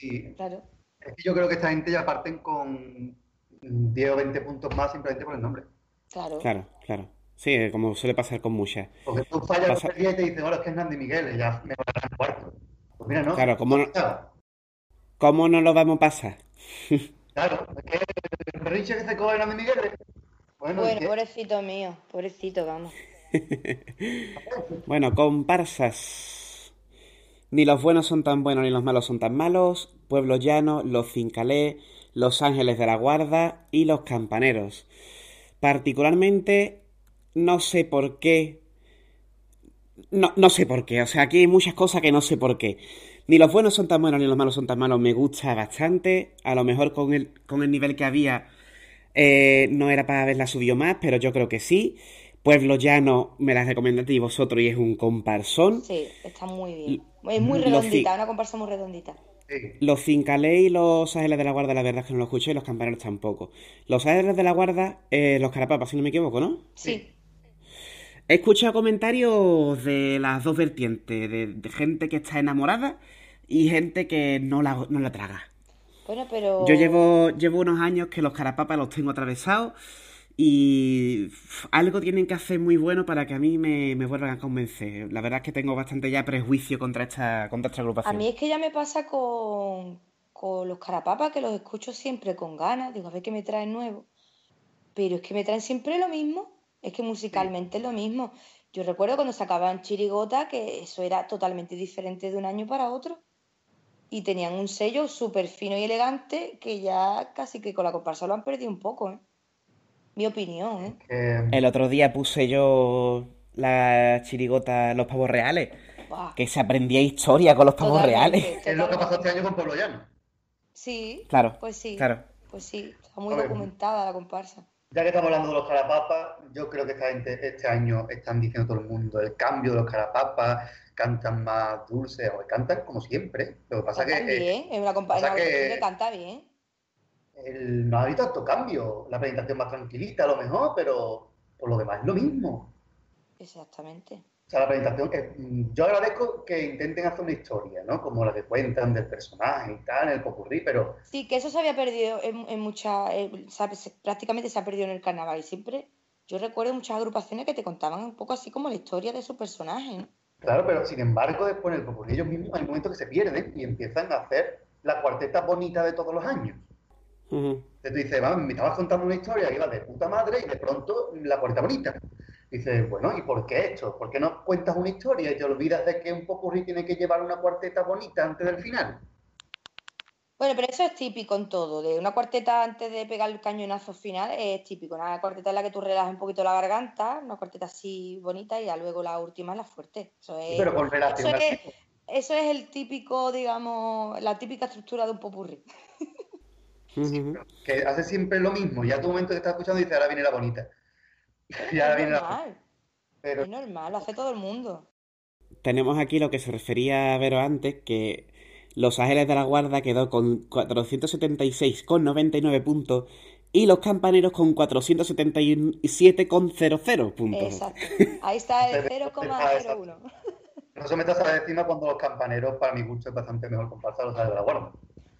Y Claro. es que yo creo que esta gente ya parten con 10 o 20 puntos más simplemente por el nombre. Claro. Claro, claro. Sí, como suele pasar con muchas. Porque tú fallas Pasa- el día y te dicen, bueno, es que es Nandy Miguel, y ya me van cuarto. Pues mira, no. Claro, ¿cómo no- ¿Cómo no lo vamos a pasar? claro, es que el perrinche que se coge Nandy Miguel. Bueno, ¿y pobrecito mío, pobrecito, vamos. Bueno, comparsas. Ni los buenos son tan buenos ni los malos son tan malos. Pueblo Llano, Los Cincalés, Los Ángeles de la Guarda y Los Campaneros. Particularmente, no sé por qué. No, no sé por qué. O sea, aquí hay muchas cosas que no sé por qué. Ni los buenos son tan buenos ni los malos son tan malos. Me gusta bastante. A lo mejor con el, con el nivel que había eh, no era para haberla subido más, pero yo creo que sí. Pueblo Llano me la recomendasteis vosotros y es un comparsón. Sí, está muy bien. Es muy redondita, una comparsa muy redondita. Sí. Los Cincalé y los Ángeles de la Guarda, la verdad es que no los escuché y los Campaneros tampoco. Los Ángeles de la Guarda, eh, los Carapapas, si no me equivoco, ¿no? Sí, He escuchado comentarios de las dos vertientes, de, de gente que está enamorada y gente que no la, no la traga. Bueno, pero... Yo llevo, llevo unos años que los carapapas los tengo atravesados y algo tienen que hacer muy bueno para que a mí me, me, vuelvan a convencer. La verdad es que tengo bastante ya prejuicio contra esta, contra esta agrupación. A mí es que ya me pasa con, con los carapapas, que los escucho siempre con ganas. Digo, a ver qué me traen nuevo. Pero es que me traen siempre lo mismo. Es que musicalmente es lo mismo. Yo recuerdo cuando sacaban Chirigota que eso era totalmente diferente de un año para otro. Y tenían un sello súper fino y elegante que ya casi que con la comparsa lo han perdido un poco, ¿eh? Mi opinión, ¿eh? El otro día puse yo la chirigota Los Pavos Reales. Que se aprendía historia con los pavos reales. Es lo que pasó este año con Pueblo Llano. Sí. Claro. Pues sí. Claro. Pues sí. Está muy documentada la comparsa. Ya que estamos hablando de los carapapas, yo creo que esta gente este año están diciendo todo el mundo el cambio de los carapapas, cantan más dulces, o cantan como siempre. Lo que pasa cantan que. bien, es una comparsa que canta bien. No ha habido tanto cambio. La presentación más tranquilita, a lo mejor, pero por lo demás es lo mismo. Exactamente. O sea, la presentación, mm, yo agradezco que intenten hacer una historia, ¿no? Como la que cuentan del personaje y tal, en el popurrí, pero... Sí, que eso se había perdido en, en muchas... prácticamente se ha perdido en el carnaval y siempre... Yo recuerdo muchas agrupaciones que te contaban un poco así como la historia de su personaje, ¿no? Claro, pero sin embargo, después en el popurrí ellos mismos hay momentos que se pierden y empiezan a hacer la cuarteta bonita de todos los años. Entonces tú dices, vamos, me estabas contando una historia que iba de puta madre y de pronto la cuarteta bonita. Dices, bueno, ¿y por qué esto? ¿Por qué no cuentas una historia y te olvidas de que un popurrí tiene que llevar una cuarteta bonita antes del final? Bueno, pero eso es típico en todo. De una cuarteta antes de pegar el cañonazo final es típico. Una cuarteta en la que tú relajas un poquito la garganta, una cuarteta así bonita y ya luego la última es la fuerte. Eso es, pero con relación eso, es, eso es el típico, digamos, la típica estructura de un popurrí. que hace siempre lo mismo. Ya tu momento que estás escuchando dice, ahora viene la bonita. es normal. Pero... Es normal, lo hace todo el mundo. Tenemos aquí lo que se refería a Vero antes, que Los Ángeles de la Guarda quedó con 476,99 puntos y Los Campaneros con 477,00 puntos. Exacto. Ahí está el 0,01. No se metas a la décima cuando Los Campaneros, para mi gusto, es bastante mejor comparsa Los Ángeles de la Guarda.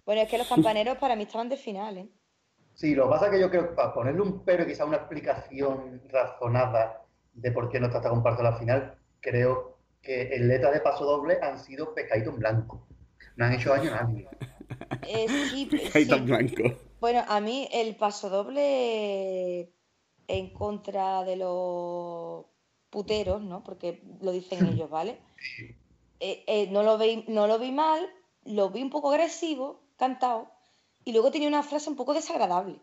Bueno, es que Los Campaneros para mí estaban de final, ¿eh? Sí, lo que pasa es que yo creo que para ponerle un pero y quizá una explicación razonada de por qué no está esta comparsa a la final, creo que el letra de paso doble han sido pecadito en blanco. No han hecho daño a nadie. Eh, sí, en blanco. Bueno, a mí el paso doble en contra de los puteros, ¿no? Porque lo dicen ellos, ¿vale? Eh, eh, no, lo vi, no lo vi mal, lo vi un poco agresivo, cantado, y luego tenía una frase un poco desagradable.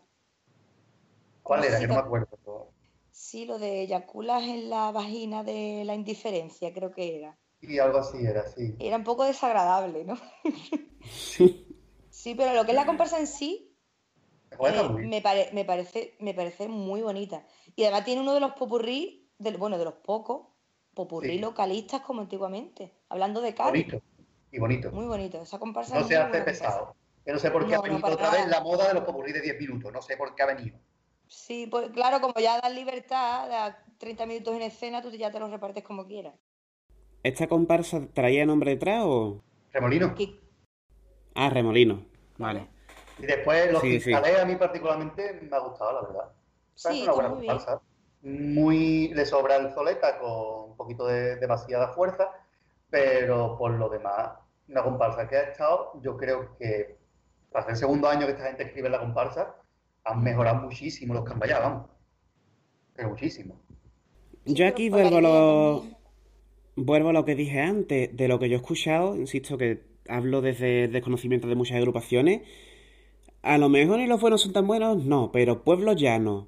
¿Cuál era? Que no me acuerdo. Sí, lo de eyaculas en la vagina de la indiferencia, creo que era. Y algo así era, sí. Era un poco desagradable, ¿no? sí, pero lo que es la comparsa en sí, eh, me, parece, me parece muy bonita. Y además tiene uno de los popurrí, del, bueno, de los pocos popurrí localistas como antiguamente, hablando de Cádiz. Bonito, y bonito. Muy bonito, esa comparsa. No se hace pesado. Que no sé por qué ha venido otra vez la moda de los popurrí de 10 minutos. No sé por qué ha venido. Sí, pues claro, como ya das libertad, das 30 minutos en escena, tú ya te los repartes como quieras. ¿Esta comparsa traía nombre detrás o...? Remolino. Ah, Remolino. Vale. Y después los sí, a mí particularmente me ha gustado, la verdad. Sí, es una buena comparsa. Muy... Le sobra el Zoleta con un poquito de demasiada fuerza, pero por lo demás, una comparsa que ha estado, yo creo que para el segundo año que esta gente escribe la comparsa, han mejorado muchísimo los que han vamos. Pero muchísimo. Yo aquí vuelvo a lo, vuelvo a lo que dije antes, de lo que yo he escuchado, insisto que hablo desde desconocimiento de muchas agrupaciones. A lo mejor ni los buenos son tan buenos, no, pero Pueblo Llano.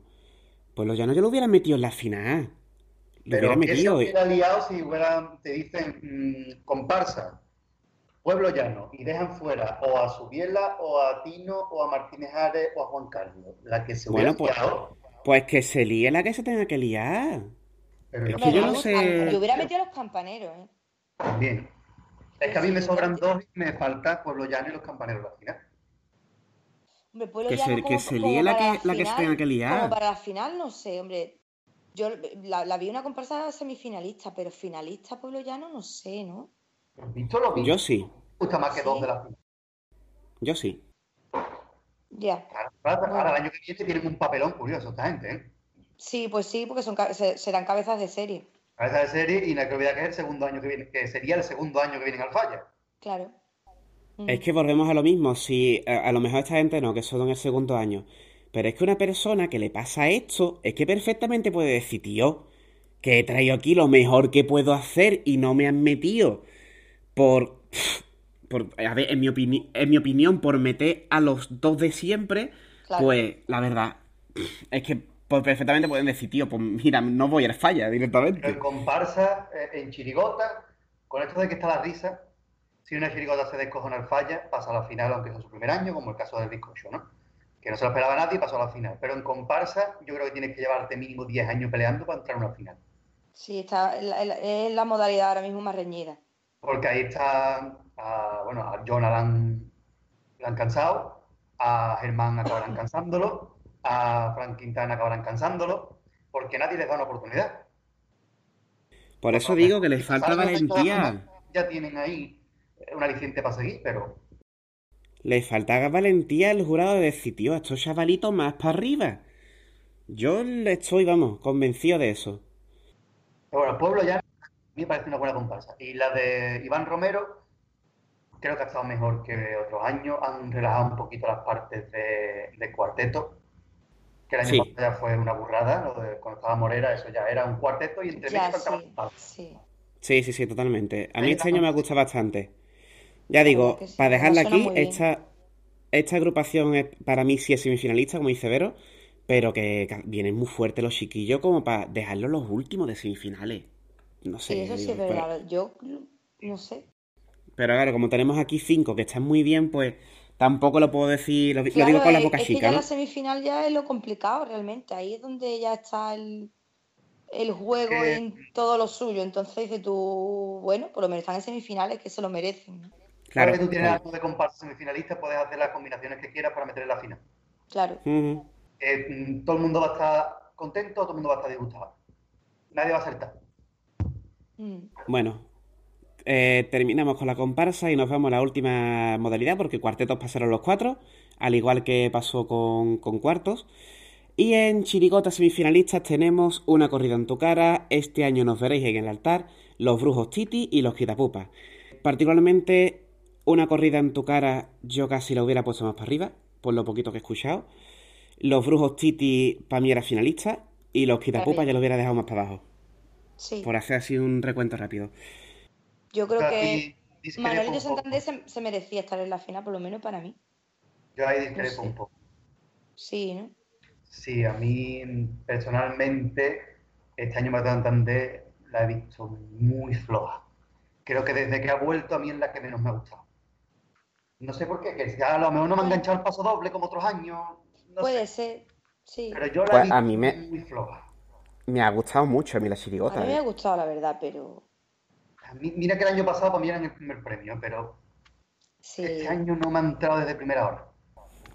Pueblo Llano yo lo hubiera metido en la final. Lo pero hubiera metido. Se hubiera liado si te dicen mm, comparsa Pueblo Llano y dejan fuera o a Subiela o a Tino o a Martínez Ares o a Juan Carlos. La que se bueno, pues, pues que se líe la que se tenga que liar. Pero es que yo no sé. Yo hubiera metido a los campaneros, ¿eh? También. Es que a mí me sobran dos y me falta Pueblo Llano y los campaneros la final. que, se, que se líe la que, la, que se tenga que liar. Como para la final, no sé, hombre. Yo la, vi una comparsa semifinalista, pero finalista Pueblo Llano no sé, ¿no? ¿Visto lo Yo sí. Gusta más que dos de la final. Yo sí. Ya. Claro, ahora, el año que viene tienen un papelón curioso esta gente, ¿eh? Sí, pues sí, porque son serán cabezas de serie. Cabezas de serie y no hay que olvidar que es el segundo año que viene, que sería el segundo año que vienen al falla. Claro. Es que volvemos a lo mismo, si a, lo mejor esta gente no, que son en el segundo año, pero es que una persona que le pasa esto, es que perfectamente puede decir, tío, que he traído aquí lo mejor que puedo hacer y no me han metido por, por a ver, en mi, en mi opinión, por meter a los dos de siempre, pues la verdad, es que pues perfectamente pueden decir, tío, pues mira, no voy a falla directamente. Pero en comparsa, eh, en chirigota, con esto de que está la risa, si una chirigota se descojona el falla, pasa a la final, aunque sea su primer año, como el caso del bizcocho, ¿no? Que no se lo esperaba nadie y pasó a la final. Pero en comparsa, yo creo que tienes que llevarte mínimo 10 años peleando para entrar a una final. Sí, está, es la modalidad ahora mismo más reñida. Porque ahí está, bueno, a John la han, cansado, a Germán acabarán cansándolo, a Frank Quintana acabarán cansándolo, porque nadie les da una oportunidad. Por eso digo que les falta valentía. Ya tienen ahí un aliciente para seguir, pero. Le falta valentía al jurado de decir, tío, estos chavalitos más para arriba. Yo le estoy, vamos, convencido de eso. bueno, el pueblo ya a mí me parece una buena comparsa. Y la de Iván Romero, creo que ha estado mejor que otros años. Han relajado un poquito las partes de, cuarteto. Que el año pasado ya fue una burrada. Lo de cuando estaba Morera, eso ya era un cuarteto y entre ya, sí, sí. sí, sí, totalmente. A mí este año me gusta bastante. Ya digo, para dejarla aquí, esta, esta agrupación es, para mí sí es semifinalista, como dice Vero, pero que vienen muy fuertes los chiquillos como para dejarlos los últimos de semifinales. No sé. Sí, eso sí es verdad. Yo no sé. Pero claro, como tenemos aquí cinco que están muy bien, pues tampoco lo puedo decir, lo, digo con la boca es chica. Que ya la semifinal ya es lo complicado realmente. Ahí es donde ya está el, el juego en todo lo suyo. Entonces dices tú, bueno, por lo menos están en semifinales que se lo merecen. Claro, que tú tienes algo de comparsa semifinalista, puedes hacer las combinaciones que quieras para meter en la final. Claro. Eh, mm, todo el mundo va a estar contento, todo el mundo va a estar disgustado. Nadie va a acertar. Mm. Bueno, eh, terminamos con la comparsa y nos vamos a la última modalidad porque cuartetos pasaron los cuatro, al igual que pasó con, con cuartos. Y en Chirigota semifinalistas tenemos una corrida en tu cara. Este año nos veréis en el altar, los brujos Titi y los Quitapupas. Particularmente una corrida en tu cara, yo casi la hubiera puesto más para arriba, por lo poquito que he escuchado. Los brujos Titi para mí era finalista y los Quitapupas ya lo hubiera dejado más para abajo. Sí. Por hacer así un recuento rápido. Yo creo que Manuel de Santander se, merecía estar en la final, por lo menos para mí. Yo ahí discrepo un poco. Sí, ¿no? Sí, a mí personalmente este año de Santander la he visto muy floja. Creo que desde que ha vuelto a mí es la que menos me ha gustado. No sé por qué, que a lo mejor no me ha enganchado el paso doble como otros años. Puede ser, sí. Pero yo la pues a mí me... muy floja. Me ha gustado mucho a mí la chirigota. A mí me ha ¿eh? gustado, la verdad, pero... mira que el año pasado para mí era el primer premio, pero... Este año no me ha entrado desde primera hora.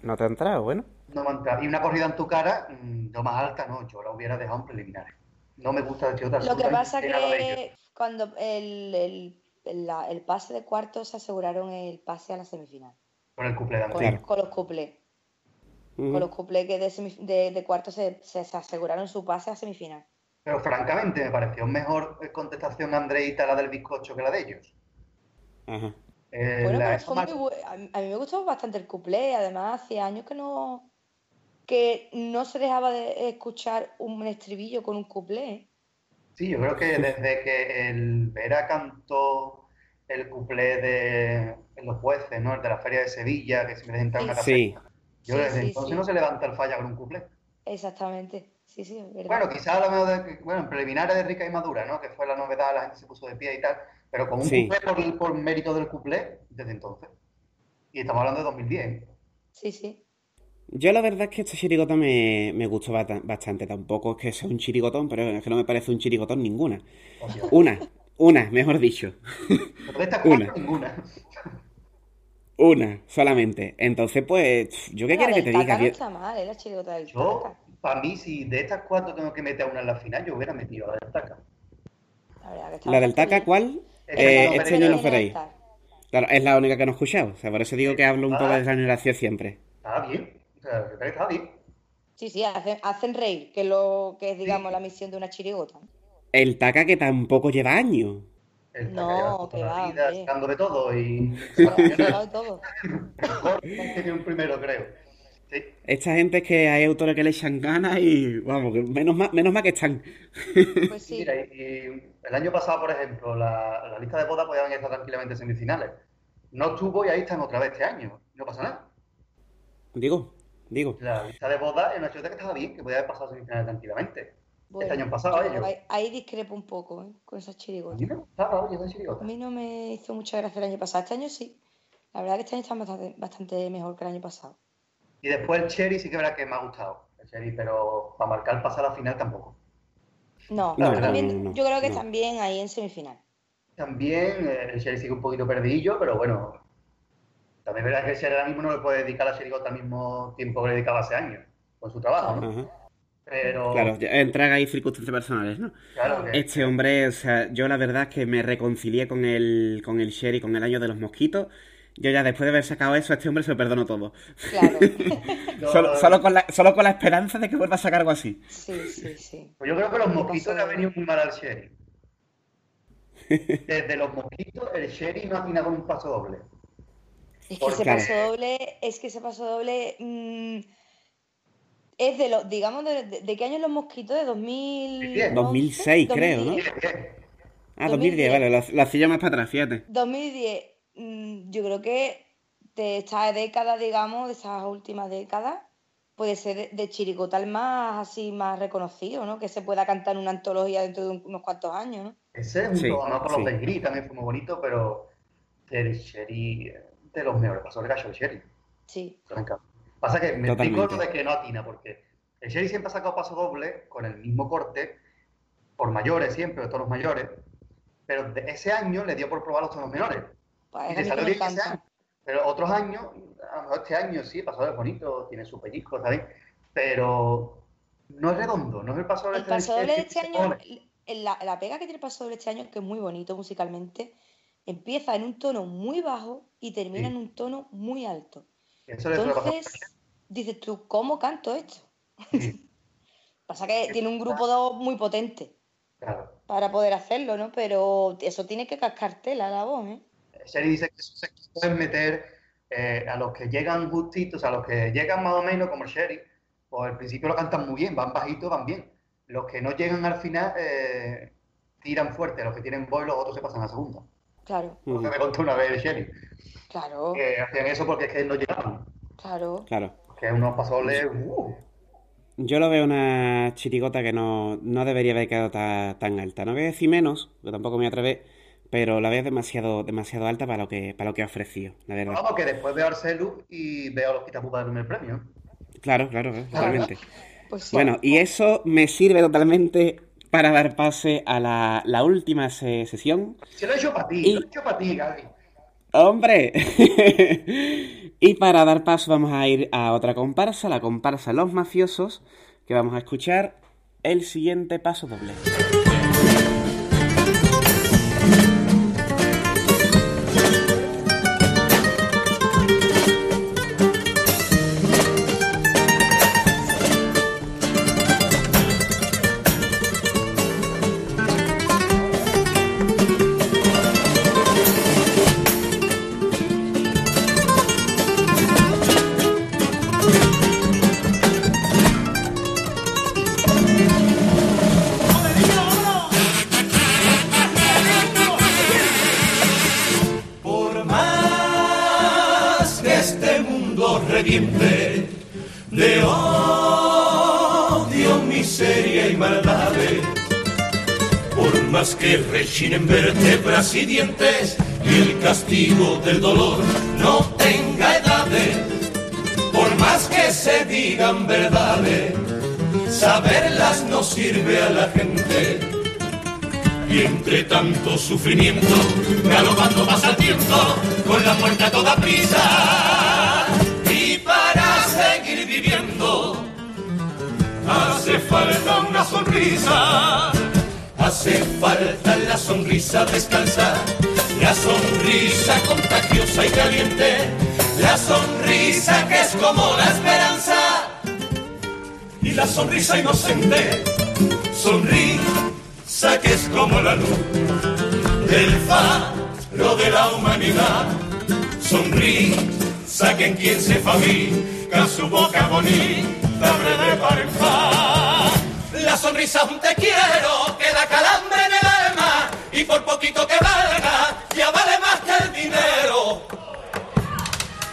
¿No te ha entrado? Bueno. No me ha entrado. Y una corrida en tu cara, mm, lo más alta, no, yo la hubiera dejado en preliminares. No me gusta de chirigota. Lo que pasa que cuando el el pase de cuartos se aseguraron el pase a la semifinal. Con el cuplé de con, los cuplés. Con los cuplés que de, de, cuartos se, aseguraron su pase a semifinal. Pero francamente me pareció mejor contestación Andreita la del bizcocho que la de ellos. Ajá. Eh, bueno, a mí me gustó bastante el cuplé, además hace años que no que no se dejaba de escuchar un estribillo con un cuplé. Sí, yo creo que desde que el Vera cantó el cuplé de los jueces, ¿no? El de la Feria de Sevilla, que se me una Sí. Yo desde entonces no se levanta el falla con un cuplé. Exactamente. Sí, sí, es verdad. Bueno, quizás a lo mejor, de, bueno, en preliminares de Rica y Madura, ¿no? Que fue la novedad, la gente se puso de pie y tal. Pero con un cuplé por, por mérito del cuplé, desde entonces. Y estamos hablando de 2010. Sí, sí. Yo la verdad es que este chirigota me, me gustó bastante. Tampoco es que sea un chirigotón, pero es que no me parece un chirigotón ninguna. Una, una, mejor dicho. una. ninguna. Una, solamente. Entonces, pues, ¿yo qué quiero que te diga? No está mal, ¿eh? la chirigota del Yo, para mí, si de estas cuatro tengo que meter a una en la final, yo hubiera metido la del Taca. La, del Taca, ¿cuál? Eh, este año no veréis. Claro, es la única que no he escuchado. O sea, por eso digo que hablo un poco de esa generación siempre. Está bien. está bien. Sí, sí, hacen, hacen reír, que, lo, que es, digamos, la misión de una chirigota. El taca que tampoco lleva años. El no, que va. Vida, de todo y. de todo. tiene un primero, creo. Sí. Esta gente es que hay autores que le echan ganas y vamos, menos mal, menos mal que están. Pues sí. Mira, y, el año pasado, por ejemplo, la, la lista de bodas podían estar tranquilamente en semifinales. No estuvo y ahí están otra vez este año. No pasa nada. Digo, digo. La lista de bodas en una ciudad que estaba bien, que podía haber pasado semifinales tranquilamente. Este año pasado, ellos. Ahí, ahí, discrepo un poco ¿eh? con esas chirigotas. A mí me gustaba, oye, esa chirigota. A mí no me hizo mucha gracia el año pasado. Este año sí. La verdad que este año está bastante, bastante mejor que el año pasado. Y después el Cherry sí que verá que me ha gustado. El Cherry, pero para marcar pasar a la final tampoco. No, yo creo que también ahí en semifinal. También eh, el Cherry sigue un poquito perdidillo, pero bueno. También es verdad que el Cherry ahora mismo no le puede dedicar a la Cherigota al mismo tiempo que le dedicaba hace años, con su trabajo, ¿no? Pero... Claro, entrega ahí circunstancias personales, ¿no? Claro Este hombre, o sea, yo la verdad es que me reconcilié con el, con el Sherry, con el año de los mosquitos, yo ya después de haber sacado eso, a este hombre se lo perdono todo. Claro. solo, con la, solo con la esperanza de que vuelva a sacar algo así. Sí, sí, sí. Pues yo creo que los mosquitos le han venido muy mal al Sherry. Desde los mosquitos, el Sherry no atina con un paso doble. Es que ese paso doble, es que ese paso doble es de los, digamos, de, qué año los mosquitos? ¿De 2000... 2006, creo, ¿no? Ah, 2010, vale, la, la silla más para atrás, fíjate. 2010. Mm, yo creo que de esta década, digamos, de estas últimas décadas, puede ser de, chiricotal más así más reconocido, ¿no? Que se pueda cantar una antología dentro de unos cuantos años, ¿no? Ese es un sí, no por los de Gris también fue muy bonito, pero el Sherry de los mejores pasó el gallo el Sherry. Sí. Pasa que me explico lo de que no atina, porque el Sherry siempre ha sacado paso doble con el mismo corte, por mayores siempre, de tonos mayores, pero de ese año le dio por probar los tonos menores. Pues pero otros años, este año sí, el paso es bonito, tiene su pellizco, ¿sabes? Pero no es redondo, no es el paso doble. El paso doble de este año, la, la, pega que tiene el paso doble este año, que es muy bonito musicalmente, empieza en un tono muy bajo y termina en un tono muy alto. Entonces, dices tú, ¿cómo canto esto? Pasa que tiene un grupo muy potente para poder hacerlo, ¿no? Pero eso tiene que cascártela la voz, ¿eh? Sherry dice que se pueden meter eh, a los que llegan justitos, a los que llegan más o menos como el Sherry, pues al principio lo cantan muy bien, van bajitos, van bien. Los que no llegan al final eh, tiran fuerte, los que tienen voz los otros se pasan a segunda. Claro. Lo que me contó una vez el Sherry. Claro. Que hacían eso porque es que no llegaban. Claro. Claro. Que unos pasoles. Uh. Yo lo veo una chirigota que no, no debería haber quedado tan, alta. No voy a decir menos, pero tampoco me atrevé pero la veo demasiado, demasiado alta para lo que para lo que ha ofrecido, la verdad. Vamos, que después veo Arcelu y veo a los Quitapupas en el premio. Claro, claro, totalmente. Pues bueno, y eso me sirve totalmente para dar pase a la, la última sesión. Se lo he hecho para ti, lo he hecho para ti, Gaby. ¡Hombre! y para dar paso vamos a ir a otra comparsa, la comparsa Los Mafiosos, que vamos a escuchar el siguiente paso doble. Rechinen vértebras y dientes y el castigo del dolor no tenga edades. Por más que se digan verdades, saberlas no sirve a la gente. Y entre tanto sufrimiento, galopando pasa el tiempo, con la muerte a toda prisa. Y para seguir viviendo, hace falta una sonrisa Hace falta la sonrisa descalza, la sonrisa contagiosa y caliente, la sonrisa que es como la esperanza. Y la sonrisa inocente, sonrisa que es como la luz del faro de la humanidad, sonrisa que en quien se fabrica su boca bonita breve para La sonrisa un te quiero que da calambre en el alma y por poquito que valga ya vale más que el dinero.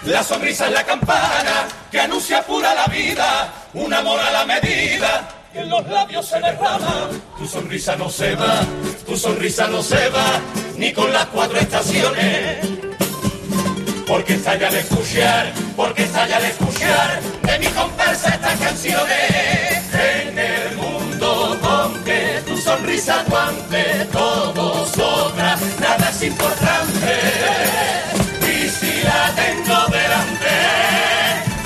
La sonrisa es la campana que anuncia pura la vida, un amor a la medida y en los labios se derrama. Tu sonrisa no se va, tu sonrisa no se va, ni con las cuatro estaciones. Porque está ya al escuchar, porque está ya al escuchar de mi comparsa estas canciones. Aguante, todo sobra, nada es importante. Y si la tengo delante,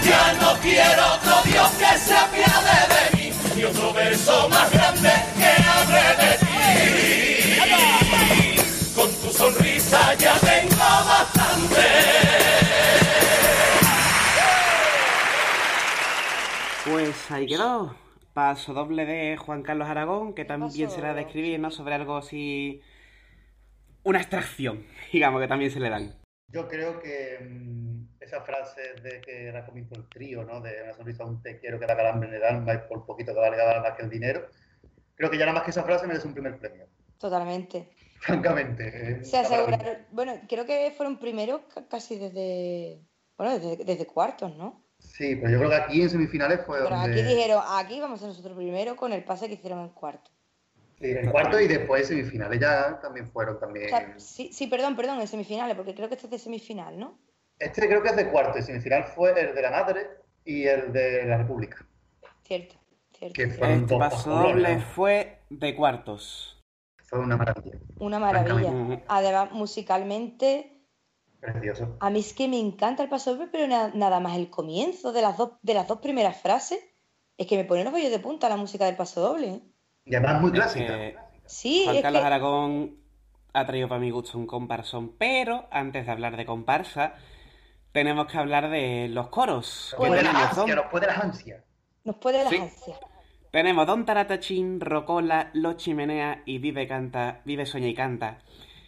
ya no quiero otro Dios que se apiade de mí, y otro verso más grande que de ti. Con tu sonrisa ya tengo bastante. Pues ahí quedó. Paso doble de Juan Carlos Aragón, que también será de escribir, ¿no? Sobre algo así. Una extracción, digamos, que también se le dan. Yo creo que mm, esa frase de que era comienzo el trío, ¿no? De una sonrisa un te quiero que da calambre en el alma y por poquito que valga más que el dinero. Creo que ya nada más que esa frase merece un primer premio. Totalmente. Francamente. eh, Se aseguraron. Bueno, creo que fueron primeros ca- casi desde. Bueno, desde, desde cuartos, ¿no? Sí, pero yo creo que aquí en semifinales fue Pero donde... aquí dijeron, aquí vamos a ser nosotros primero con el pase que hicieron en cuarto. Sí, en cuarto y después semifinales ya también fueron O también... sea, sí, sí, perdón, perdón, en semifinales, porque creo que este es de semifinal, ¿no? Este creo que es de cuarto y semifinal fue el de la Madre y el de la República. Cierto, cierto. Que Este dos paso doble fue de cuartos. Fue una maravilla. Una maravilla. Además, musicalmente, Precioso. a mí es que me encanta el paso doble, pero na- nada más el comienzo de las dos, de las dos primeras frases, es que me pone los vellos de punta la música del paso doble. ¿eh? Y además muy Es clásica. que Sí, Juan es Carlos que Aragón ha traído para mi gusto un comparsón, pero antes de hablar de comparsa, tenemos que hablar de los coros. Nos puede nos puede las ansias. nos puede las Sí. ansias. Tenemos Don Taratachín, Rocola, Los Chimenea y Vive Canta, Vive Sueña y Canta.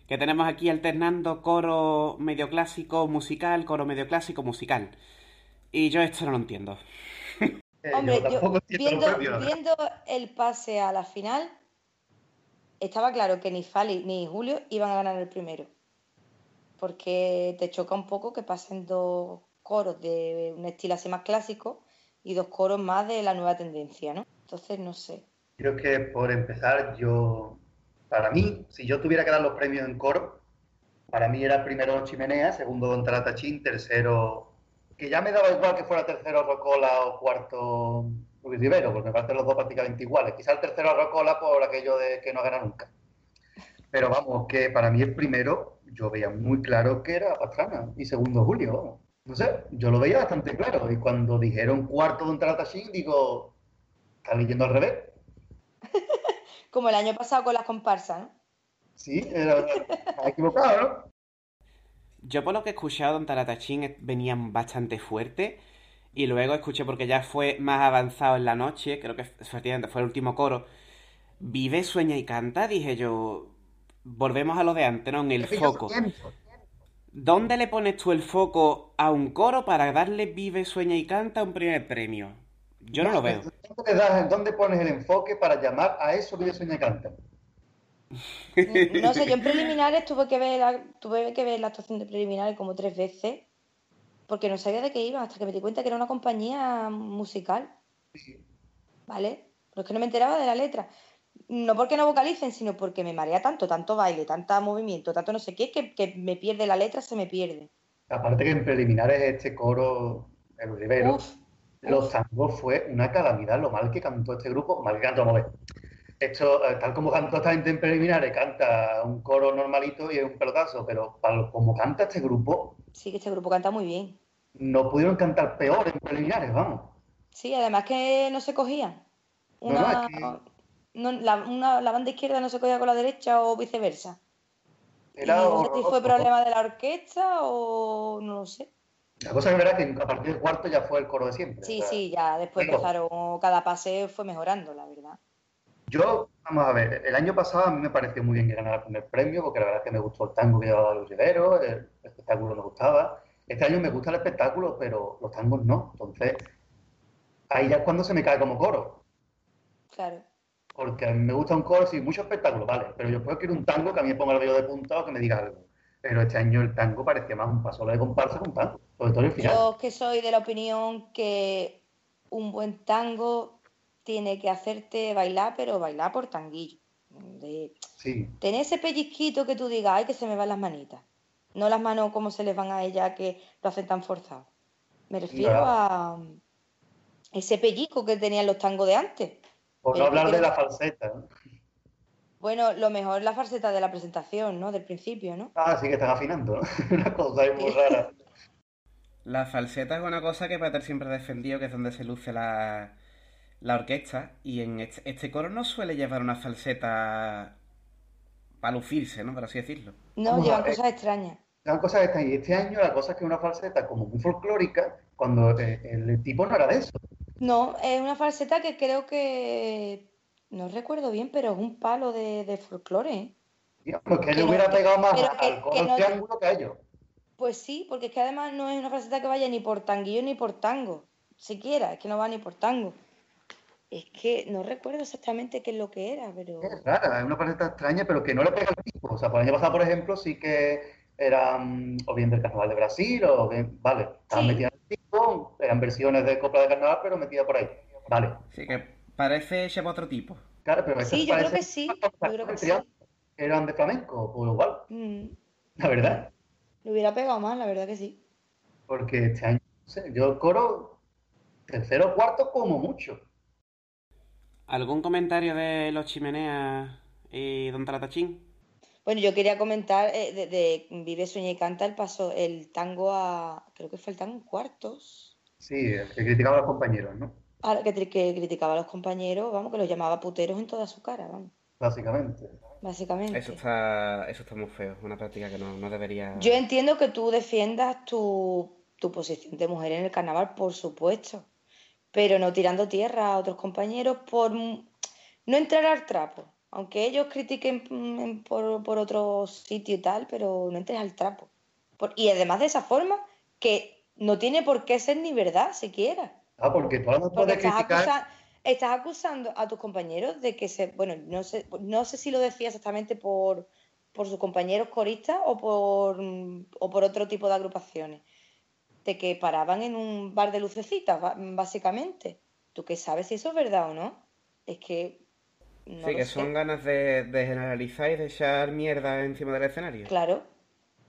Que tenemos aquí alternando coro medio clásico musical, coro medio clásico musical. Y yo esto no lo entiendo. Eh, Hombre, yo viendo, viendo el pase a la final, estaba claro que ni Fali ni Julio iban a ganar el primero. Porque te choca un poco que pasen dos coros de un estilo así más clásico y dos coros más de la nueva tendencia, ¿no? Entonces, no sé. Creo que por empezar, yo, para mí, si yo tuviera que dar los premios en coro, para mí era primero Chimenea, segundo Don Taratachín, tercero, que ya me daba igual que fuera tercero Rocola o cuarto Luis Rivero, porque me parecen los dos prácticamente iguales. Quizá el tercero Rocola por aquello de que no gana nunca. Pero vamos, que para mí el primero, yo veía muy claro que era Pastrana y segundo Julio. No sé, yo lo veía bastante claro. Y cuando dijeron cuarto Don Taratachín, digo, ¿está leyendo al revés? Como el año pasado con las comparsas, ¿no? Sí, era, equivocado, ¿no? Yo por lo que he escuchado, Don Taratachín venían bastante fuerte. Y luego escuché, porque ya fue más avanzado en la noche, creo que efectivamente fue el último coro. Vive, sueña y canta, dije yo. Volvemos a lo de antes, ¿no? En el foco. ¿Dónde le pones tú el foco a un coro para darle Vive, sueña y canta un primer premio? Yo no lo veo. ¿Dónde, le das- dónde pones el enfoque para llamar a eso que sueña y canta? No sé, yo en preliminares tuve que ver la, tuve que ver la actuación de preliminares como tres veces porque no sabía de qué iba hasta que me di cuenta que era una compañía musical. ¿Vale? Pero es que no me enteraba de la letra. No porque no vocalicen, sino porque me marea tanto, tanto baile, tanto movimiento, tanto no sé qué, que, que me pierde la letra, se me pierde. Aparte que en preliminares este coro, el Rivero, Uf, los tangos fue una calamidad lo mal que cantó este grupo, mal que cantó, vamos a ver. Esto, eh, tal como cantó esta gente en preliminares, canta un coro normalito y es un pelotazo, pero para, como canta este grupo, sí que este grupo canta muy bien. no pudieron cantar peor en preliminares, vamos. Sí, además que no se cogían. No, no, Una, es que- no, la, una- la banda izquierda no se cogía con la derecha o viceversa. Y Era no sé si fue problema de la orquesta o no lo sé. La cosa es verdad que a partir del cuarto ya fue el coro de siempre. Sí, sí, ya después empezaron, cada pase fue mejorando, la verdad. Yo, vamos a ver, el año pasado a mí me pareció muy bien que ganara el primer premio, porque la verdad es que me gustó el tango que llevaba los Rivero, el espectáculo me gustaba. Este año me gusta el espectáculo, pero los tangos no. Entonces, ahí ya es cuando se me cae como coro. Claro. Porque a mí me gusta un coro, sí, mucho espectáculo, vale, pero yo puedo quiero un tango que a mí me ponga el vello de punta o que me diga algo. Pero este año el tango parecía más un paso de comparsa con tango, sobre todo el final. Yo que soy de la opinión que un buen tango tiene que hacerte bailar, pero bailar por tanguillo. De sí. Tener ese pellizquito que tú digas, ay, que se me van las manitas. No las manos como se les van a ella que lo hacen tan forzado. Me refiero a ese pellizco que tenían los tangos de antes. Por no hablar de la falseta. Bueno, lo mejor es la falseta de la presentación, ¿no? Del principio, ¿no? Ah, sí que están afinando, ¿no? una cosa muy rara. La falseta es una cosa que Pater siempre ha defendido, que es donde se luce la, orquesta. Y en este, este, coro no suele llevar una falseta para lucirse, ¿no? Por así decirlo. No, llevan cosas extrañas. Llevan cosas extrañas. Y este año la cosa es que una falseta como muy folclórica, cuando eh, el tipo no era de eso. No, es una falseta que creo que. No recuerdo bien, pero es un palo de, de folclore. ¿eh? Pues que, él hubiera pegado más al coro triángulo que a ellos. Pues sí, porque es que además no es una falseta que vaya ni por tanguillo ni por tango. Siquiera, es que no va ni por tango. Es que no recuerdo exactamente qué es lo que era, pero. Es rara, es una falseta extraña, pero que no le pega al tipo. O sea, por el año pasado, por ejemplo, sí que eran o bien del Carnaval de Brasil o bien, vale, estaban metidas en el tipo, eran versiones de Copla de Carnaval, pero metidas por ahí. Vale. Sí, que parece lleva otro tipo. Claro, pero sí, yo creo que sí. Yo creo que sí. Eran de flamenco, pues igual. Mm. La verdad. Le hubiera pegado más, la verdad que sí. Porque este año, no sé, yo coro tercero o cuarto como mucho. ¿Algún comentario de los chimeneas y Don Taratachín? Bueno, yo quería comentar eh, de, Vive, Sueña y Canta el paso, el tango a. Creo que fue el tango en cuartos. Sí, que criticaba a los compañeros, ¿no? Ah, que, que, criticaba a los compañeros, vamos, que los llamaba puteros en toda su cara, vamos. Básicamente. Básicamente. Eso está, eso está muy feo, una práctica que no, no debería. Yo entiendo que tú defiendas tu, tu posición de mujer en el carnaval, por supuesto, pero no tirando tierra a otros compañeros por no entrar al trapo aunque ellos critiquen mm, por, por otro sitio y tal, pero no entres al trapo. y además de esa forma, que no tiene por qué ser ni verdad siquiera. Ah, porque tú no puedes criticar... estás acusando a tus compañeros de que se... Bueno, no sé, no sé si lo decía exactamente por, por sus compañeros coristas o por, o por otro tipo de agrupaciones. De que paraban en un bar de lucecitas, básicamente. ¿Tú qué sabes si eso es verdad o no? Es que sí, que son ganas de, generalizar y de echar mierda encima del escenario. Claro.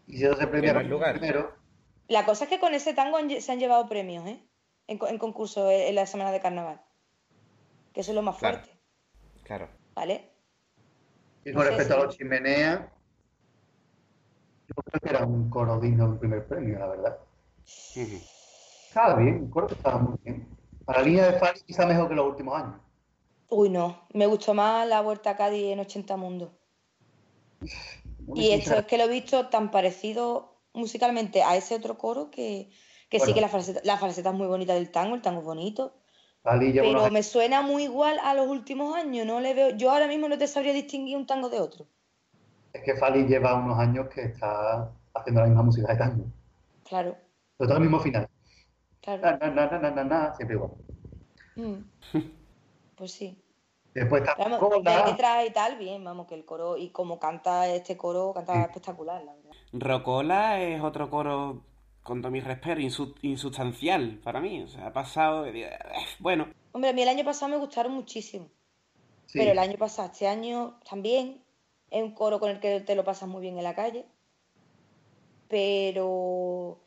Y si no se premia lugar. primero. La cosa es que con ese tango se han llevado premios, ¿eh? En, concurso en la semana de carnaval. Que eso es lo más fuerte. Claro. ¿Vale? Y con respecto a los chimeneas, yo creo que era un coro digno de un primer premio, la verdad. Estaba bien, el coro estaba muy bien. Para la línea de Fari quizá mejor que los últimos años. Uy, no, me gustó más la Vuelta a Cádiz en 80 Mundos. Y esto es que lo he visto tan parecido musicalmente a ese otro coro que, sí que la falseta, la falseta es muy bonita del tango, el tango es bonito. Pero me suena muy igual a los últimos años, no le veo, yo ahora mismo no te sabría distinguir un tango de otro. Es que Fali lleva unos años que está haciendo la misma música de tango. Claro. Pero todo el mismo final. Claro. siempre igual. Mm. Pues sí. Después está vamos, de y tal, bien, vamos, que el coro, y como canta este coro, canta espectacular, la verdad. Rocola es otro coro, con todo mi respeto, insustancial para mí. O sea, ha pasado. Eh, bueno. Hombre, a mí el año pasado me gustaron muchísimo. Pero el año pasado, este año también, es un coro con el que te lo pasas muy bien en la calle. Pero.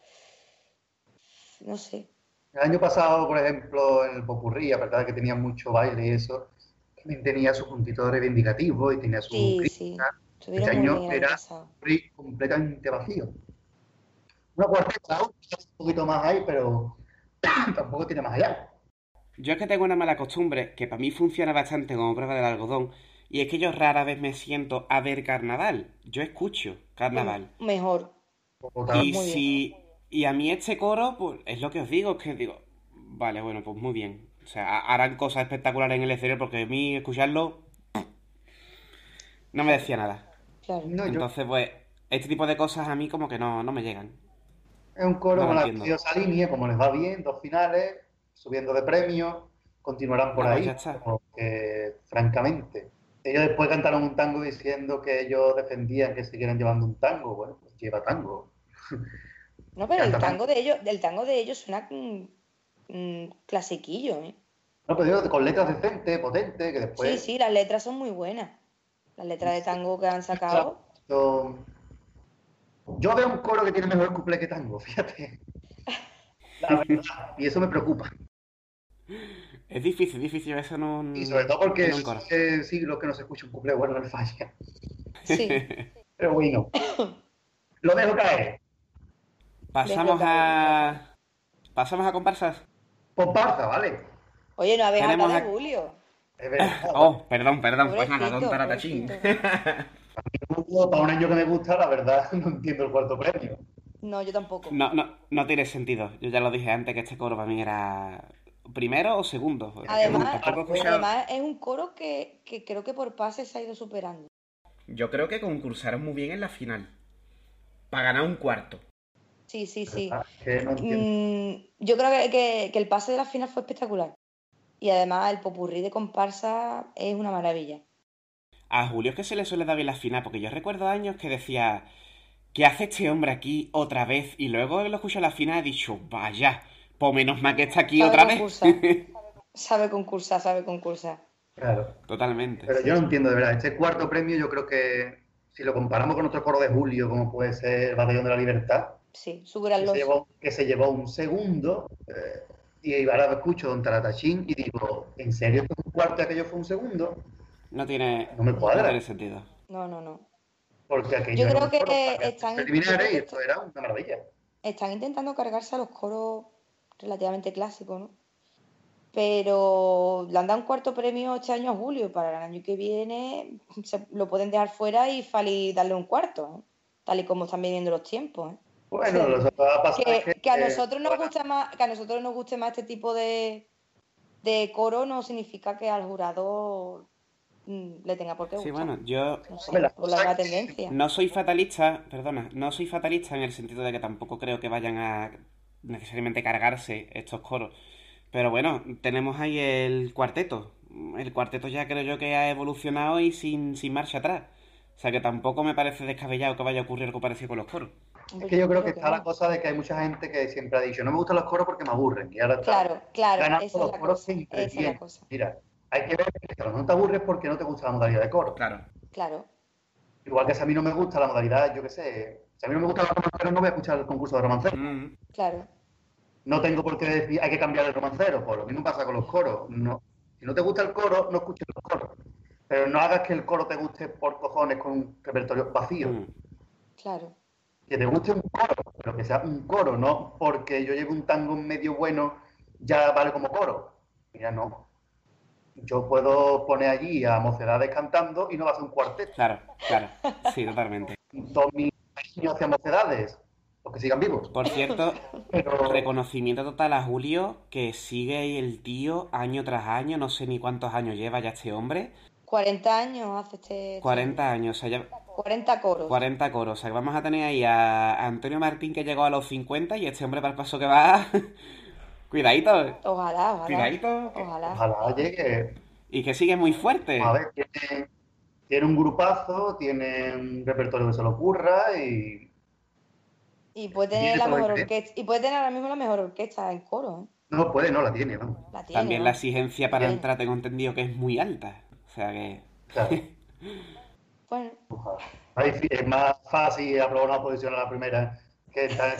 No sé. El año pasado, por ejemplo, en el Popurrí, a pesar de que tenía mucho baile y eso, también tenía su puntito reivindicativo y tenía su sí, crítica. Sí. Este año era completamente vacío. Una cuarteta, un poquito más ahí, pero tampoco tiene más allá. Yo es que tengo una mala costumbre, que para mí funciona bastante como prueba del algodón, y es que yo rara vez me siento a ver carnaval. Yo escucho carnaval. mejor. Y si, Y a mí este coro, pues es lo que os digo, es que digo, vale, bueno, pues muy bien. O sea, harán cosas espectaculares en el exterior porque a mí escucharlo no me decía nada. Claro. Entonces, pues, este tipo de cosas a mí como que no, no me llegan. Es un coro con la esa línea, como les va bien, dos finales, subiendo de premios, continuarán por ahí. Porque, francamente, ellos después cantaron un tango diciendo que ellos defendían que siguieran llevando un tango. Bueno, pues lleva tango. No, pero el tango de ellos, del tango de ellos suena clasiquillo, ¿eh? No, pero digo, con letras decentes, potentes, que después. Sí, sí, las letras son muy buenas. Las letras de tango que han sacado. Yo veo un coro que tiene mejor couple que tango, fíjate. La verdad, y eso me preocupa. Es difícil, difícil eso no. Y sobre todo porque es siglos que no se escucha un couple bueno en el falla. Sí. Pero bueno. Lo dejo caer. Pasamos a. Pasamos a comparsas. Comparsa, vale. Oye, no habéis hablado de Julio. Oh, perdón, perdón. Pues nada, don Taratachín. Para un año que me gusta, la verdad, no entiendo el cuarto premio. No, yo tampoco. No, no, no tiene sentido. Yo ya lo dije antes que este coro para mí era primero o segundo. Además, además es un coro que, que, creo que por pases se ha ido superando. Yo creo que concursaron muy bien en la final. Para ganar un cuarto. Sí, sí, sí. Mm, yo creo que, que, el pase de la final fue espectacular. Y además el popurrí de comparsa es una maravilla. A Julio es que se le suele dar bien la final, porque yo recuerdo años que decía, ¿qué hace este hombre aquí otra vez? Y luego lo escucho en la final y he dicho, vaya, pues menos mal que está aquí otra vez. sabe concursar, sabe concursar. Claro. Totalmente. Pero yo no entiendo, de verdad. Este cuarto premio yo creo que si lo comparamos con otro coro de Julio, como puede ser el Batallón de la Libertad, sí, su gran que, se llevó, que se llevó un segundo, eh, y ahora escucho Don Taratachín y digo, ¿en serio que un cuarto aquello fue un segundo? No tiene, no me cuadra. No tiene sentido. No, no, no. Porque aquello Yo creo que están. y esto era una maravilla. Están intentando cargarse a los coros relativamente clásicos, ¿no? Pero le han dado un cuarto premio este año a Julio. Para el año que viene se lo pueden dejar fuera y Fali darle un cuarto, ¿eh? tal y como están viviendo los tiempos. ¿eh? Bueno, lo va a pasar que, que, a nosotros nos gusta más, que a nosotros nos guste más este tipo de, de coro no significa que al jurado le tenga por qué Sí, bueno, yo la tendencia. no soy fatalista, perdona, no soy fatalista en el sentido de que tampoco creo que vayan a necesariamente cargarse estos coros. Pero bueno, tenemos ahí el cuarteto. El cuarteto ya creo yo que ha evolucionado y sin, sin marcha atrás. O sea que tampoco me parece descabellado que vaya a ocurrir algo parecido con los coros. Es que yo creo que está la cosa de que hay mucha gente que siempre ha dicho, no me gustan los coros porque me aburren. Y ahora claro, claro, esa los coros Mira, hay que ver que a lo no te aburres porque no te gusta la modalidad de coro. Claro. Claro. Igual que si a mí no me gusta la modalidad, yo qué sé, si a mí no me gusta la romancero, no voy a escuchar el concurso de romancero. Mm. Claro. No tengo por qué decir, hay que cambiar el romancero, pues lo mismo pasa con los coros. No, si no te gusta el coro, no escuches los coros. Pero no hagas que el coro te guste por cojones con un repertorio vacío. Mm. Claro. Que te guste un coro, pero que sea un coro, no porque yo llevo un tango medio bueno, ya vale como coro. Ya no yo puedo poner allí a mocedades cantando y no va a ser un cuarteto. Claro, claro, sí, totalmente. Todos mis niños hacia mocedades, los que sigan vivos. Por cierto, reconocimiento total a Julio, que sigue el tío año tras año, no sé ni cuántos años lleva ya este hombre. 40 años hace este... 40 años, o sea, ya... 40 coros. 40 coros, o sea, que vamos a tener ahí a Antonio Martín que llegó a los 50 y este hombre para el paso que va Cuidadito. Ojalá, ojalá. Cuidadito. Ojalá. Ojalá llegue. Y que sigue muy fuerte. A ver, tiene, un grupazo, tiene un repertorio que se le ocurra y. Y puede tener la mejor orquesta. Y puede tener ahora mismo la mejor orquesta en coro. ¿eh? No puede, no la tiene, ¿no? También la exigencia para entrar tengo entendido que es muy alta. O sea que. Claro. bueno. Es más fácil aprobar una posición a la primera que está en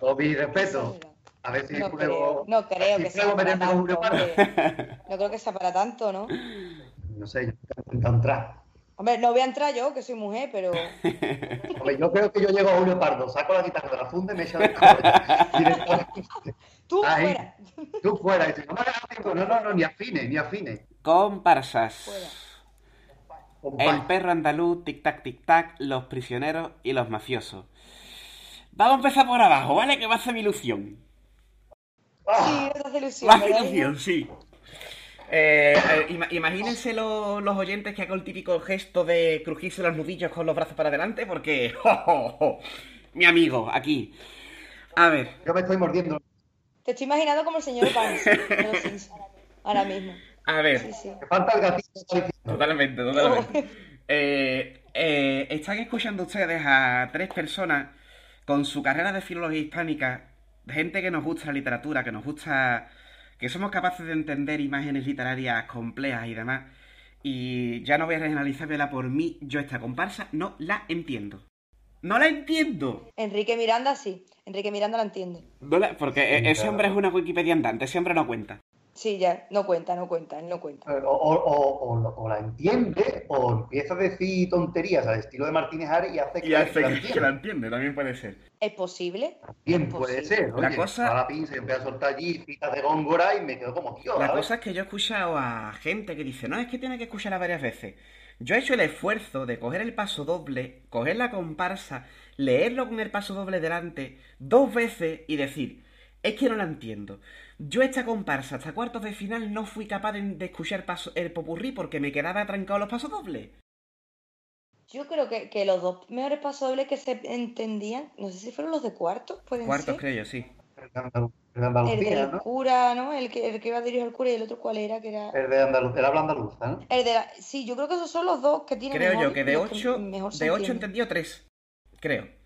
Con mi respeto. A ver si no creo, no creo que sea para tanto. No creo que sea para tanto, ¿no? No sé, yo intento entrar. Hombre, no voy a entrar yo, que soy mujer, pero. Hombre, yo creo que yo llego a Julio Pardo, saco la guitarra de la funda y me echo coro. Tú fuera. Tú fuera. Y no, no, no, no, ni afine, ni afine. Comparsas. Fuera. El perro andaluz, tic tac tic tac, los prisioneros y los mafiosos. Vamos a empezar por abajo, ¿vale? Que va a ser mi ilusión. Sí, esa ilusión. Va a ser ilusión, sí. Eh, eh, imagínense los oyentes que hago el típico gesto de crujirse los nudillos con los brazos para adelante, porque. Mi amigo, aquí. A ver. Yo me estoy mordiendo. Te estoy imaginando como el señor Pans. ahora mismo. A ver. Sí, sí. falta el gatito. Totalmente, totalmente. Eh, eh, están escuchando ustedes a tres personas con su carrera de filología hispánica, gente que nos gusta la literatura, que nos gusta, que somos capaces de entender imágenes literarias complejas y demás. Y ya no voy a regionalizármela por mí, yo esta comparsa no la entiendo. No la entiendo. Enrique Miranda sí. Enrique Miranda la entiende. porque e-, ese hombre es una Wikipedia andante, ese hombre no cuenta. Sí, ya, no cuenta, no cuenta, él no cuenta. O, la entiende o empieza a decir tonterías al estilo de Martínez Ares y hace, que, hace que, la entiende, también puede ser. ¿Es posible? Bien, puede ser. la cosa... la pinza y empieza a soltar allí citas de góngora y me quedo como tío. La cosa es que yo he escuchado a gente que dice, no, es que tiene que escucharla varias veces. Yo he hecho el esfuerzo de coger el paso doble, coger la comparsa, leerlo con el paso doble delante dos veces y decir, es que no la entiendo. Yo esta comparsa hasta cuartos de final no fui capaz de, escuchar paso, el popurrí porque me quedaba atrancado los pasos dobles. Yo creo que, los dos mejores pasos dobles que se entendían, no sé si fueron los de cuartos, pueden Cuartos creo yo, sí. El, del cura, ¿no? El que, el que iba a dirigir al cura y el otro cuál era, que era... El de Andaluz, el habla andaluza, ¿no? El de Sí, yo creo que esos son los dos que tienen Creo yo que de ocho, de ocho entendió tres, creo.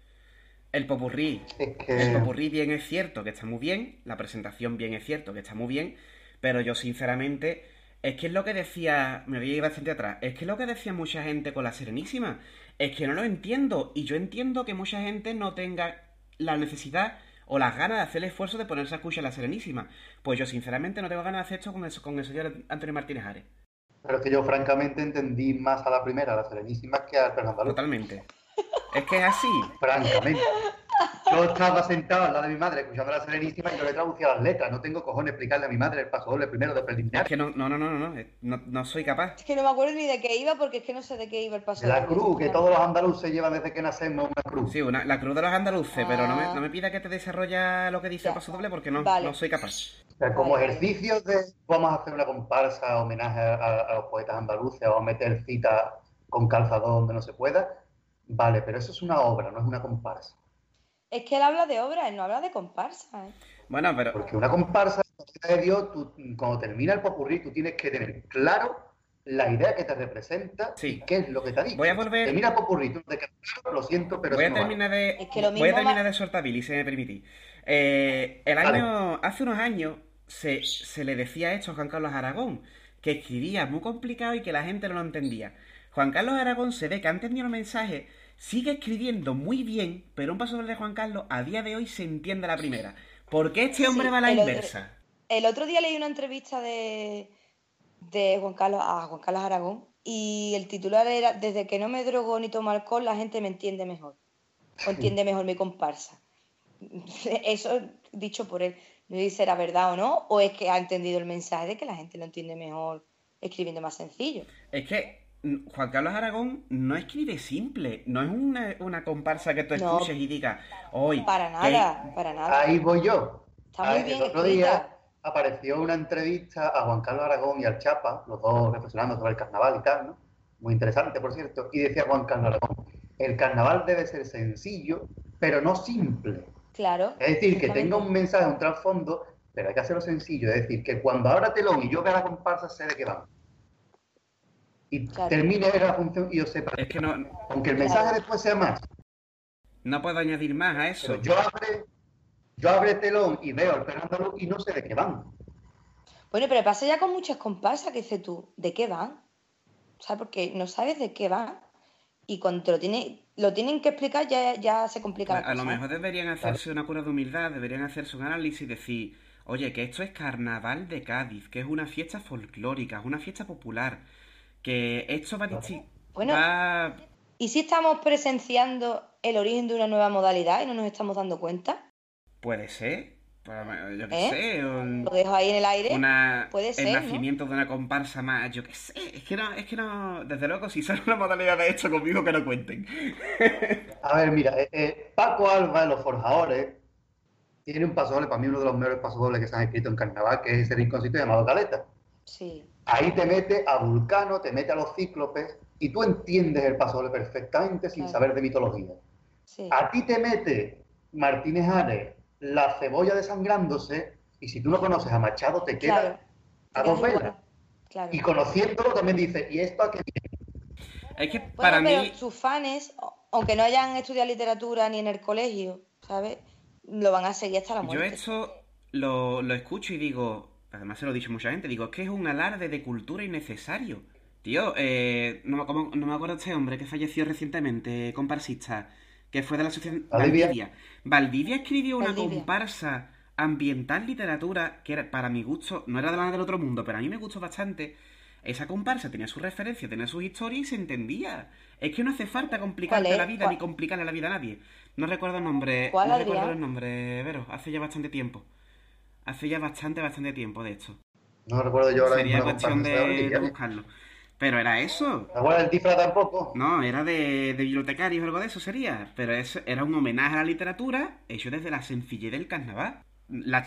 El popurrí, el popurrí bien es cierto que está muy bien, la presentación bien es cierto que está muy bien, pero yo sinceramente, es que es lo que decía, me voy a ir bastante atrás, es que es lo que decía mucha gente con la Serenísima, es que no lo entiendo, y yo entiendo que mucha gente no tenga la necesidad o las ganas de hacer el esfuerzo de ponerse a escuchar la Serenísima. Pues yo sinceramente no tengo ganas de hacer esto con, eso, con el señor Antonio Martínez Ares. Pero es que yo francamente entendí más a la primera, a la Serenísima, que al Fernando Totalmente. Es que es así. Francamente. Yo estaba sentado al lado de mi madre escuchando la Serenísima y yo le traducía las letras. No tengo cojones explicarle a mi madre el paso doble primero de preliminar. Es que no, no, no, no, no, no, no soy capaz. Es que no me acuerdo ni de qué iba porque es que no sé de qué iba el paso La cruz, que todos los andaluces llevan desde que nacemos una cruz. Sí, una, la cruz de los andaluces, pero no me, no me, pida que te desarrolla lo que dice el paso doble porque no, no soy capaz. O sea, como ejercicio de vamos a hacer una comparsa, homenaje a, los poetas andaluces, vamos a meter cita con calzador donde no se pueda, vale, pero eso es una obra, no es una comparsa. Es que él habla de obra, él no habla de comparsa. ¿eh? Bueno, pero... Porque una comparsa, de Dios, cuando termina el popurrí, tú tienes que tener claro la idea que te representa y qué es lo que te ha dicho. Voy a volver... Termina el popurrí, tú te claro, lo siento, pero... Voy a terminar de... Voy a terminar de soltar Billy, si me permitís. Eh, el año... Hace unos años se, se le decía esto a Juan Carlos Aragón, que escribía muy complicado y que la gente no lo entendía. Juan Carlos Aragón se ve que ha entendido el mensaje, sigue escribiendo muy bien, pero un paso de Juan Carlos a día de hoy se entiende la primera. ¿Por qué este hombre va a la inversa? el otro día leí una entrevista de, de Juan Carlos a Juan Carlos Aragón y el titular era Desde que no me drogo ni tomo alcohol, la gente me entiende mejor. O entiende mejor mi comparsa. Eso dicho por él. No si será verdad o no, o es que ha entendido el mensaje de que la gente lo entiende mejor escribiendo más sencillo. Es que Juan Carlos Aragón no escribe simple, no es una, comparsa que tú escuches y digas, hoy. Para nada, para nada. Ahí voy yo. Está muy bien el otro día apareció una entrevista a Juan Carlos Aragón y al Chapa, los dos reflexionando sobre el carnaval y tal, ¿no? Muy interesante, por cierto. Y decía Juan Carlos Aragón, el carnaval debe ser sencillo, pero no simple. Claro. Es decir, que tenga un mensaje, un trasfondo, pero hay que hacerlo sencillo. Es decir, que cuando abra telón y yo vea la comparsa, sé de qué van y termine la función y yo sepa. Es que no. Aunque el mensaje después sea más. No puedo añadir más a eso. yo abre, yo abre telón y veo el Fernando y no sé de qué van. Bueno, pero pasa ya con muchas comparsas que dices tú, ¿de qué van? O sea, porque no sabes de qué van. Y cuando te lo, tiene, lo tienen que explicar ya, ya se complica. A, lo mejor deberían hacerse una cura de humildad, deberían hacerse un análisis y decir, oye, que esto es carnaval de Cádiz, que es una fiesta folclórica, es una fiesta popular que esto va Bueno, ¿y si estamos presenciando el origen de una nueva modalidad y no nos estamos dando cuenta? Puede ser. Pues, yo qué ¿Eh? sé. Lo dejo ahí en el aire. Puede ser. El nacimiento de una comparsa más. Yo qué sé. Es que no, es que no. Desde luego, si son una modalidad de esto conmigo, que no cuenten. A ver, mira, eh, eh, Paco Alba de los Forjadores tiene un paso doble, para mí uno de los mejores pasos dobles que se han escrito en carnaval, que es ese rinconcito llamado Caleta. Sí. Ahí te mete a Vulcano, te mete a los cíclopes, y tú entiendes el paso doble perfectamente sin saber de mitología. Sí. A ti te mete Martínez Ares la cebolla desangrándose y si tú no conoces a Machado te queda a dos velas. Y conociéndolo también dice, ¿y esto a qué viene? Es que para mí... sus fans, aunque no hayan estudiado literatura ni en el colegio, ¿sabes? Lo van a seguir hasta la muerte. Yo esto lo, lo escucho y digo, además se lo he dicho mucha gente, digo, es que es un alarde de cultura innecesario. Tío, eh, no, no, me acuerdo de este hombre que falleció recientemente, comparsista que fue de la asociación Valdivia. Valdivia escribió una comparsa ambiental literatura que era, para mi gusto no era de la del otro mundo, pero a mí me gustó bastante. Esa comparsa tenía su referencia, tenía su historia y se entendía. Es que no hace falta complicarle la vida ni complicarle la vida a nadie. No recuerdo el nombre. ¿Cuál, no recuerdo el nombre, pero hace ya bastante tiempo. Hace ya bastante, bastante tiempo de esto. No recuerdo yo ahora Sería cuestión de buscarlo. Pero era eso. ¿No el cifra tampoco? No, era de, de bibliotecarios o algo de eso sería. Pero eso era un homenaje a la literatura hecho desde la sencillez del carnaval. La,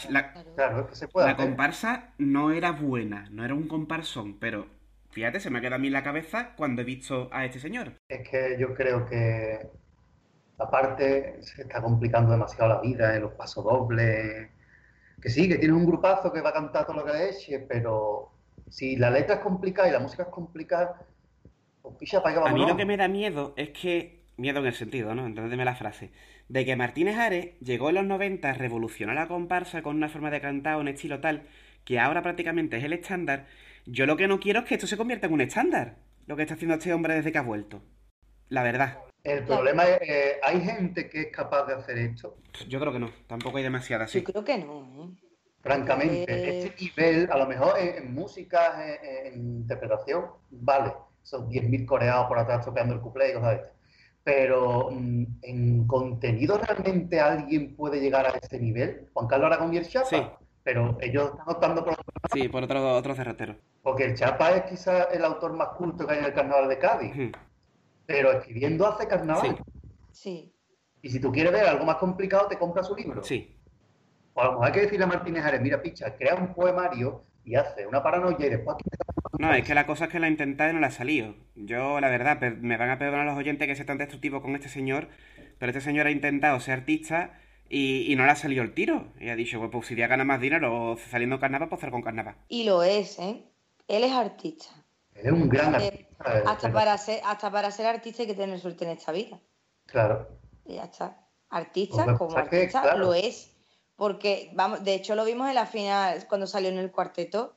claro, es que se puede la comparsa no era buena, no era un comparsón, pero fíjate, se me ha quedado a mí en la cabeza cuando he visto a este señor. Es que yo creo que, aparte, se está complicando demasiado la vida en los pasodobles. Que sí, que tienes un grupazo que va a cantar todo lo que le eche, pero si la letra es complicada y la música es complicada, pues para que A mí lo que me da miedo es que, miedo en el sentido, ¿no? Entendeme la frase, de que Martínez Ares llegó en los 90, revolucionó la comparsa con una forma de cantar, un estilo tal, que ahora prácticamente es el estándar. Yo lo que no quiero es que esto se convierta en un estándar, lo que está haciendo este hombre desde que ha vuelto. La verdad. El problema es, eh, ¿hay gente que es capaz de hacer esto? Yo creo que no, tampoco hay demasiada, sí. Yo creo que no. ¿eh? Francamente, eh, este nivel, a lo mejor en, música, en, interpretación, vale, son 10.000 coreados por atrás topeando el cuplé y cosas de Pero mm, en contenido realmente alguien puede llegar a ese nivel. Juan Carlos Aragón y el Chapa. Sí. Pero ellos están optando por otro Sí, por otro, otro Porque el Chapa es quizás el autor más culto que hay en el carnaval de Cádiz. Pero escribiendo hace carnaval. Sí. sí. Y si tú quieres ver algo más complicado, te compras su libro. Sí. O a lo mejor hay que decirle a Martínez Ares, mira, picha, crea un poemario y hace una paranoia y después... No, es que la cosa es que la intenté y no la ha salido. Yo, la verdad, me van a perdonar los oyentes que sea tan destructivo con este señor, pero este señor ha intentado ser artista y, no le ha salido el tiro. Y ha dicho, pues, pues si ya gana más dinero saliendo carnaval, pues hacer con carnaval. Y lo es, ¿eh? Él es artista. Él es un gran eh, hasta, para ser, hasta para ser artista hay que tener suerte en esta vida. Claro. Y ya está. Artista, como artista, lo es porque, vamos, de hecho lo vimos en la final cuando salió en el cuarteto.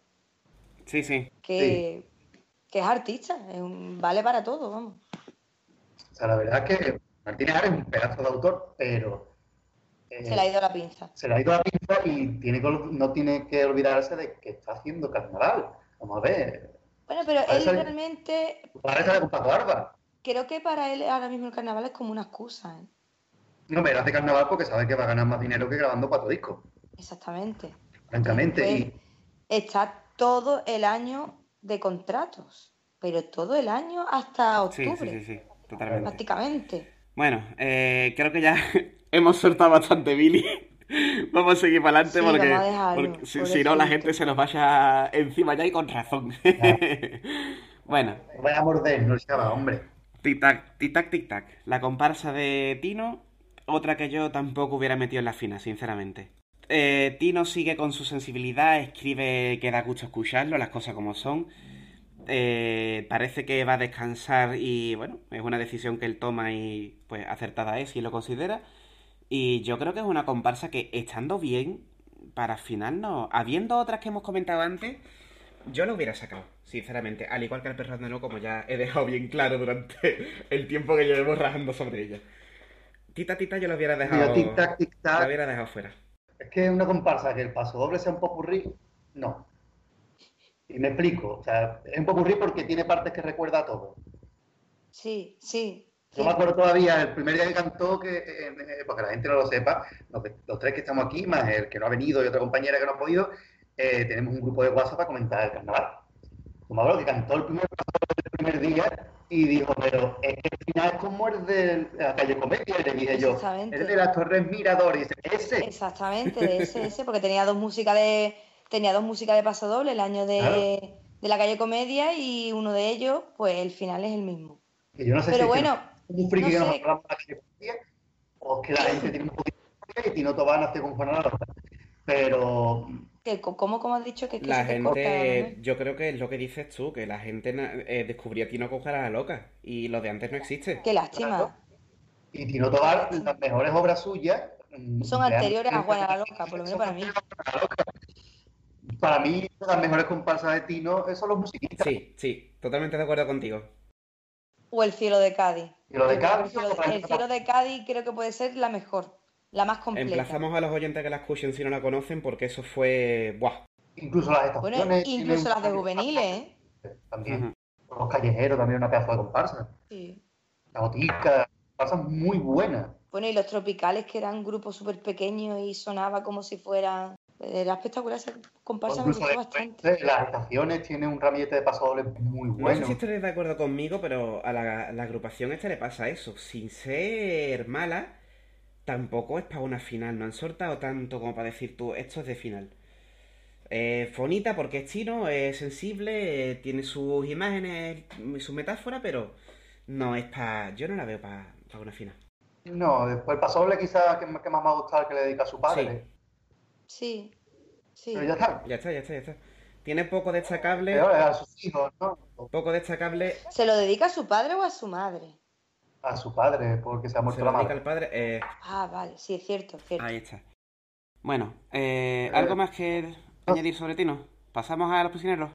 Sí, sí. Que, es artista, vale para todo, vamos. O sea, la verdad es que Martínez Ares es un pedazo de autor, pero... Eh, se le ha ido la pinza. Se le ha ido la pinza y tiene no tiene que olvidarse de que está haciendo carnaval. Vamos a ver. Bueno, pero él realmente... Parece de Paco Barba. Creo que para él ahora mismo el carnaval es como una excusa. ¿eh? No, me hace carnaval porque sabe que va a ganar más dinero que grabando cuatro discos. Exactamente. Francamente. y... Está todo el año de contratos, pero todo el año hasta octubre. Sí, sí, sí, totalmente. Prácticamente. Bueno, eh, creo que ya hemos soltado bastante Billy. vamos a seguir para adelante porque, si, no la gente se nos vaya encima ya y con razón. bueno. Vaya a morder, no se hombre. Tic-tac, tic-tac, tic-tac. La comparsa de Tino otra que yo tampoco hubiera metido en la fina, sinceramente. Eh, Tino sigue con su sensibilidad, escribe que da gusto escucharlo, las cosas como son. Eh, parece que va a descansar y bueno, es una decisión que él toma y pues acertada es y lo considera. Y yo creo que es una comparsa que estando bien, para final no. Habiendo otras que hemos comentado antes, yo lo hubiera sacado, sinceramente. Al igual que el perro de como ya he dejado bien claro durante el tiempo que llevemos rajando sobre ella. Tita Tita yo lo hubiera dejado. tic -tac, tic -tac. Lo hubiera dejado fuera. Es que es una comparsa que el paso doble sea un popurrí, no. Y me explico. O sea, es un popurrí porque tiene partes que recuerda a todo. Sí, sí. Yo me acuerdo todavía el primer día que cantó, que, eh, eh, porque la gente no lo sepa, los, tres que estamos aquí, más el que no ha venido y otra compañera que no ha podido, eh, tenemos un grupo de WhatsApp para comentar el carnaval. Yo me acuerdo que cantó el primer, el primer día y dijo, pero es que el final es como el de la calle Comedia, y le dije yo, el de las Torres Miradores, ese. Exactamente, ese, ese, porque tenía dos músicas de tenía dos músicas de paso doble, el año de, de la calle Comedia y uno de ellos, pues el final es el mismo. yo no sé pero bueno, un friki que nos hablamos de la calle Comedia, o que la gente tiene un poquito de y Tino Tobán hace con Juan Pero ¿Cómo, cómo has dicho que, la gente, yo creo que es lo que dices tú, que la gente eh, descubría a Tino con la loca y lo de antes no existe. Qué lástima. Y Tino Tobar, las mejores obras suyas mm, son anteriores a Juan la loca, por lo menos para mí. Para mí, las mejores comparsas de Tino son los musiquistas. Sí, sí, totalmente de acuerdo contigo. O el cielo de Cádiz. El de Cádiz. el cielo de Cádiz creo que puede ser la mejor. La más completa. Emplazamos a los oyentes que la escuchen si no la conocen, porque eso fue. ¡Buah! Incluso las estaciones. Bueno, incluso las de juveniles, ¿eh? También. Los callejeros también una pedazo de comparsa. Sí. La botica, comparsas muy buenas. Bueno, y los tropicales, que eran grupos súper pequeños y sonaba como si fuera. Era espectacular esa comparsa, me gustó bastante. Las estaciones tienen un ramillete de pasodobles muy bueno. No sé si estaréis de acuerdo conmigo, pero a la, la agrupación esta le pasa eso. Sin ser mala, tampoco es para una final, no han soltado tanto como para decir tú, esto es de final. Es bonita porque es chino, es sensible, tiene sus imágenes, su metáfora, pero no es para. Yo no la veo para, una final. No, después el pasoble quizás que, más me ha gustado que le dedica a su padre. Sí. Sí. Pero ya está. Ya está, ya está, ya está. Tiene poco destacable. a sus hijos, ¿no? Poco destacable. ¿Se lo dedica a su padre o a su madre? a su padre porque se ha muerto la madre. al padre. Eh... Ah, vale, sí, es cierto, es cierto. Ahí está. Bueno, eh, ¿algo más que añadir sobre ti, no? ¿Pasamos a los prisioneros?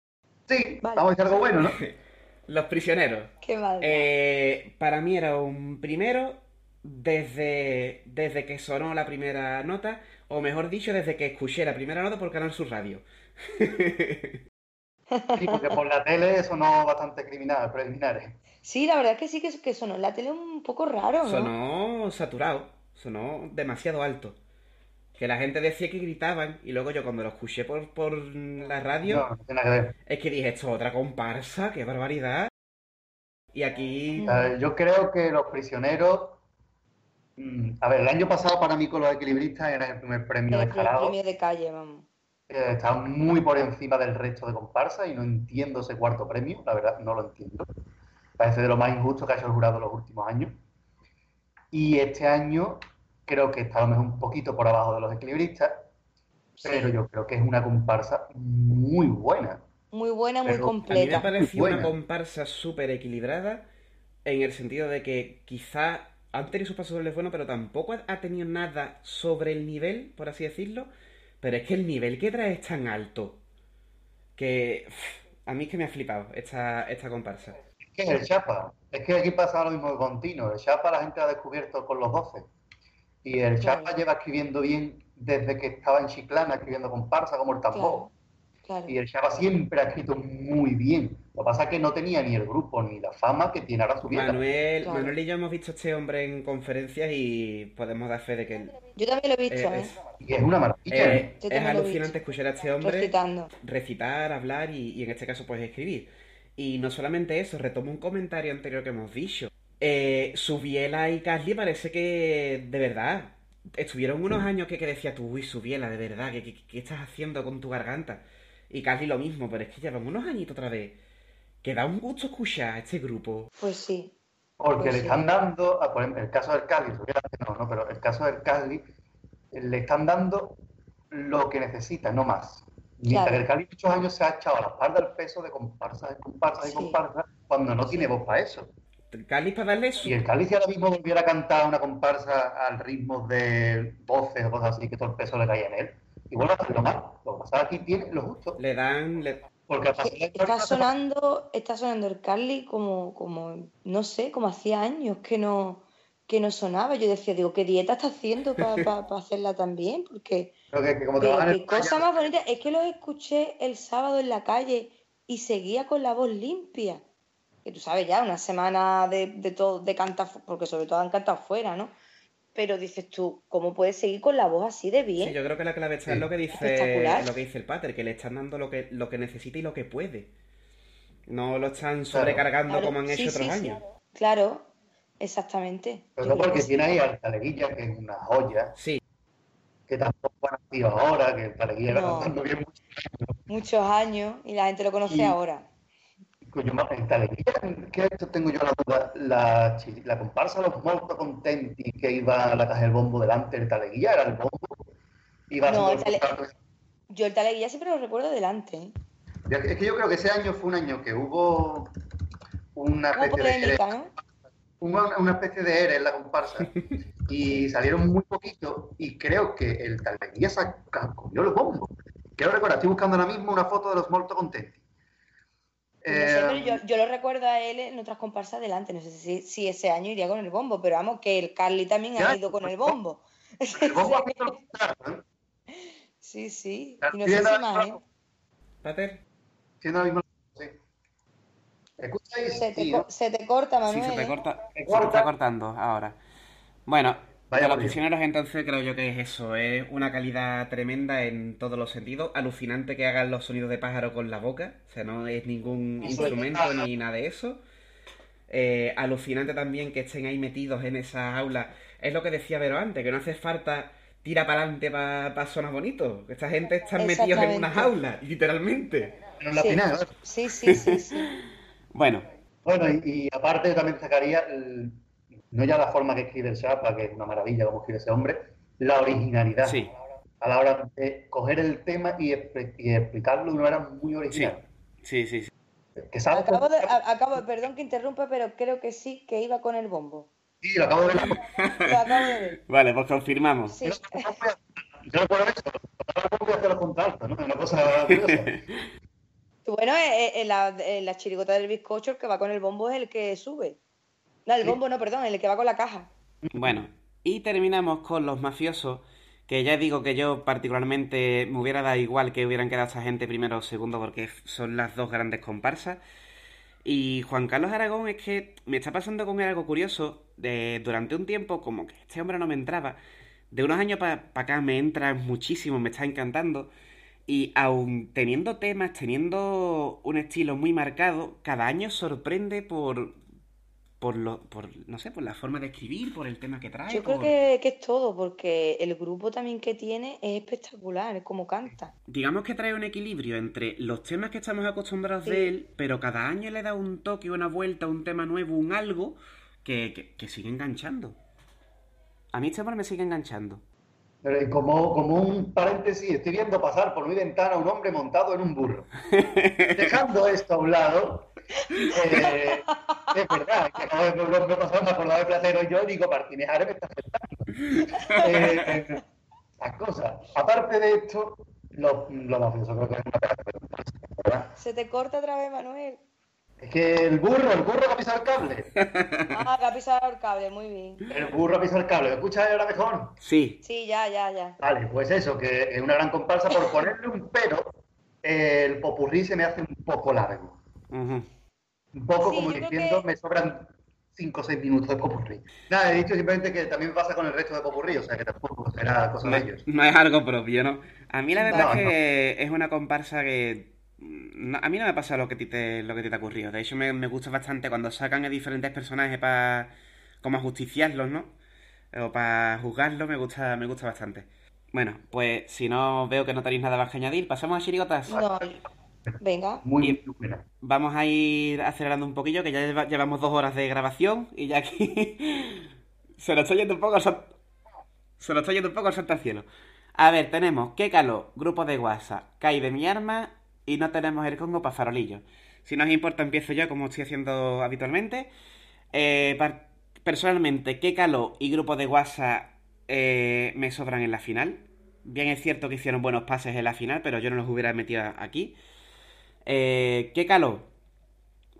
Sí, vamos a decir algo bueno, ¿no? los prisioneros. Qué mal. Eh, para mí era un primero desde, desde que sonó la primera nota, o mejor dicho, desde que escuché la primera nota por Canal Sur Radio. sí, porque por la tele sonó bastante criminal, preliminares. Sí, la verdad es que sí que, que sonó en la tele un poco raro, ¿no? Sonó saturado, sonó demasiado alto. Que la gente decía que gritaban y luego yo cuando lo escuché por, por la radio es que dije, esto es otra comparsa, qué barbaridad. Y aquí... yo creo que los prisioneros... Mm, a ver, el año pasado para mí con los equilibristas era el primer premio el de El premio de calle, vamos. Eh, está muy por encima del resto de comparsas y no entiendo ese cuarto premio, la verdad, no lo entiendo parece de lo más injusto que ha hecho el jurado en los últimos años. Y este año creo que está a lo mejor un poquito por abajo de los equilibristas, pero yo creo que es una comparsa muy buena. Muy buena, muy completa. A mí me pareció una comparsa súper equilibrada en el sentido de que quizá han tenido sus pasos bueno, pero tampoco ha tenido nada sobre el nivel, por así decirlo. Pero es que el nivel que trae es tan alto que a mí es que me ha flipado esta, esta comparsa que es el Chapa. Es que aquí pasa lo mismo con Tino. El Chapa la gente ha descubierto con los 12. Y el Chapa lleva escribiendo bien desde que estaba en Chiclana, escribiendo con Parsa como el tambor. Y el Chapa siempre ha escrito muy bien. Lo que pasa es que no tenía ni el grupo ni la fama que tiene ahora su vida. Manuel, Manuel y yo hemos visto a este hombre en conferencias y podemos dar fe de que... Yo también lo he visto, ¿eh? Es, y es una maravilla. Eh, es alucinante escuchar a este hombre recitar, hablar y, y en este caso pues escribir. Y no solamente eso, retomo un comentario anterior que hemos dicho. Eh, Subiela y Carly parece que, de verdad, estuvieron unos años que, que decía tú, uy, Subiela, de verdad, ¿qué, ¿qué, estás haciendo con tu garganta? Y Carly lo mismo, pero es que llevan unos añitos otra vez. Que da un gusto escuchar a este grupo. Pues sí. Porque pues le están dando, por ejemplo, el caso del Cali, no, no, pero el caso del Cali, le están dando lo que necesita, no más. Mientras que el Cali muchos años se ha echado a la espalda el peso de comparsas, de comparsas, y comparsas, cuando no tiene voz para eso. El Cali para darle eso. Y el Cali si ahora mismo volviera a cantar una comparsa al ritmo de voces o cosas así, que todo el peso le caía en él, a hacerlo mal. Lo que pasa aquí tiene lo justo. Le dan... Porque está sonando, está sonando el Carly como, como, no sé, como hacía años que no, que no sonaba. Yo decía, digo, ¿qué dieta está haciendo para hacerla tan bien? Porque qué cosa más bonita. Es que los escuché el sábado en la calle y seguía con la voz limpia. que tú sabes ya, una semana de, de todo, de cantar, porque sobre todo han cantado fuera, ¿no? Pero dices tú, ¿cómo puedes seguir con la voz así de bien? Sí, yo creo que la clave está en lo que dice lo que dice el pater, que le están dando lo que, lo que necesita y lo que puede. No lo están sobrecargando como han hecho otros años. Claro, exactamente. Pero no porque tiene ahí al Taleguilla, que es una joya. Sí. Que tampoco ha nacido ahora, que el Taleguilla no. cantando bien muchos años. Muchos años y la gente lo conoce ahora. Coño, en Taleguilla, ¿qué tengo yo la duda? La, la comparsa Los Molto Contenti que iba a la caja del bombo delante, el Taleguilla era el bombo. Iba no, el tale... Yo el Taleguilla siempre lo recuerdo delante. Es que yo creo que ese año fue un año que hubo una especie de... Una, especie de ERE en la comparsa y salieron muy poquito y creo que el Taleguilla cogió el bombo. Quiero recordar, estoy buscando ahora mismo una foto de los Molto Contenti. Eh, yo, lo recuerdo a él en otras comparsas adelante, no sé si, ese año iría con el bombo, pero vamos, que el Carly también ha ido con el bombo. El bombo ¿eh? Sí, sí, y no sé si más, ¿eh? Pater. Siendo mismo, sí. Se te, se te corta, Manuel. Sí, se te corta, se te está cortando ahora. Bueno, de los prisioneros entonces creo yo que es eso, es una calidad tremenda en todos los sentidos, alucinante que hagan los sonidos de pájaro con la boca, o sea, no es ningún instrumento ni nada de eso. Eh, alucinante también que estén ahí metidos en esa aula. Es lo que decía Vero antes, que no hace falta tira para adelante para sonar bonitos. Esta gente está metidos en una jaula, literalmente. En la final, sí, sí, sí, sí. bueno. Bueno, y, y aparte también sacaría el no ya la forma que escribe el Chapa, que es una maravilla como escribe ese hombre, la originalidad. Sí. A la hora de coger el tema y, explicarlo de una manera muy original. Sí, sí, sí. Que acabo, de, acabo, perdón que interrumpa, pero creo que sí, que iba con el bombo. Sí, lo acabo de ver. lo acabo de ver. Vale, pues confirmamos. Sí. Yo no puedo eso, voy a hacerlo con alto, ¿no? Una cosa curiosa. Bueno, en eh, eh, la, la chirigota del bizcocho, el que va con el bombo es el que sube. No, el bombo no, perdón, el que va con la caja. Bueno, y terminamos con los mafiosos, que ya digo que yo particularmente me hubiera dado igual que hubieran quedado esta gente primero o segundo porque son las dos grandes comparsas. Y Juan Carlos Aragón es que me está pasando con él algo curioso. De, durante un tiempo, como que este hombre no me entraba. De unos años para acá me entra muchísimo, me está encantando. Y aún teniendo temas, teniendo un estilo muy marcado, cada año sorprende por, por lo, por, no sé, por la forma de escribir, por el tema que trae. Yo creo que, es todo, porque el grupo también que tiene es espectacular, es como canta. Digamos que trae un equilibrio entre los temas que estamos acostumbrados de él, pero cada año le da un toque, una vuelta, un tema nuevo, un algo que, que, sigue enganchando. A mí este hombre me sigue enganchando. Como, como un paréntesis, estoy viendo pasar por mi ventana un hombre montado en un burro. Dejando esto a un lado, eh, es verdad, que no, me, me pasó, me acordaba de Platero y yo, digo, Martínez Ares me está aceptando. Eh, las cosas. Aparte de esto, lo, lo mafioso creo que es una ¿verdad? Se te corta otra vez, Manuel. Es que el burro, el burro que ha pisado el cable. Ah, que ha pisado el cable, muy bien. El burro ha pisado el cable. ¿Me escuchas ahora mejor? Sí. Sí, ya, ya, ya. Vale, pues eso, que es una gran comparsa. Por ponerle un pero, el popurrí se me hace un poco largo. Un poco como diciendo, me sobran 5 o 6 minutos de popurrí. Nada, he dicho simplemente que también me pasa con el resto de popurrí, o sea que tampoco será cosa de ellos. No es algo propio, ¿no? A mí la verdad es que es una comparsa que a mí no me pasa lo que, te, lo que te ha ocurrido. De hecho, me, gusta bastante cuando sacan a diferentes personajes para como justiciarlos, ¿no? O para juzgarlos, me gusta, me gusta bastante. Bueno, pues si no veo que no tenéis nada más que añadir, pasamos a chirigotas. No, venga. Muy bien. Vamos a ir acelerando un poquillo, que ya llevamos dos horas de grabación y ya aquí se nos está yendo un poco al se nos está yendo un poco al cielo. A ver, tenemos ¿Qué calor? Grupo de WhatsApp, Cae de mi arma y no tenemos el Congo para farolillo. Si no os importa, empiezo yo como estoy haciendo habitualmente. Eh, personalmente, calor y grupo de WhatsApp eh, me sobran en la final. Bien es cierto que hicieron buenos pases en la final, pero yo no los hubiera metido aquí. Eh, qué calor.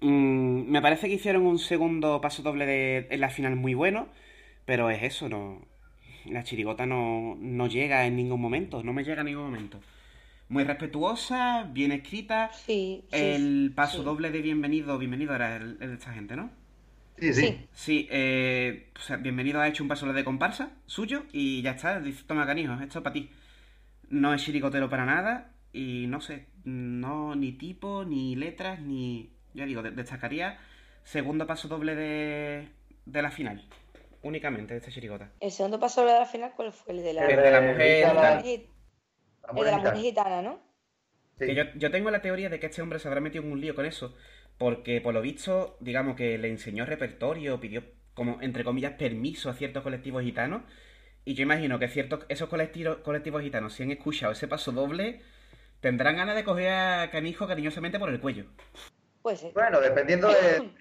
Mm, me parece que hicieron un segundo paso doble en la final muy bueno, pero es eso, no. La chirigota no, no llega en ningún momento, no me llega en ningún momento. Muy respetuosa, bien escrita. Sí, el paso doble de bienvenido, bienvenido era el, de esta gente, ¿no? Sí, sí. Sí, eh, o sea, bienvenido ha hecho un paso de comparsa suyo y ya está. Dice, toma canijo, esto es para ti. No es chiricotero para nada y no sé, no ni tipo, ni letras, ni... Ya digo, destacaría segundo paso doble de, de la final únicamente de esta chirigota. ¿El segundo paso de la final cuál fue? El de la, el de la mujer. El de la mujer gitana, ¿no? yo, yo, tengo la teoría de que este hombre se habrá metido en un lío con eso, porque por lo visto, digamos que le enseñó repertorio, pidió como, entre comillas, permiso a ciertos colectivos gitanos, y yo imagino que ciertos, esos colectivos, colectivos gitanos, si han escuchado ese paso doble, tendrán ganas de coger a Canijo cariñosamente por el cuello. Pues sí. Bueno, dependiendo de,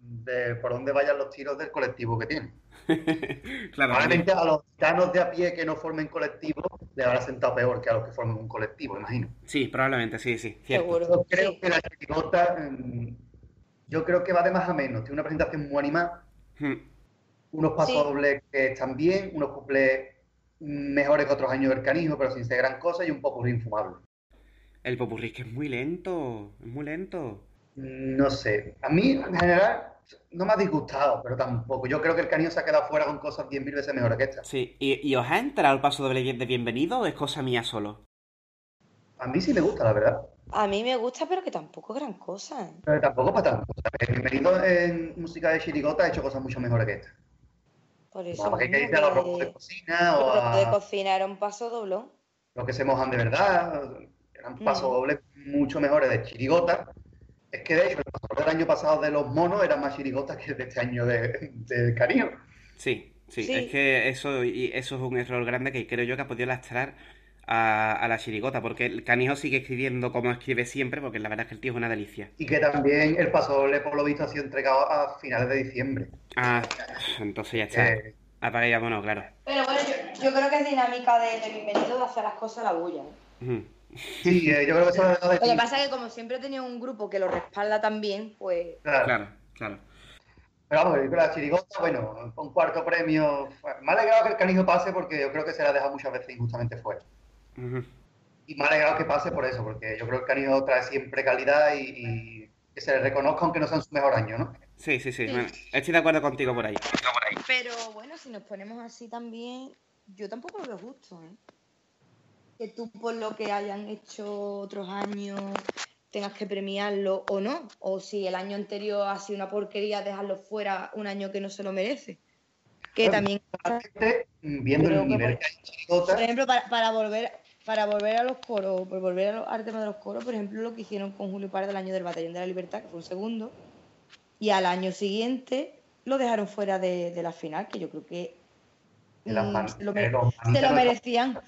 de por dónde vayan los tiros del colectivo que tienen. Probablemente a los gitanos de a pie que no formen colectivo le habrá sentado peor que a los que formen un colectivo, imagino. Sí, probablemente, sí, sí. Yo creo que la chirigota, mm, yo creo que va de más a menos. Tiene una presentación muy animada, hmm. unos pasos dobles que están bien, unos cuplés mejores que otros años del canijo, pero sin ser gran cosa, y un poco infumable. El popurrí que es muy lento, es muy lento. No sé. A mí, en general, no me ha disgustado, pero tampoco. Yo creo que el canillo se ha quedado fuera con cosas 10.000 veces mejores que esta. Sí, ¿Y, os ha entrado el paso de bienvenido o es cosa mía solo? A mí sí me gusta, la verdad. A mí me gusta, pero que tampoco es gran cosa. ¿eh? Pero tampoco para tanto. bienvenido en música de chirigota ha hecho cosas mucho mejores que esta. Por eso. que dice a los robos de cocina o a... de cocina era un paso doble. Los que se mojan de verdad. Eran pasos mm. dobles mucho mejores de chirigota es que de hecho, el año pasado de los monos era más chirigotas que de este año de, de cariño. Sí, sí, es que eso, y eso es un error grande que creo yo que ha podido lastrar a, la chirigota, porque el canijo sigue escribiendo como escribe siempre, porque la verdad es que el tío es una delicia. Y que también el paso doble, por lo visto, ha sido entregado a finales de diciembre. Ah, entonces ya está. Eh... Apaga ya, bueno, claro. Pero bueno, yo, creo que es dinámica de, de bienvenido de hacer las cosas a la bulla. ¿eh? Sí, eh, yo creo que eso es Lo que pasa es que como siempre he tenido un grupo que lo respalda también, pues... Claro, claro. Pero vamos, la chirigota, bueno, un cuarto premio. Me ha alegrado que el canijo pase porque yo creo que se la deja muchas veces injustamente fuera. Y me ha alegrado que pase por eso, porque yo creo que el canijo trae siempre calidad y, que se le reconozca aunque no sea en su mejor año, ¿no? Sí, sí, sí. estoy de acuerdo contigo por ahí. Pero bueno, si nos ponemos así también, yo tampoco lo veo justo, ¿eh? Que tú por lo que hayan hecho otros años tengas que premiarlo o no, o si el año anterior ha sido una porquería, dejarlo fuera un año que no se lo merece. Que también... Viendo el nivel que, Por ejemplo, para, volver para volver a los coros, por volver a los artes de los coros, por ejemplo, lo que hicieron con Julio Párez del año del Batallón de la Libertad, que fue un segundo, y al año siguiente lo dejaron fuera de, la final, que yo creo que mm, se lo merecían.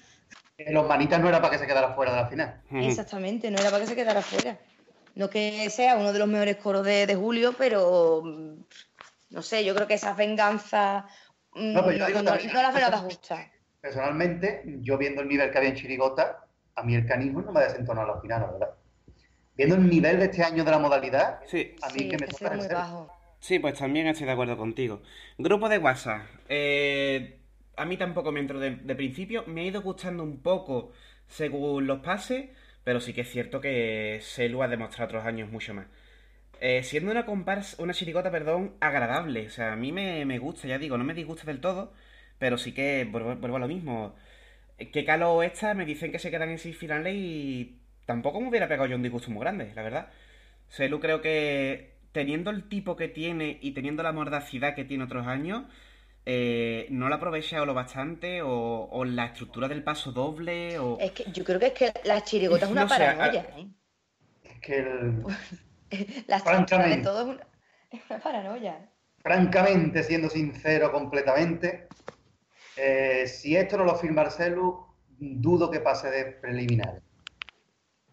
Los manitas no era para que se quedara fuera de la final. Exactamente, no era para que se quedara fuera. No que sea uno de los mejores coros de, Julio, pero mm, no sé, yo creo que esa venganza mm, no, no, no, la justa. Personalmente, yo viendo el nivel que había en Chirigota, a mí el canismo no me ha desentonado a la final, la verdad. Viendo el nivel de este año de la modalidad, a mí que me toca muy bajo. Sí, pues también estoy de acuerdo contigo. Grupo de WhatsApp. Eh, a mí tampoco me de, principio. Me ha ido gustando un poco según los pases, pero sí que es cierto que Selu ha demostrado otros años mucho más. Eh, siendo una comparsa, una chiricota, perdón, agradable. O sea, a mí me, gusta, ya digo, no me disgusta del todo, pero sí que vuelvo, a lo mismo. Que Calo esta me dicen que se quedan en seis finales y tampoco me hubiera pegado yo un disgusto muy grande, la verdad. Selu creo que teniendo el tipo que tiene y teniendo la mordacidad que tiene otros años, eh, no la aprovechado lo bastante o, la estructura del paso doble o... Es que yo creo que es que la chirigota es una paranoia, ¿eh? Es que el... la estructura de todo es una, paranoia. Francamente, siendo sincero completamente, eh, si esto no lo firma Marcelo, dudo que pase de preliminares.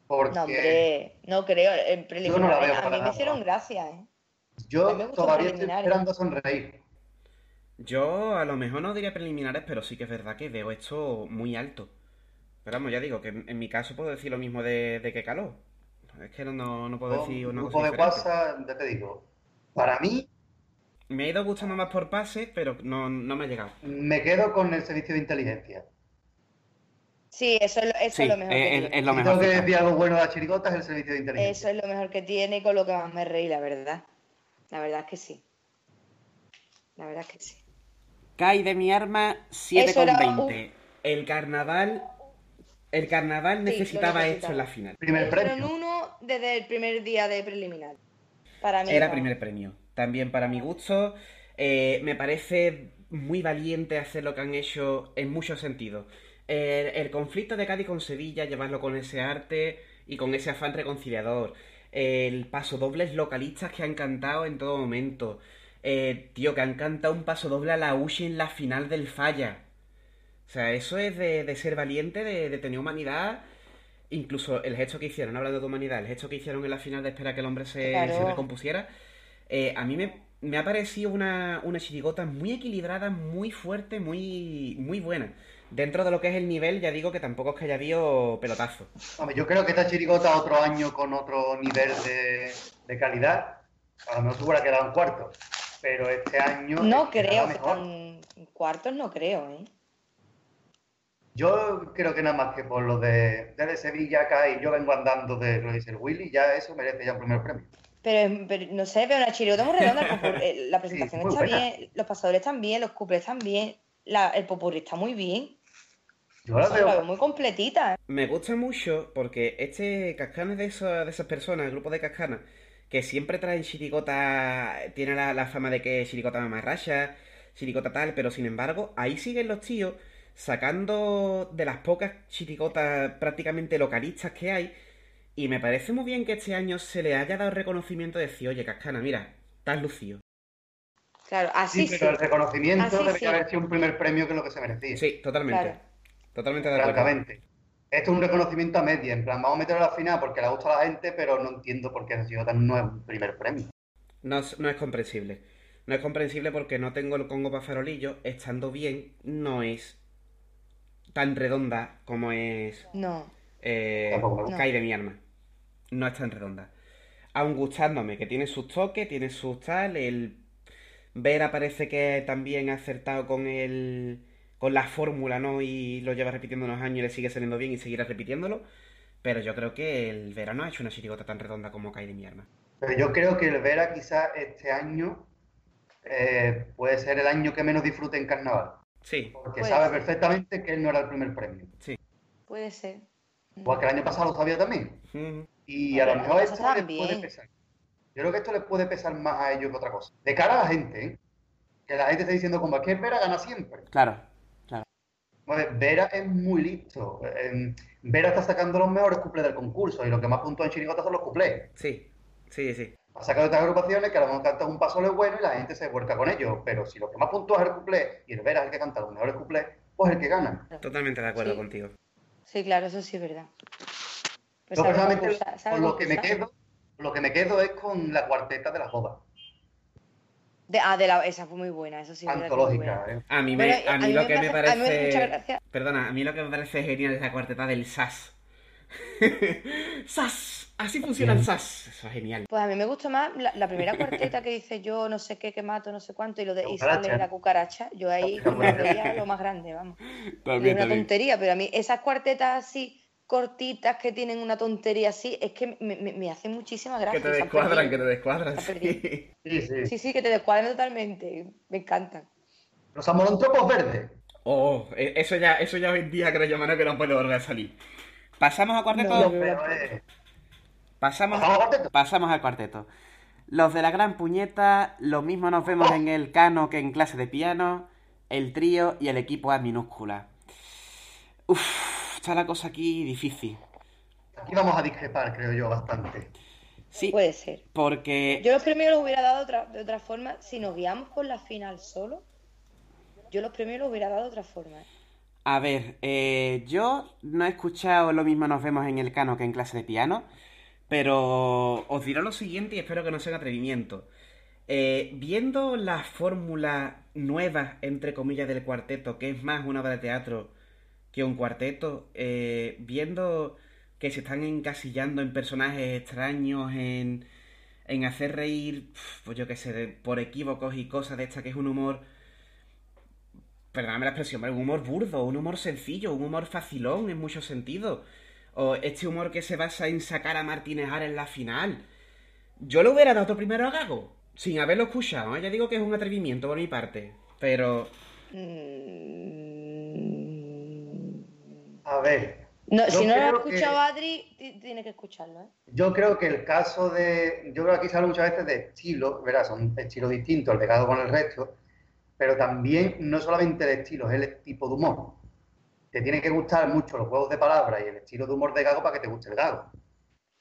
Porque no, hombre, no creo. En preliminares, a mí me hicieron gracia, ¿eh? Yo todavía estoy esperando sonreír. Yo a lo mejor no diría preliminares, pero sí que es verdad que veo esto muy alto. Pero vamos, ya digo, que en, mi caso puedo decir lo mismo de, que caló. Es que no, no puedo decir una cosa de WhatsApp, ya te digo. Para mí... Me ha ido gustando más por pase, pero no, me ha llegado. Me quedo con el servicio de inteligencia. Sí, eso es lo, eso es lo mejor. Es, que es, tiene. es lo Si mejor. tengo que que decir algo bueno de la chirigota es el servicio de inteligencia. Eso es lo mejor que tiene y con lo que más me reí, la verdad. La verdad es que sí. La verdad es que sí. Kai de mi arma Eso era 7,20. El carnaval. El carnaval Sí, necesitaba esto en la final. Primer Fueron premio. uno desde el primer día de preliminar. Para mí. Era primer premio. También para mi gusto. Eh, me parece muy valiente hacer lo que han hecho en muchos sentidos. El, el conflicto de Cádiz con Sevilla, llevarlo con ese arte y con ese afán reconciliador. El paso dobles localistas que han cantado en todo momento. Eh, tío, que han cantado un paso doble a la Ushi en la final del Falla. O sea, eso es de, de ser valiente, de, de tener humanidad. Incluso el gesto que hicieron, hablando de humanidad, el gesto que hicieron en la final de esperar que el hombre se, Claro. se recompusiera, eh, a mí me, me ha parecido una, una chirigota muy equilibrada, muy fuerte, muy, muy buena. Dentro de lo que es el nivel, ya digo que tampoco es que haya habido pelotazo. Hombre, yo creo que esta chirigota otro año con otro nivel de, de calidad, a lo mejor hubiera quedado en cuarto. Pero este año No creo que están cuartos, no creo, ¿eh? Yo creo que nada más que por lo de, de Sevilla acá y yo vengo andando de lo que dice el Willy, ya eso merece ya un primer premio. Pero, pero no sé, veo una chirigota muy redonda. el eh, la presentación está buena. bien, los pasadores están bien, los cuplés están bien, la- el popurrí está muy bien. Yo la O sea, la veo muy completita. Me gusta mucho porque este Cascana es de, esos- de esas personas, el grupo de Cascana, que siempre traen chirigota, tiene la, la fama de que es chirigota mamarracha, chirigota tal, pero sin embargo, ahí siguen los tíos sacando de las pocas chirigotas prácticamente localistas que hay. Y me parece muy bien que este año se le haya dado reconocimiento de decir, oye, Cascana, mira, estás lucido. Claro, así sí, sí. pero el reconocimiento Así debería sí. haber sido un primer premio que es lo que se merecía. Sí, totalmente. Claro. Totalmente de acuerdo. Esto es un reconocimiento a media, en plan, vamos a meterlo a la final porque le gusta a la gente, pero no entiendo por qué esa chirigota no es un primer premio. No es, no es comprensible. No es comprensible porque no tengo el Congo para farolillo. Estando bien, no es tan redonda como es No. eh, gusta. Kai de mi arma. No es tan redonda. Aun gustándome, que tiene sus toques, tiene sus tal. El Vera parece que también ha acertado con el con la fórmula, ¿no? Y lo lleva repitiendo unos años y le sigue saliendo bien y seguirá repitiéndolo. Pero yo creo que el Vera no ha hecho una chirigota tan redonda como Kai de mi arma. Pero yo creo que el Vera quizás este año eh, puede ser el año que menos disfrute en carnaval, Sí, porque Puede sabe ser. perfectamente que él no era el primer premio. Puede ser. Igual que el año pasado lo sabía también. Y a lo mejor eso esto les puede pesar. Yo creo que esto les puede pesar más a ellos que otra cosa. De cara a la gente, ¿eh? que la gente está diciendo como es que Vera gana siempre. claro. Pues Vera es muy listo. Eh, Vera está sacando los mejores cuplés del concurso y lo que más puntúa en Chirigota son los cuplés. Sí, sí, sí. Ha sacado otras agrupaciones que a lo mejor cantan un paso bueno y la gente se vuelca con ellos. Pero si lo que más puntúa es el cuplé y el Vera es el que canta los mejores cuplés, pues es el que gana. Totalmente de acuerdo Sí. contigo. Sí, claro, eso sí es verdad. Pues Yo sabe personalmente, con lo que me quedo, lo que me quedo es con la cuarteta de la joda, De, ah, de la, esa fue muy buena, eso sí. antológica. buena. ¿eh? A mí, me, Bueno, a mí lo que me mí me parece... Perdona, a mí lo que me parece genial es la cuarteta del SAS. SAS. Así funciona el SAS. Eso es genial. Pues a mí me gustó más la, la primera cuarteta que dice yo no sé qué, que mato, no sé cuánto, y lo de y Cucaracha. sale la cucaracha. Yo ahí La me lo más grande, vamos. Y es una tontería, pero a mí esas cuartetas así cortitas que tienen una tontería así, es que me, me- me hacen muchísima gracia. Que te descuadran, que te descuadran. Sí. Sí, sí. Sí, sí, que te descuadran totalmente. Me encantan. Los amolontropos verdes. Oh, eh, eso ya, eso ya hoy en día creo yo, mano, que no puede volver a salir. Pasamos a cuarteto. No, Pero es... Pasamos, ¿Pasamos al cuarteto? pasamos al cuarteto. Los de la gran puñeta, lo mismo nos vemos en el cano que en clase de piano, el trío y el equipo A minúscula. Uf, está la cosa aquí difícil. Aquí vamos a discrepar, creo yo, bastante. Sí, Puede ser. porque Yo los premios los hubiera dado otra, de otra forma. Si nos guiamos por la final solo, yo los premios los hubiera dado de otra forma. ¿eh? A ver, eh, yo no he escuchado lo mismo nos vemos en el cano que en clase de piano, pero os diré lo siguiente y espero que no sea un atrevimiento. Eh, viendo la fórmula nueva, entre comillas, del cuarteto, que es más una obra de teatro que un cuarteto, eh, viendo que se están encasillando en personajes extraños, en, en hacer reír, pues yo qué sé, por equívocos y cosas de esta que es un humor perdóname la expresión, un humor burdo, un humor sencillo, un humor facilón en muchos sentidos. O este humor que se basa en sacar a Martínez en la final. Yo lo hubiera dado primero a Gago, sin haberlo escuchado. ¿eh? Ya digo que es un atrevimiento por mi parte, pero... Mm. A ver. No, si no lo ha escuchado Adri, tiene que escucharlo. ¿eh? Yo creo que el caso de. Yo creo que aquí se habla muchas veces de estilo, ¿verdad? Son estilos distintos, el de Gago con el resto pero también no solamente el estilo, es el tipo de humor. Te tiene que gustar mucho los juegos de palabras y el estilo de humor de Gago para que te guste el Gago.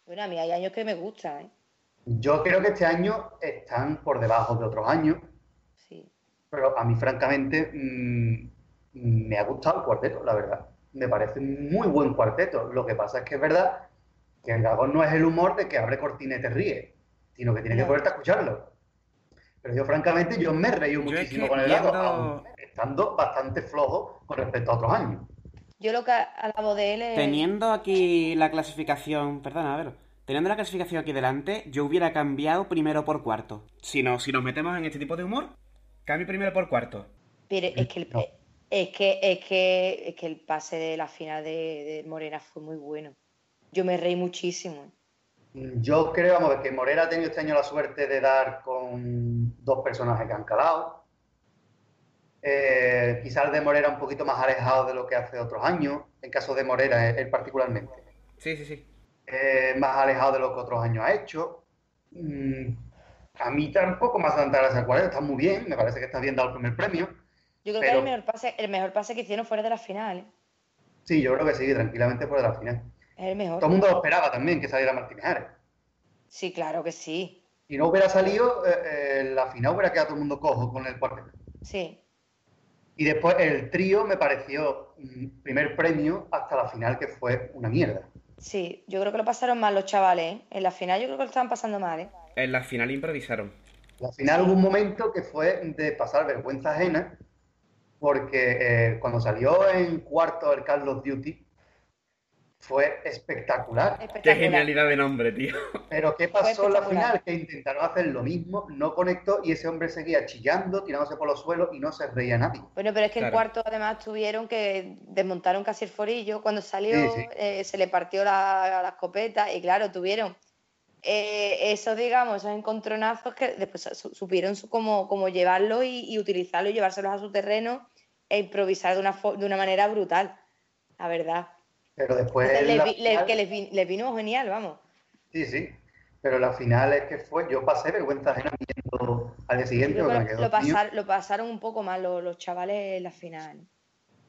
Bueno, a mí hay años que me gusta, ¿eh? Yo creo que este año están por debajo de otros años. Sí. Pero a mí, francamente, mm, me ha gustado el cuarteto, la verdad. Me parece un muy buen cuarteto. Lo que pasa es que es verdad que el Gago no es el humor de que abre cortina y te ríe, sino que tiene que poderte escucharlo. Pero yo, francamente, yo me he reído muchísimo con el lado, estando bastante flojo con respecto a otros años. Yo lo que alabo de él es... Teniendo aquí la clasificación, perdona, a ver, teniendo la clasificación aquí delante, yo hubiera cambiado primero por cuarto. Si, no, si nos metemos en este tipo de humor, cambio primero por cuarto. Pero es que el, es que, es que, es que el pase de la final de, de Morena fue muy bueno. Yo me reí muchísimo. Yo creo, vamos, que Morera ha tenido este año la suerte de dar con dos personajes que han calado. Eh, quizás de Morera un poquito más alejado de lo que hace otros años, en caso de Morera, él particularmente. Sí, sí, sí. Eh, más alejado de lo que otros años ha hecho. Mm, a mí tampoco más adelantar a cual está muy bien, me parece que está bien dado el primer premio. Yo creo que el mejor, pase, el mejor pase que hicieron fuera de la final. ¿eh? Sí, yo creo que sí, tranquilamente fuera de la final. Todo el mundo lo esperaba también que saliera Martínez Ares. Sí, claro que sí. Si no hubiera salido, eh, eh, la final hubiera quedado todo el mundo cojo con el cuarteto. Sí. Y después el trío me pareció primer premio hasta la final, que fue una mierda. Sí, yo creo que lo pasaron mal los chavales. ¿eh? En la final yo creo que lo estaban pasando mal. ¿eh? En la final improvisaron. La final hubo un momento que fue de pasar vergüenza ajena, porque cuando salió en cuarto el Carlos Duty, fue espectacular. Qué genialidad de nombre, tío. Pero ¿qué pasó en la final? Que intentaron hacer lo mismo, no conectó y ese hombre seguía chillando, tirándose por los suelos y no se reía nadie. Bueno, pero es que en cuarto además tuvieron que desmontaron casi el forillo. Cuando salió eh, se le partió la, escopeta y claro, tuvieron eh, esos, digamos, esos encontronazos que después supieron cómo, cómo llevarlo y, utilizarlo y llevárselos a su terreno e improvisar de una, de una manera brutal, la verdad. Pero después. que les, vino genial, vamos. Sí, sí. Pero la final es que fue. Yo pasé vergüenza ajena viendo al día siguiente. lo, pasaron un poco mal los, chavales en la final.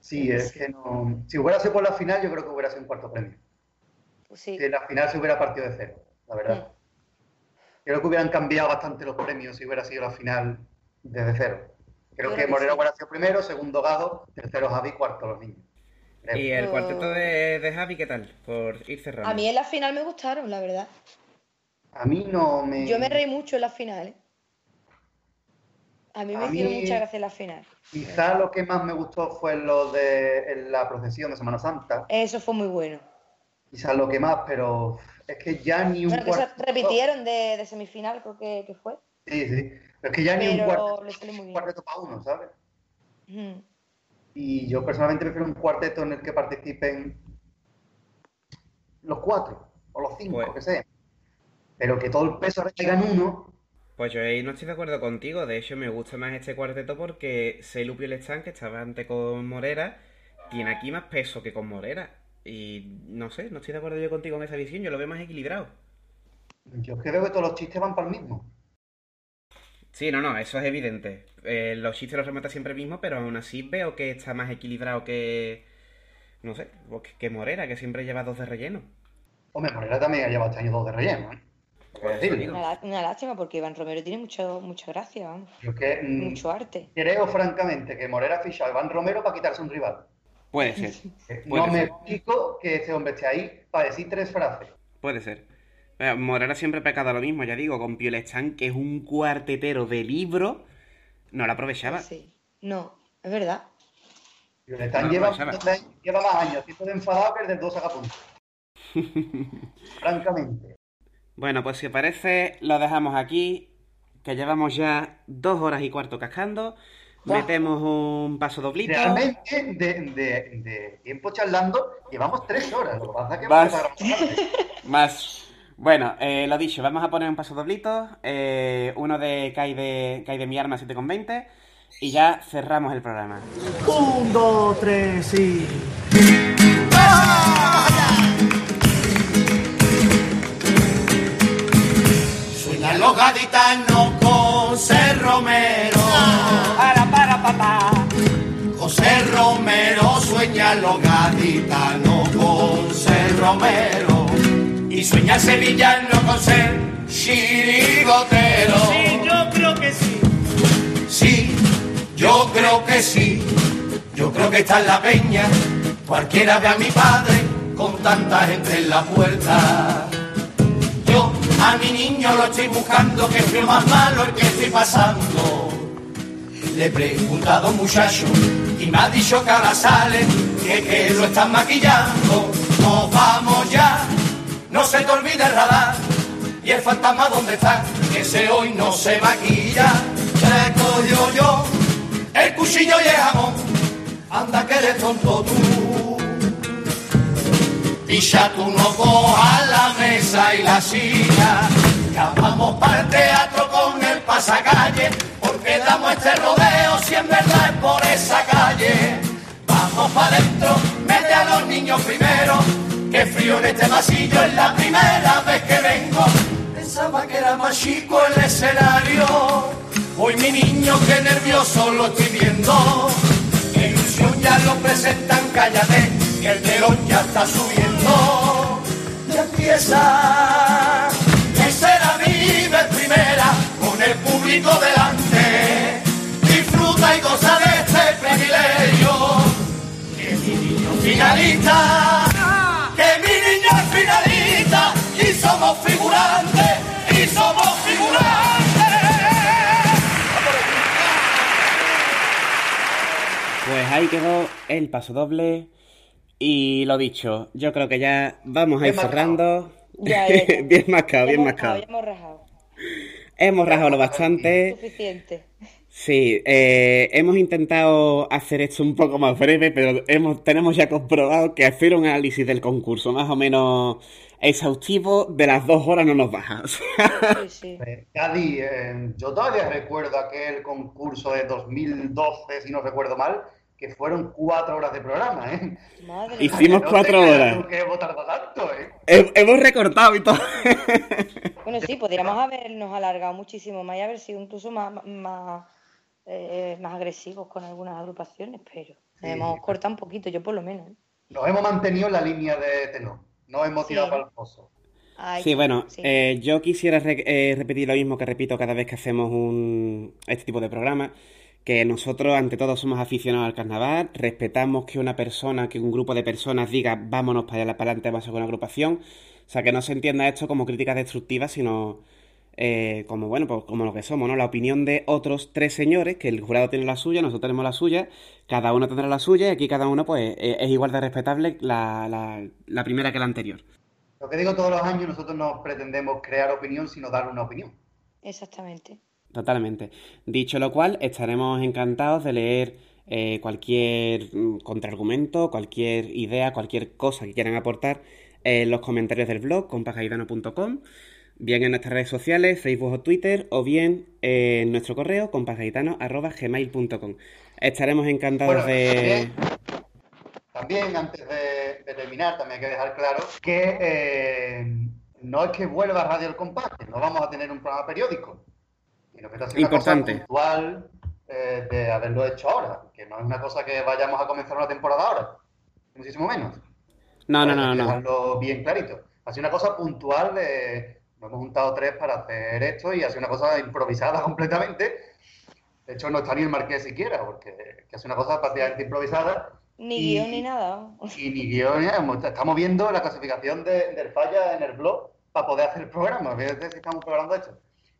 Sí, es que no. Si hubiera sido por la final, yo creo que hubiera sido un cuarto premio. Pues sí. Que la final se hubiera partido de cero, la verdad. Mm. Creo que hubieran cambiado bastante los premios si hubiera sido la final desde cero. Creo, que, Moreno sido primero, segundo Gado, tercero Javi, cuarto los niños. ¿Y el cuarteto de, Javi qué tal? Por ir cerrando. A mí en la final me gustaron, la verdad. A mí no me. Yo me reí mucho en la final. ¿eh? A mí me hicieron mucha gracia en la final. Quizá lo que más me gustó fue lo de la procesión de Semana Santa. Eso fue muy bueno. Quizás lo que más, pero es que ya ni un. Bueno, que se repitieron de, semifinal, creo que, fue. Sí, sí. Pero es que ya ni un cuarteto, para uno, ¿sabes? Y yo personalmente prefiero un cuarteto en el que participen los cuatro o los cinco, pues, que sea. Pero que todo el peso recaiga en uno. Pues yo ahí no estoy de acuerdo contigo. De hecho, me gusta más este cuarteto porque el Stan, que estaba antes con Morera, tiene aquí más peso que con Morera. Y no sé, no estoy de acuerdo yo contigo en esa visión. Yo lo veo más equilibrado. Yo creo que todos los chistes van para el mismo. Sí, no, no, eso es evidente. Eh, los chistes los remata siempre el mismo, pero aún así veo que está más equilibrado que. No sé, que Morera, que siempre lleva dos de relleno. Hombre, Morera también ha llevado este año dos de relleno, ¿eh? Una, lástima porque Iván Romero tiene mucho, mucha gracia, vamos. Mm, mucho arte. Creo, francamente, que Morera ha fichado a Iván Romero para quitarse un rival. Puede ser. no me explico que este hombre esté ahí para decir tres frases. Puede ser. Morera siempre ha pecado lo mismo, ya digo, con Piolestán, que es un cuartetero de libro, no lo aprovechaba. Sí, no, es verdad. Piolestán lleva, lleva, más años, tipo de enfadado que el del 2 punto. Francamente. Bueno, pues si parece, lo dejamos aquí, que llevamos ya dos horas y cuarto cascando. metemos un paso doblito. Realmente, de, tiempo charlando, llevamos tres horas. Lo que pasa es que más, más. Bueno, eh, lo dicho, vamos a poner un paso doblito. Eh, uno de Kai de, de mi arma 7,20. Y ya cerramos el programa. Un, dos, tres y. Sueñan los gaditanos con José Romero. Para, para, papá. José Romero sueña los gaditanos con José Romero. Y sueña sevillano con ser chirigotero. Sí, yo creo que sí. Sí, yo creo que sí. Yo creo que está en la peña. Cualquiera ve a mi padre con tanta gente en la puerta. Yo a mi niño lo estoy buscando, que es lo más malo el que estoy pasando. Le he preguntado a un muchacho y me ha dicho que ahora sale, que, que lo están maquillando. Nos vamos ya, no se te olvide el radar. Y el fantasma, ¿dónde está? Que ese hoy no se maquilla. Le cogió yo el cuchillo y el jamón. Anda que eres tonto tú. ya tú no cojas la mesa y la silla. Ya vamos para el teatro con el pasacalle, porque damos este rodeo si en verdad es por esa calle. Vamos para adentro, mete a los niños primero, que frío en este masillo es la primera vez que vengo. Pensaba que era más chico el escenario. Hoy mi niño, que nervioso lo estoy viendo. Que ilusión ya lo presentan, cállate, que el telón ya está subiendo. Y empieza, será mi vez primera, con el público delante. Disfruta y goza de este privilegio. Que mi niño finalista, somos figurantes, y somos figurantes. Pues ahí quedó el paso doble. Y lo dicho, yo creo que ya vamos a ir cerrando. bien mascado, bien mascado. hemos rajado. Hemos rajado lo bastante. Suficiente. Sí, eh, hemos intentado hacer esto un poco más breve, pero hemos, tenemos ya comprobado que hacer un análisis del concurso más o menos exhaustivo de las dos horas no nos baja. sí, sí. Cadi, eh, yo todavía recuerdo aquel concurso de 2012, si no recuerdo mal, que fueron cuatro horas de programa, ¿eh? Hicimos cuatro horas. Que hemos tardado tanto, ¿eh? Hemos recortado y todo. bueno, sí, podríamos habernos alargado muchísimo más y haber sido incluso más, más, eh, más agresivos con algunas agrupaciones, pero hemos cortado un poquito, yo por lo menos. ¿eh? Nos hemos mantenido en la línea de tenor, no hemos tirado para el pozo. sí, bueno, eh, yo quisiera repetir lo mismo que repito cada vez que hacemos un, este tipo de programa que nosotros ante todo somos aficionados al carnaval, respetamos que una persona, que un grupo de personas diga vámonos para allá para adelante, vamos con una agrupación, o sea, que no se entienda esto como críticas destructivas, sino eh, como bueno, pues como lo que somos, ¿no? La opinión de otros tres señores, que el jurado tiene la suya, nosotros tenemos la suya, cada uno tendrá la suya y aquí cada uno pues eh, es igual de respetable la, la, la primera que la anterior. Lo que digo todos los años, nosotros no pretendemos crear opinión, sino dar una opinión. Exactamente. Totalmente. Dicho lo cual, estaremos encantados de leer eh, cualquier mm, contraargumento, cualquier idea, cualquier cosa que quieran aportar en los comentarios del blog compagaitano.com, bien en nuestras redes sociales, Facebook o Twitter, o bien en nuestro correo compagaitano.gmail.com. Estaremos encantados de... También, antes de, terminar, también hay que dejar claro que eh, no es que vuelva Radio El Compás, no vamos a tener un programa periódico que Importante. puntual eh, de haberlo hecho ahora, que no es una cosa que vayamos a comenzar una temporada ahora, muchísimo menos. No, no, no, no. Dejarlo bien clarito. Ha sido una cosa puntual de. Nos hemos juntado tres para hacer esto y ha sido una cosa improvisada completamente. De hecho, no está ni el marqués siquiera, porque que es una cosa prácticamente improvisada. Ni guion ni nada. Y ni guion, estamos viendo la clasificación de, del falla en el blog para poder hacer el programa. Fíjate si estamos programando esto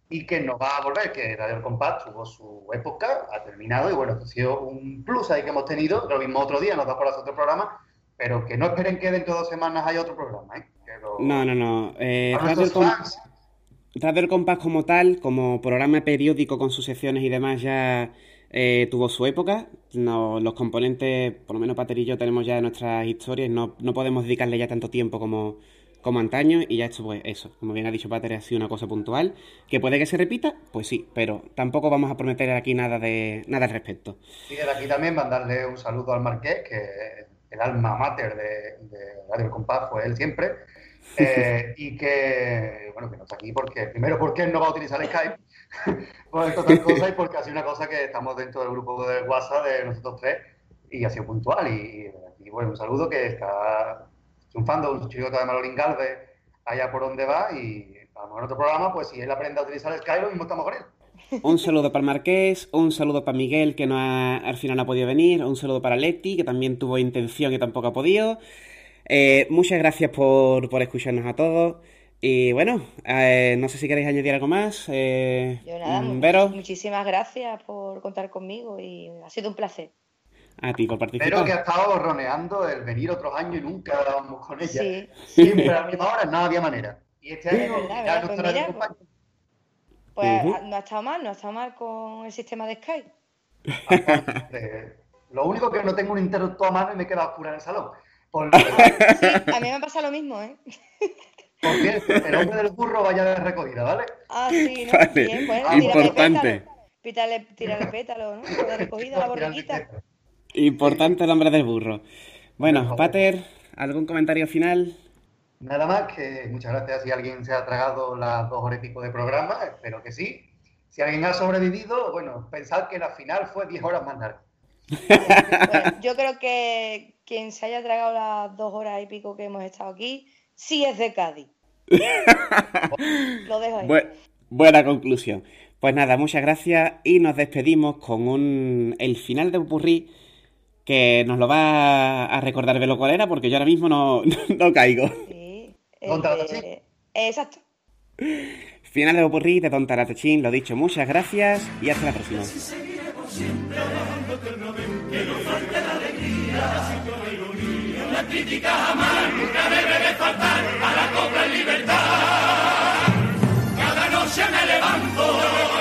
y que nos va a volver, que Radio Compás tuvo su época, ha terminado y bueno, ha sido un plus ahí que hemos tenido, lo mismo otro día, nos da por hacer otro programa, pero que no esperen que dentro de dos semanas haya otro programa, ¿eh? No, no, no. Eh, Radio, el Compás como tal, como programa periódico con sus secciones y demás, ya eh, tuvo su época. los componentes, por lo menos Pater y yo, tenemos ya nuestras historias. No, no podemos dedicarle ya tanto tiempo como, como antaño y ya esto, pues eso, como bien ha dicho Pater, ha sido una cosa puntual. ¿Que puede que se repita? Pues sí, pero tampoco vamos a prometer aquí nada de nada al respecto. Y de aquí también mandarle un saludo al Marqués, que el alma mater de, de Radio Compás fue él siempre. Eh, y que, bueno, que no está aquí porque, primero, porque él no va a utilizar Skype, por total cosa, y porque ha sido una cosa que estamos dentro del grupo de WhatsApp de nosotros tres y ha sido puntual. Y, bueno, un saludo que está triunfando, un chico de Marolín Galvez allá por donde va y vamos en otro programa, pues si él aprende a utilizar Skype, lo mismo estamos con él. Un saludo para el Marqués, un saludo para Miguel, que no al final no ha podido venir, un saludo para Leti, que también tuvo intención y tampoco ha podido. Eh, muchas gracias por, escucharnos a todos. Y bueno, eh, no sé si queréis añadir algo más. Eh, Yo nada, mm, muchísimas gracias por contar conmigo y ha sido un placer. A ti por participar. Pero que ha estado roneando el venir otros años y nunca dábamos con ella. Sí, Siempre a la misma hora, no había manera. Y este año ya no pues, pues no ha estado mal, no ha estado mal con el sistema de Skype. lo único que no tengo un interruptor a mano y me queda oscura en el salón. Sí, a mí me pasa lo mismo, ¿eh? Porque el hombre del burro vaya de recogida, ¿vale? Ah, sí, ¿no? Bien, bueno, Importante. Tírale, tírale pétalo, ¿no? De recogida, la borriquita. Importante el hombre del burro. Bueno, Pater, ¿algún comentario final? Nada más que muchas gracias si alguien se ha tragado las dos horas y pico de programa, espero que sí. Si alguien ha sobrevivido, bueno, pensad que la final fue 10 horas más larga. Yo creo que quien se haya tragado las dos horas y pico que hemos estado aquí, sí es de Cádiz. Lo dejo ahí. buena conclusión. Pues nada, muchas gracias y nos despedimos con un el final de Purri que nos lo va a recordar de lo cual era porque yo ahora mismo no, caigo. Sí, eh, exacto. Final de Popurrí de Don Taratechín, lo dicho, muchas gracias y hasta la próxima siempre amando eternamente. Que no falte la alegría, sitio la ironía. La crítica jamás, nunca debe de faltar a la copla en libertad. Cada noche me levanto.